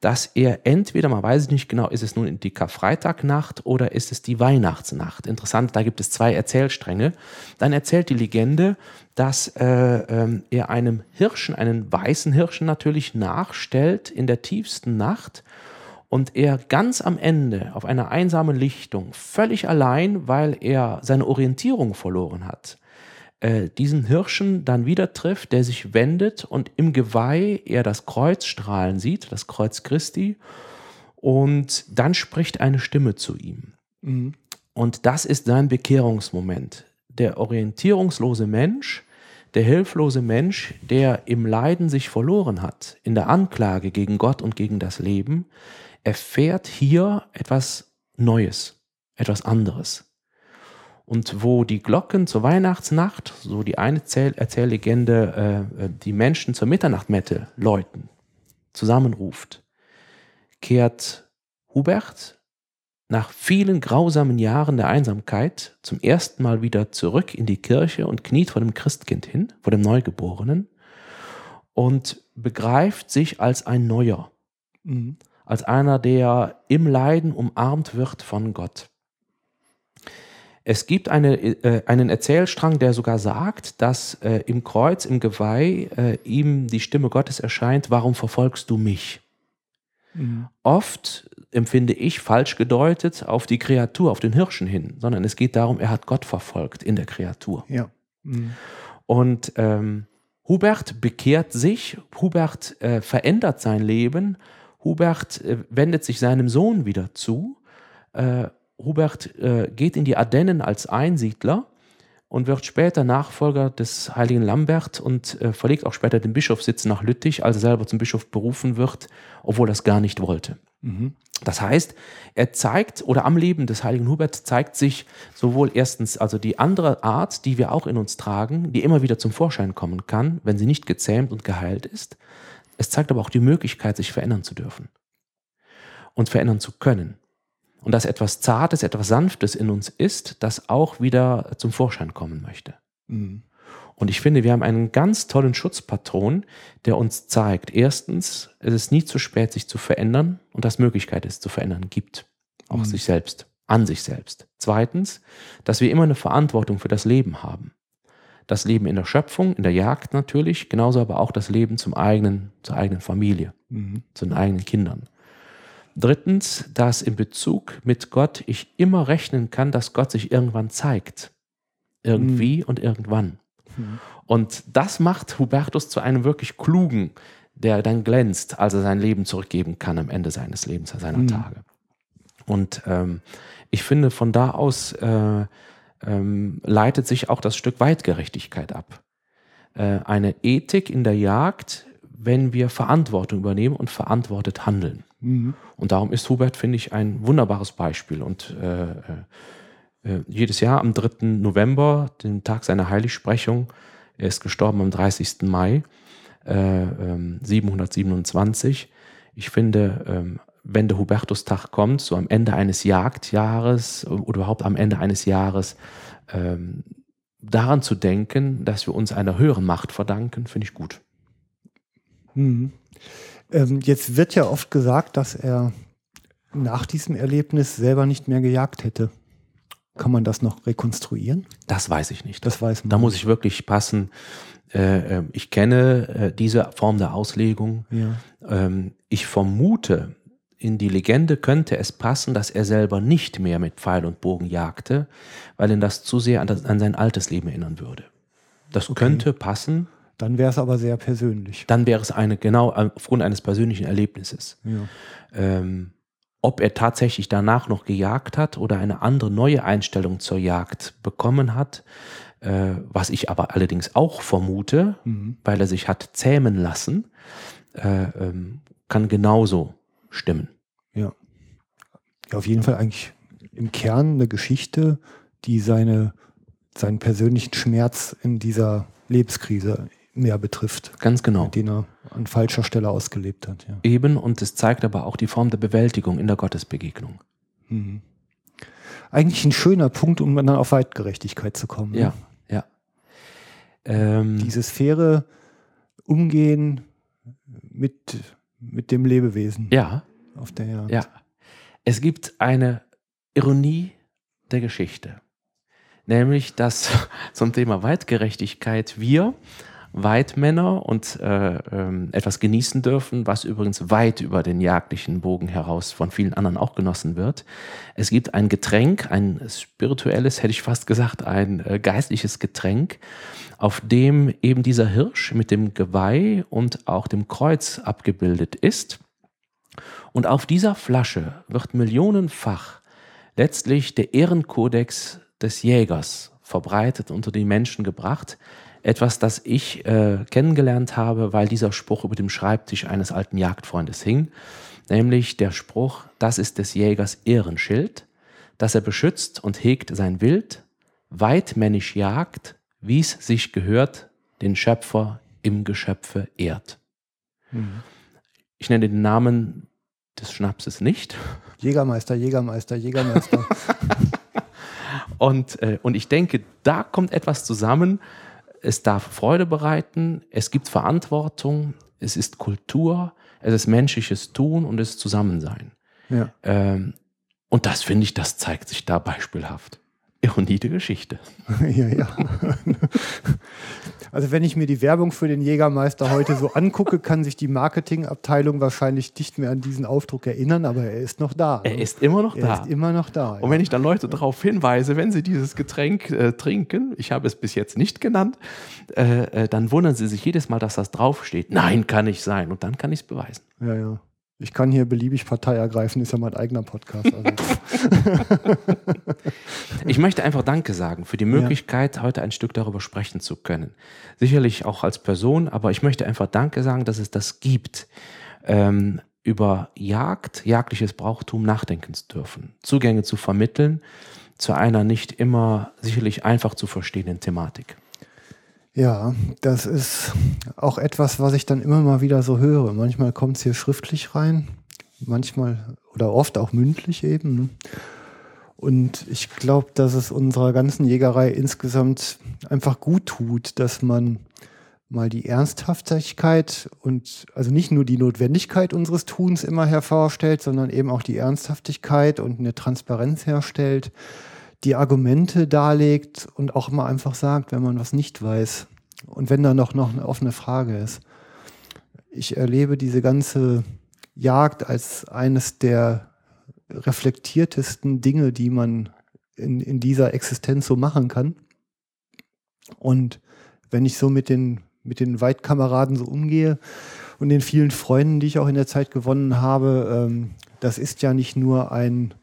dass er entweder, man weiß nicht genau, ist es nun die Karfreitagnacht oder ist es die Weihnachtsnacht. Interessant, da gibt es zwei Erzählstränge. Dann erzählt die Legende, dass äh, äh, er einem Hirschen, einen weißen Hirschen natürlich nachstellt in der tiefsten Nacht und er ganz am Ende auf einer einsamen Lichtung, völlig allein, weil er seine Orientierung verloren hat, äh, diesen Hirschen dann wieder trifft, der sich wendet und im Geweih er das Kreuz strahlen sieht, das Kreuz Christi, Und dann spricht eine Stimme zu ihm. Mhm. Und das ist sein Bekehrungsmoment. Der orientierungslose Mensch, der hilflose Mensch, der im Leiden sich verloren hat, in der Anklage gegen Gott und gegen das Leben, erfährt hier etwas Neues, etwas anderes. Und wo die Glocken zur Weihnachtsnacht, so die eine Erzähl Erzähllegende, äh, die Menschen zur Mitternachtmette läuten, zusammenruft, kehrt Hubert nach vielen grausamen Jahren der Einsamkeit zum ersten Mal wieder zurück in die Kirche und kniet vor dem Christkind hin, vor dem Neugeborenen und begreift sich als ein Neuer, Mhm. als einer, der im Leiden umarmt wird von Gott. Es gibt eine, äh, einen Erzählstrang, der sogar sagt, dass äh, im Kreuz, im Geweih, äh, ihm die Stimme Gottes erscheint, warum verfolgst du mich? Mhm. Oft empfinde ich falsch gedeutet auf die Kreatur, auf den Hirschen hin, sondern es geht darum, er hat Gott verfolgt in der Kreatur. Ja. Mhm. Und ähm, Hubert bekehrt sich, Hubert äh, verändert sein Leben, Hubert äh, wendet sich seinem Sohn wieder zu, äh, Hubert äh, geht in die Ardennen als Einsiedler und wird später Nachfolger des heiligen Lambert und äh, verlegt auch später den Bischofssitz nach Lüttich, als er selber zum Bischof berufen wird, obwohl er es gar nicht wollte. Mhm. Das heißt, er zeigt, oder am Leben des heiligen Hubert zeigt sich sowohl erstens also die andere Art, die wir auch in uns tragen, die immer wieder zum Vorschein kommen kann, wenn sie nicht gezähmt und geheilt ist. Es zeigt aber auch die Möglichkeit, sich verändern zu dürfen und verändern zu können. Und dass etwas Zartes, etwas Sanftes in uns ist, das auch wieder zum Vorschein kommen möchte. Mhm. Und ich finde, wir haben einen ganz tollen Schutzpatron, der uns zeigt, erstens, es ist nie zu spät, sich zu verändern und dass Möglichkeit es zu verändern gibt. Auch Mhm. sich selbst, an sich selbst. Zweitens, dass wir immer eine Verantwortung für das Leben haben. Das Leben in der Schöpfung, in der Jagd natürlich, genauso aber auch das Leben zum eigenen, zur eigenen Familie, Mhm. zu den eigenen Kindern. Drittens, dass in Bezug mit Gott ich immer rechnen kann, dass Gott sich irgendwann zeigt. Irgendwie und irgendwann. Mhm. Und das macht Hubertus zu einem wirklich klugen, der dann glänzt, als er sein Leben zurückgeben kann am Ende seines Lebens, seiner Mhm. Tage. Und ähm, ich finde, von da aus äh, ähm, leitet sich auch das Stück Weitgerechtigkeit ab. Äh, eine Ethik in der Jagd, wenn wir Verantwortung übernehmen und verantwortet handeln. Mhm. Und darum ist Hubert, finde ich, ein wunderbares Beispiel. Und äh, äh, äh, jedes Jahr am 3. November, dem Tag seiner Heiligsprechung, er ist gestorben am 30. Mai äh, ähm, 727. Ich finde, ähm, wenn der Hubertustag kommt, so am Ende eines Jagdjahres oder überhaupt am Ende eines Jahres, ähm, daran zu denken, dass wir uns einer höheren Macht verdanken, finde ich gut. Mhm. Ähm, jetzt wird ja oft gesagt, dass er nach diesem Erlebnis selber nicht mehr gejagt hätte. Kann man das noch rekonstruieren? Das weiß ich nicht. Das weiß man. Da muss ich wirklich passen. Äh, äh, ich kenne äh, diese Form der Auslegung. Ja. Ähm, ich vermute, in die Legende könnte es passen, dass er selber nicht mehr mit Pfeil und Bogen jagte, weil ihn das zu sehr an, das, an sein altes Leben erinnern würde. Das Okay. könnte passen, Dann wäre es aber sehr persönlich. dann wäre es eine genau aufgrund eines persönlichen Erlebnisses. Ja. Ähm, ob er tatsächlich danach noch gejagt hat oder eine andere neue Einstellung zur Jagd bekommen hat, äh, was ich aber allerdings auch vermute, Mhm. weil er sich hat zähmen lassen, äh, ähm, kann genauso stimmen. Ja. ja. Auf jeden Fall eigentlich im Kern eine Geschichte, die seine, seinen persönlichen Schmerz in dieser Lebenskrise mehr betrifft, Ganz genau. den er an falscher Stelle ausgelebt hat. Ja. Eben, und es zeigt aber auch die Form der Bewältigung in der Gottesbegegnung. Mhm. Eigentlich ein schöner Punkt, um dann auf Weitgerechtigkeit zu kommen. ne? Ja, ja. Ähm, Dieses faire Umgehen mit, mit dem Lebewesen ja, auf der Jagd. ja. Es gibt eine Ironie der Geschichte. Nämlich, dass <laughs> zum Thema Weitgerechtigkeit wir Weidmänner und äh, ähm, etwas genießen dürfen, was übrigens weit über den jagdlichen Bogen heraus von vielen anderen auch genossen wird. Es gibt ein Getränk, ein spirituelles, hätte ich fast gesagt, ein äh, geistliches Getränk, auf dem eben dieser Hirsch mit dem Geweih und auch dem Kreuz abgebildet ist. Und auf dieser Flasche wird millionenfach letztlich der Ehrenkodex des Jägers verbreitet unter die Menschen gebracht. Etwas, das ich äh, kennengelernt habe, weil dieser Spruch über dem Schreibtisch eines alten Jagdfreundes hing. Nämlich der Spruch, das ist des Jägers Ehrenschild, dass er beschützt und hegt sein Wild, weitmännisch jagt, wie's sich gehört, den Schöpfer im Geschöpfe ehrt. Mhm. Ich nenne den Namen des Schnapses nicht. Jägermeister, Jägermeister, Jägermeister. <laughs> und, äh, und ich denke, da kommt etwas zusammen. Es darf Freude bereiten, es gibt Verantwortung, es ist Kultur, es ist menschliches Tun und es ist Zusammensein. Ja. Ähm, und das finde ich, das zeigt sich da beispielhaft. Ironie der Geschichte. <laughs> ja, ja. <laughs> Also wenn ich mir die Werbung für den Jägermeister heute so angucke, kann sich die Marketingabteilung wahrscheinlich nicht mehr an diesen Aufdruck erinnern, aber er ist noch da. Er ist immer noch er da. Er ist immer noch da. Und wenn ich dann Leute darauf hinweise, wenn sie dieses Getränk äh, trinken, ich habe es bis jetzt nicht genannt, äh, äh, dann wundern sie sich jedes Mal, dass das draufsteht. Nein, kann nicht sein. Und dann kann ich es beweisen. Ja, ja. Ich kann hier beliebig Partei ergreifen, ist ja mein eigener Podcast. Also. <laughs> ich möchte einfach Danke sagen für die Möglichkeit, ja. heute ein Stück darüber sprechen zu können. Sicherlich auch als Person, aber ich möchte einfach Danke sagen, dass es das gibt, ähm, über Jagd, jagdliches Brauchtum nachdenken zu dürfen, Zugänge zu vermitteln zu einer nicht immer sicherlich einfach zu verstehenden Thematik. Ja, das ist auch etwas, was ich dann immer mal wieder so höre. Manchmal kommt es hier schriftlich rein, manchmal oder oft auch mündlich eben. Ne? Und ich glaube, dass es unserer ganzen Jägerei insgesamt einfach gut tut, dass man mal die Ernsthaftigkeit und also nicht nur die Notwendigkeit unseres Tuns immer hervorstellt, sondern eben auch die Ernsthaftigkeit und eine Transparenz herstellt die Argumente darlegt und auch immer einfach sagt, wenn man was nicht weiß und wenn da noch, noch eine offene Frage ist. Ich erlebe diese ganze Jagd als eines der reflektiertesten Dinge, die man in, in dieser Existenz so machen kann. Und wenn ich so mit den, mit den Weitkameraden so umgehe und den vielen Freunden, die ich auch in der Zeit gewonnen habe, ähm, das ist ja nicht nur ein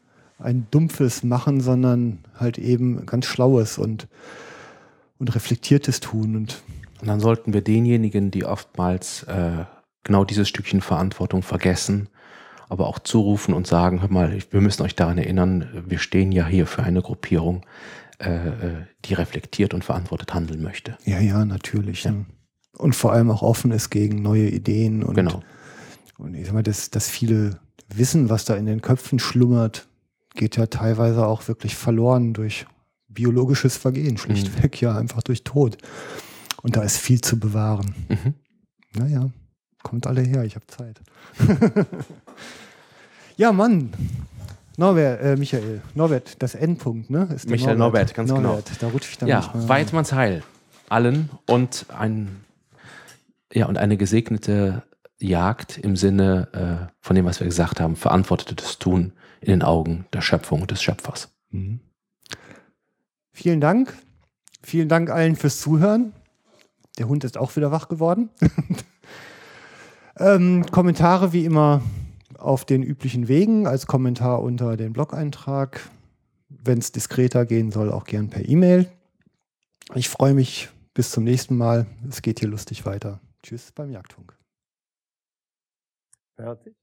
ein dumpfes Machen, sondern halt eben ganz Schlaues und, und reflektiertes Tun. Und, und dann sollten wir denjenigen, die oftmals äh, genau dieses Stückchen Verantwortung vergessen, aber auch zurufen und sagen, hör mal, wir müssen euch daran erinnern, wir stehen ja hier für eine Gruppierung, äh, äh die reflektiert und verantwortet handeln möchte. Ja, ja, natürlich. Ja. Ne? Und vor allem auch offen ist gegen neue Ideen und, genau. und ich sag mal, dass, dass viele wissen, was da in den Köpfen schlummert, geht ja teilweise auch wirklich verloren durch biologisches Vergehen, schlichtweg mhm. ja einfach durch Tod. Und da ist viel zu bewahren. Mhm. Naja, kommt alle her, ich habe Zeit. <laughs> ja, Mann. Norbert, äh, Michael, Norbert, das Endpunkt, ne? Ist Michael Norbert, Norbert ganz genau. Norbert, genau. Da rutsche ich dann Ja, Weidmanns Heil allen und ein ja und eine gesegnete Jagd im Sinne äh, von dem, was wir gesagt haben, verantwortetes Tun in den Augen der Schöpfung und des Schöpfers. Mhm. Vielen Dank. Vielen Dank allen fürs Zuhören. Der Hund ist auch wieder wach geworden. <laughs> ähm, Kommentare wie immer auf den üblichen Wegen, als Kommentar unter den Blog-Eintrag. Wenn es diskreter gehen soll, auch gern per E-Mail. Ich freue mich. Bis zum nächsten Mal. Es geht hier lustig weiter. Tschüss beim Jagdfunk. Fertig?